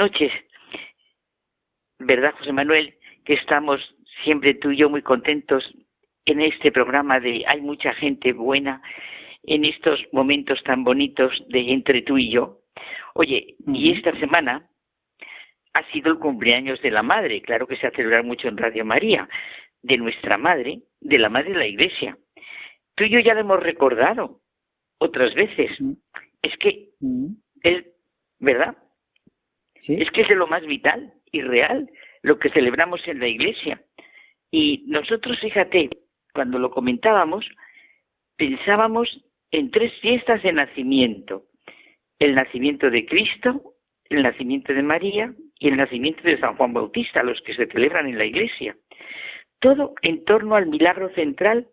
Noches. ¿Verdad, José Manuel? Que estamos siempre tú y yo muy contentos en este programa de Hay mucha gente buena, en estos momentos tan bonitos de entre tú y yo. Oye, y esta semana ha sido el cumpleaños de la madre, claro que se ha celebrado mucho en Radio María, de nuestra madre, de la madre de la iglesia. Tú y yo ya lo hemos recordado otras veces. Es que es, ¿verdad? Es que es de lo más vital y real lo que celebramos en la iglesia. Y nosotros, fíjate, cuando lo comentábamos, pensábamos en tres fiestas de nacimiento. El nacimiento de Cristo, el nacimiento de María y el nacimiento de San Juan Bautista, los que se celebran en la iglesia. Todo en torno al milagro central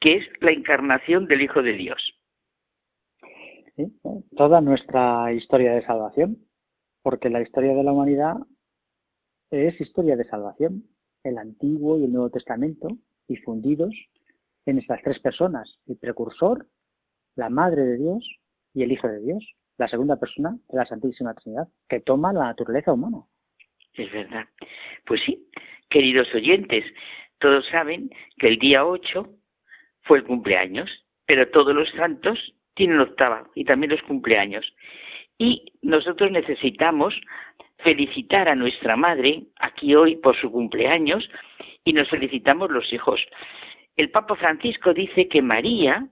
que es la encarnación del Hijo de Dios. toda nuestra historia de salvación, porque la historia de la humanidad es historia de salvación, el Antiguo y el Nuevo Testamento, difundidos en estas tres personas, el precursor, la Madre de Dios y el Hijo de Dios la segunda persona de la Santísima Trinidad, que toma la naturaleza humana. Es verdad. Pues sí, queridos oyentes, todos saben que el día 8 fue el cumpleaños, pero todos los santos tienen octava y también los cumpleaños. Y nosotros necesitamos felicitar a nuestra madre aquí hoy por su cumpleaños y nos felicitamos los hijos. El Papa Francisco dice que María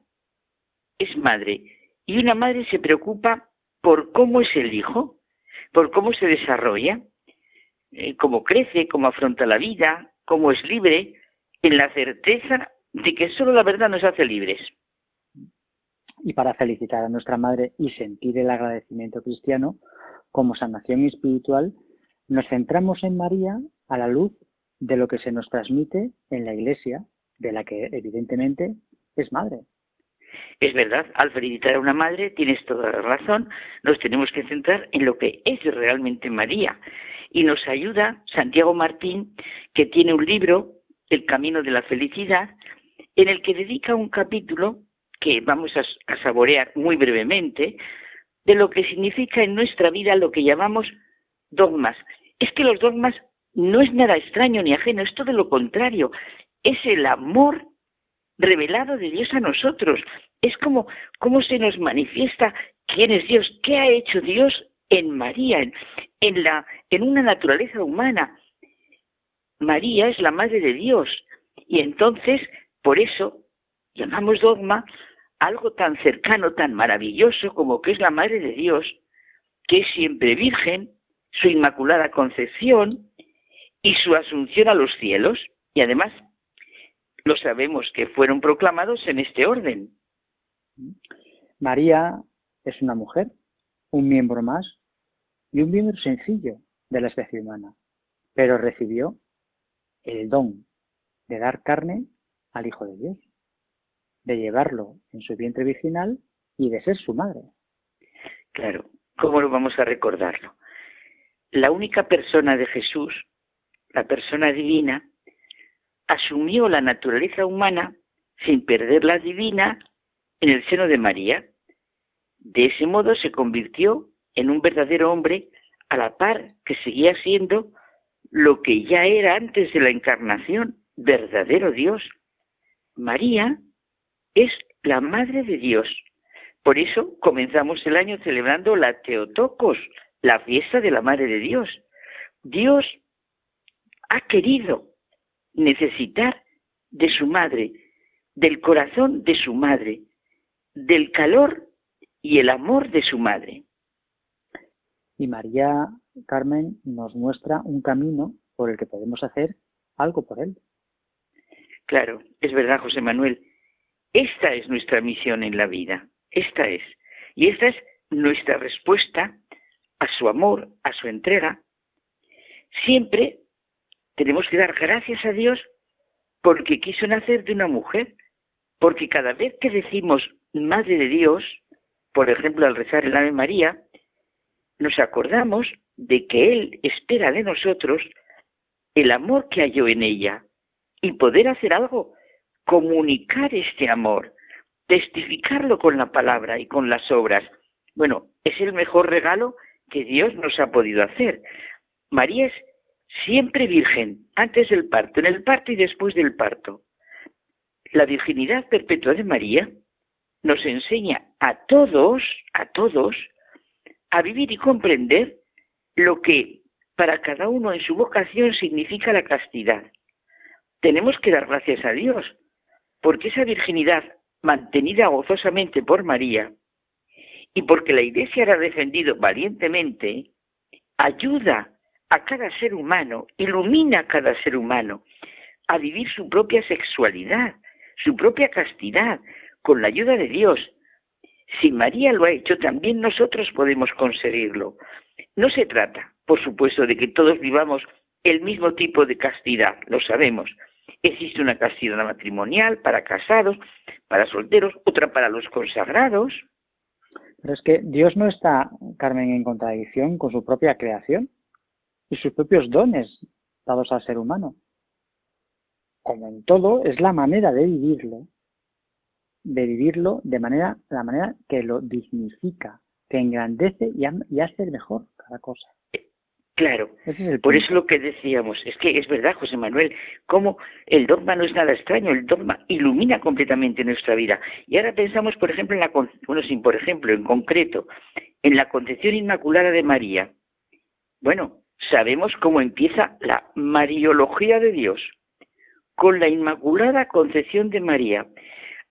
es madre y una madre se preocupa por cómo es el hijo, por cómo se desarrolla, eh, cómo crece, cómo afronta la vida, cómo es libre, en la certeza de que solo la verdad nos hace libres. Y para felicitar a nuestra madre y sentir el agradecimiento cristiano, como sanación espiritual, nos centramos en María a la luz de lo que se nos transmite en la Iglesia, de la que evidentemente es madre. Es verdad, al felicitar a una madre tienes toda la razón, nos tenemos que centrar en lo que es realmente María. Y nos ayuda Santiago Martín, que tiene un libro, El Camino de la Felicidad, en el que dedica un capítulo que vamos a, saborear muy brevemente, de lo que significa en nuestra vida lo que llamamos dogmas. Es que los dogmas no es nada extraño ni ajeno, es todo lo contrario, es el amor revelado de Dios a nosotros. Es como cómo se nos manifiesta quién es Dios, qué ha hecho Dios en María, en, la, en una naturaleza humana. María es la madre de Dios y entonces por eso llamamos dogma algo tan cercano, tan maravilloso como que es la madre de Dios, que es siempre virgen, su inmaculada concepción y su asunción a los cielos y además lo sabemos que fueron proclamados en este orden. María es una mujer, un miembro más y un miembro sencillo de la especie humana, pero recibió el don de dar carne al Hijo de Dios, de llevarlo en su vientre virginal y de ser su madre. Claro, ¿cómo lo vamos a recordarlo? La única persona de Jesús, la persona divina, asumió la naturaleza humana sin perder la divina en el seno de María. De ese modo se convirtió en un verdadero hombre a la par que seguía siendo lo que ya era antes de la encarnación, verdadero Dios. María es la Madre de Dios. Por eso comenzamos el año celebrando la Teotocos, la fiesta de la Madre de Dios. Dios ha querido necesitar de su madre, del corazón de su madre, del calor y el amor de su madre. Y María Carmen nos muestra un camino por el que podemos hacer algo por él. Claro, es verdad, José Manuel. Esta es nuestra misión en la vida. Esta es. Y esta es nuestra respuesta a su amor, a su entrega. Siempre tenemos que dar gracias a Dios porque quiso nacer de una mujer, porque cada vez que decimos Madre de Dios, por ejemplo al rezar el Ave María, nos acordamos de que Él espera de nosotros el amor que halló en ella y poder hacer algo, comunicar este amor, testificarlo con la palabra y con las obras. Bueno, es el mejor regalo que Dios nos ha podido hacer. María es siempre virgen, antes del parto, en el parto y después del parto. La virginidad perpetua de María nos enseña a todos, a todos, a vivir y comprender lo que para cada uno en su vocación significa la castidad. Tenemos que dar gracias a Dios, porque esa virginidad mantenida gozosamente por María y porque la Iglesia la ha defendido valientemente, ayuda a cada ser humano, ilumina a cada ser humano a vivir su propia sexualidad, su propia castidad, con la ayuda de Dios. Si María lo ha hecho, también nosotros podemos conseguirlo. No se trata, por supuesto, de que todos vivamos el mismo tipo de castidad, lo sabemos. Existe una castidad matrimonial para casados, para solteros, otra para los consagrados. Pero es que Dios no está, Carmen, en contradicción con su propia creación y sus propios dones dados al ser humano. Como en todo, es la manera de vivirlo, de vivirlo de manera, la manera que lo dignifica, que engrandece y hace mejor cada cosa. Claro, por eso lo que decíamos, es que es verdad, José Manuel, como el dogma no es nada extraño, el dogma ilumina completamente nuestra vida. Y ahora pensamos, por ejemplo, en la, bueno, sin por ejemplo, en concreto, en la concepción inmaculada de María. Bueno, sabemos cómo empieza la Mariología de Dios, con la Inmaculada Concepción de María.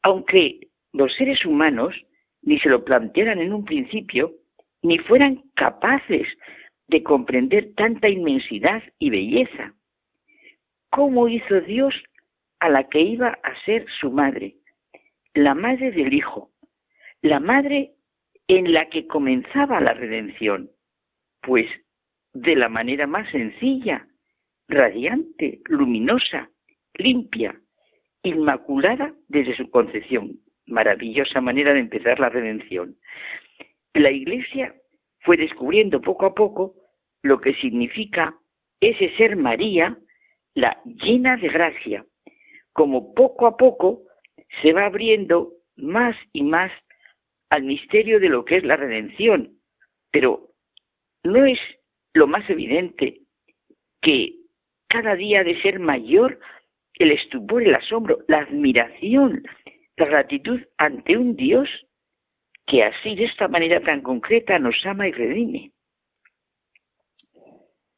Aunque los seres humanos ni se lo plantearan en un principio, ni fueran capaces de comprender tanta inmensidad y belleza. ¿Cómo hizo Dios a la que iba a ser su madre? La madre del Hijo, la madre en la que comenzaba la redención. Pues de la manera más sencilla, radiante, luminosa, limpia, inmaculada desde su concepción. Maravillosa manera de empezar la redención. La Iglesia fue descubriendo poco a poco lo que significa ese ser María, la llena de gracia, como poco a poco se va abriendo más y más al misterio de lo que es la redención. Pero no es lo más evidente que cada día ha de ser mayor el estupor, el asombro, la admiración, la gratitud ante un Dios que así, de esta manera tan concreta, nos ama y redime.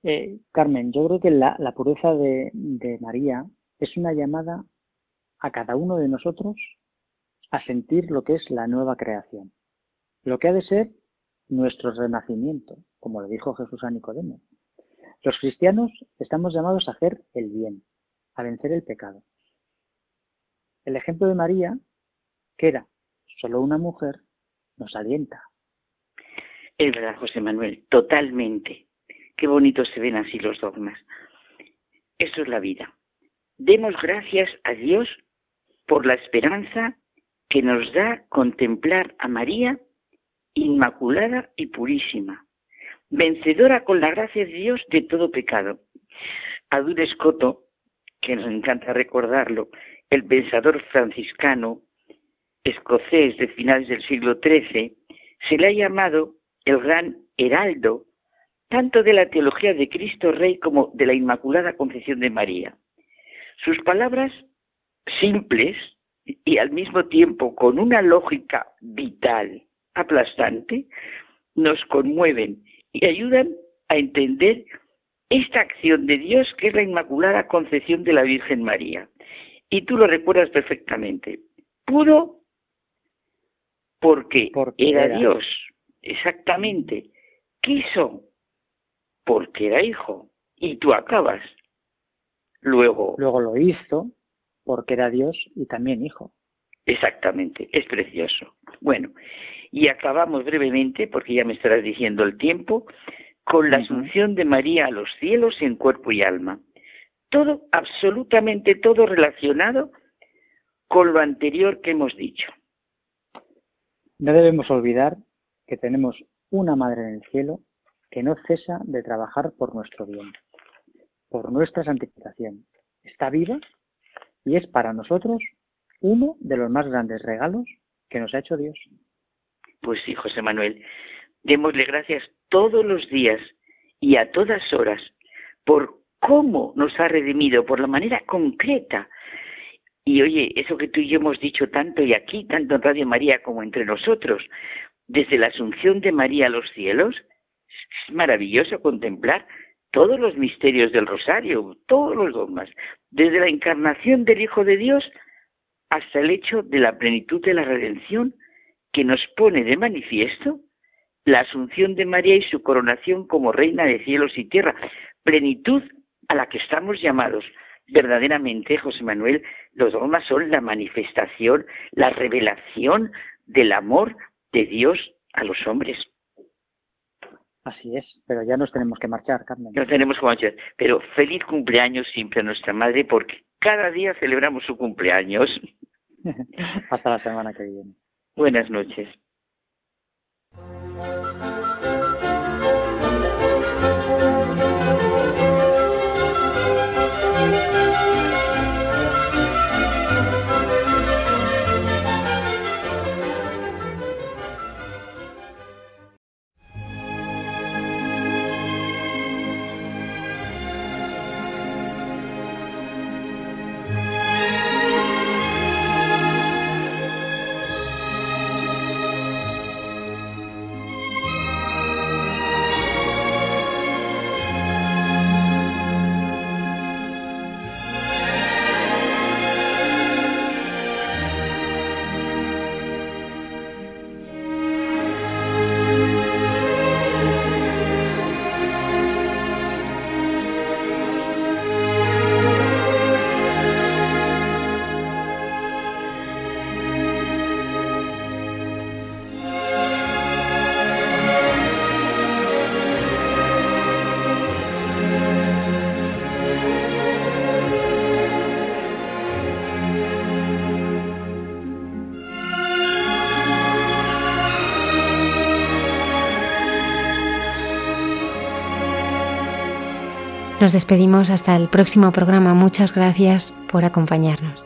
Eh, Carmen, yo creo que la, pureza de, María es una llamada a cada uno de nosotros a sentir lo que es la nueva creación, lo que ha de ser nuestro renacimiento, como le dijo Jesús a Nicodemo. Los cristianos estamos llamados a hacer el bien, a vencer el pecado. El ejemplo de María, que era solo una mujer, nos alienta. Es verdad, José Manuel, totalmente. Qué bonito se ven así los dogmas. Eso es la vida. Demos gracias a Dios por la esperanza que nos da contemplar a María inmaculada y purísima, vencedora con la gracia de Dios de todo pecado. Adur Escoto, que nos encanta recordarlo, el pensador franciscano escocés de finales del siglo XIII, se le ha llamado el gran heraldo tanto de la teología de Cristo Rey como de la Inmaculada Concepción de María. Sus palabras simples y al mismo tiempo con una lógica vital aplastante nos conmueven y ayudan a entender esta acción de Dios que es la Inmaculada Concepción de la Virgen María. Y tú lo recuerdas perfectamente. Pudo porque, era, Dios, exactamente. Quiso porque era hijo y tú acabas. Luego. Luego lo hizo porque era Dios y también hijo. Exactamente, es precioso. Bueno, y acabamos brevemente, porque ya me estarás diciendo el tiempo, con la asunción de María a los cielos en cuerpo y alma. Todo, absolutamente todo relacionado con lo anterior que hemos dicho. No debemos olvidar que tenemos una Madre en el cielo que no cesa de trabajar por nuestro bien, por nuestra santificación. Está viva y es para nosotros uno de los más grandes regalos que nos ha hecho Dios. Pues sí, José Manuel. Démosle gracias todos los días y a todas horas por cómo nos ha redimido, por la manera concreta. Y oye, eso que tú y yo hemos dicho tanto y aquí, tanto en Radio María como entre nosotros, desde la asunción de María a los cielos, es maravilloso contemplar todos los misterios del rosario, todos los dogmas, desde la encarnación del Hijo de Dios hasta el hecho de la plenitud de la redención que nos pone de manifiesto la asunción de María y su coronación como reina de cielos y tierra, plenitud a la que estamos llamados. Verdaderamente, José Manuel, los dogmas son la manifestación, la revelación del amor de Dios a los hombres. Así es, pero ya nos tenemos que marchar, Carmen. Nos tenemos que marchar. Pero feliz cumpleaños siempre a nuestra madre, porque cada día celebramos su cumpleaños. Hasta la semana que viene. Buenas noches. Nos despedimos hasta el próximo programa. Muchas gracias por acompañarnos.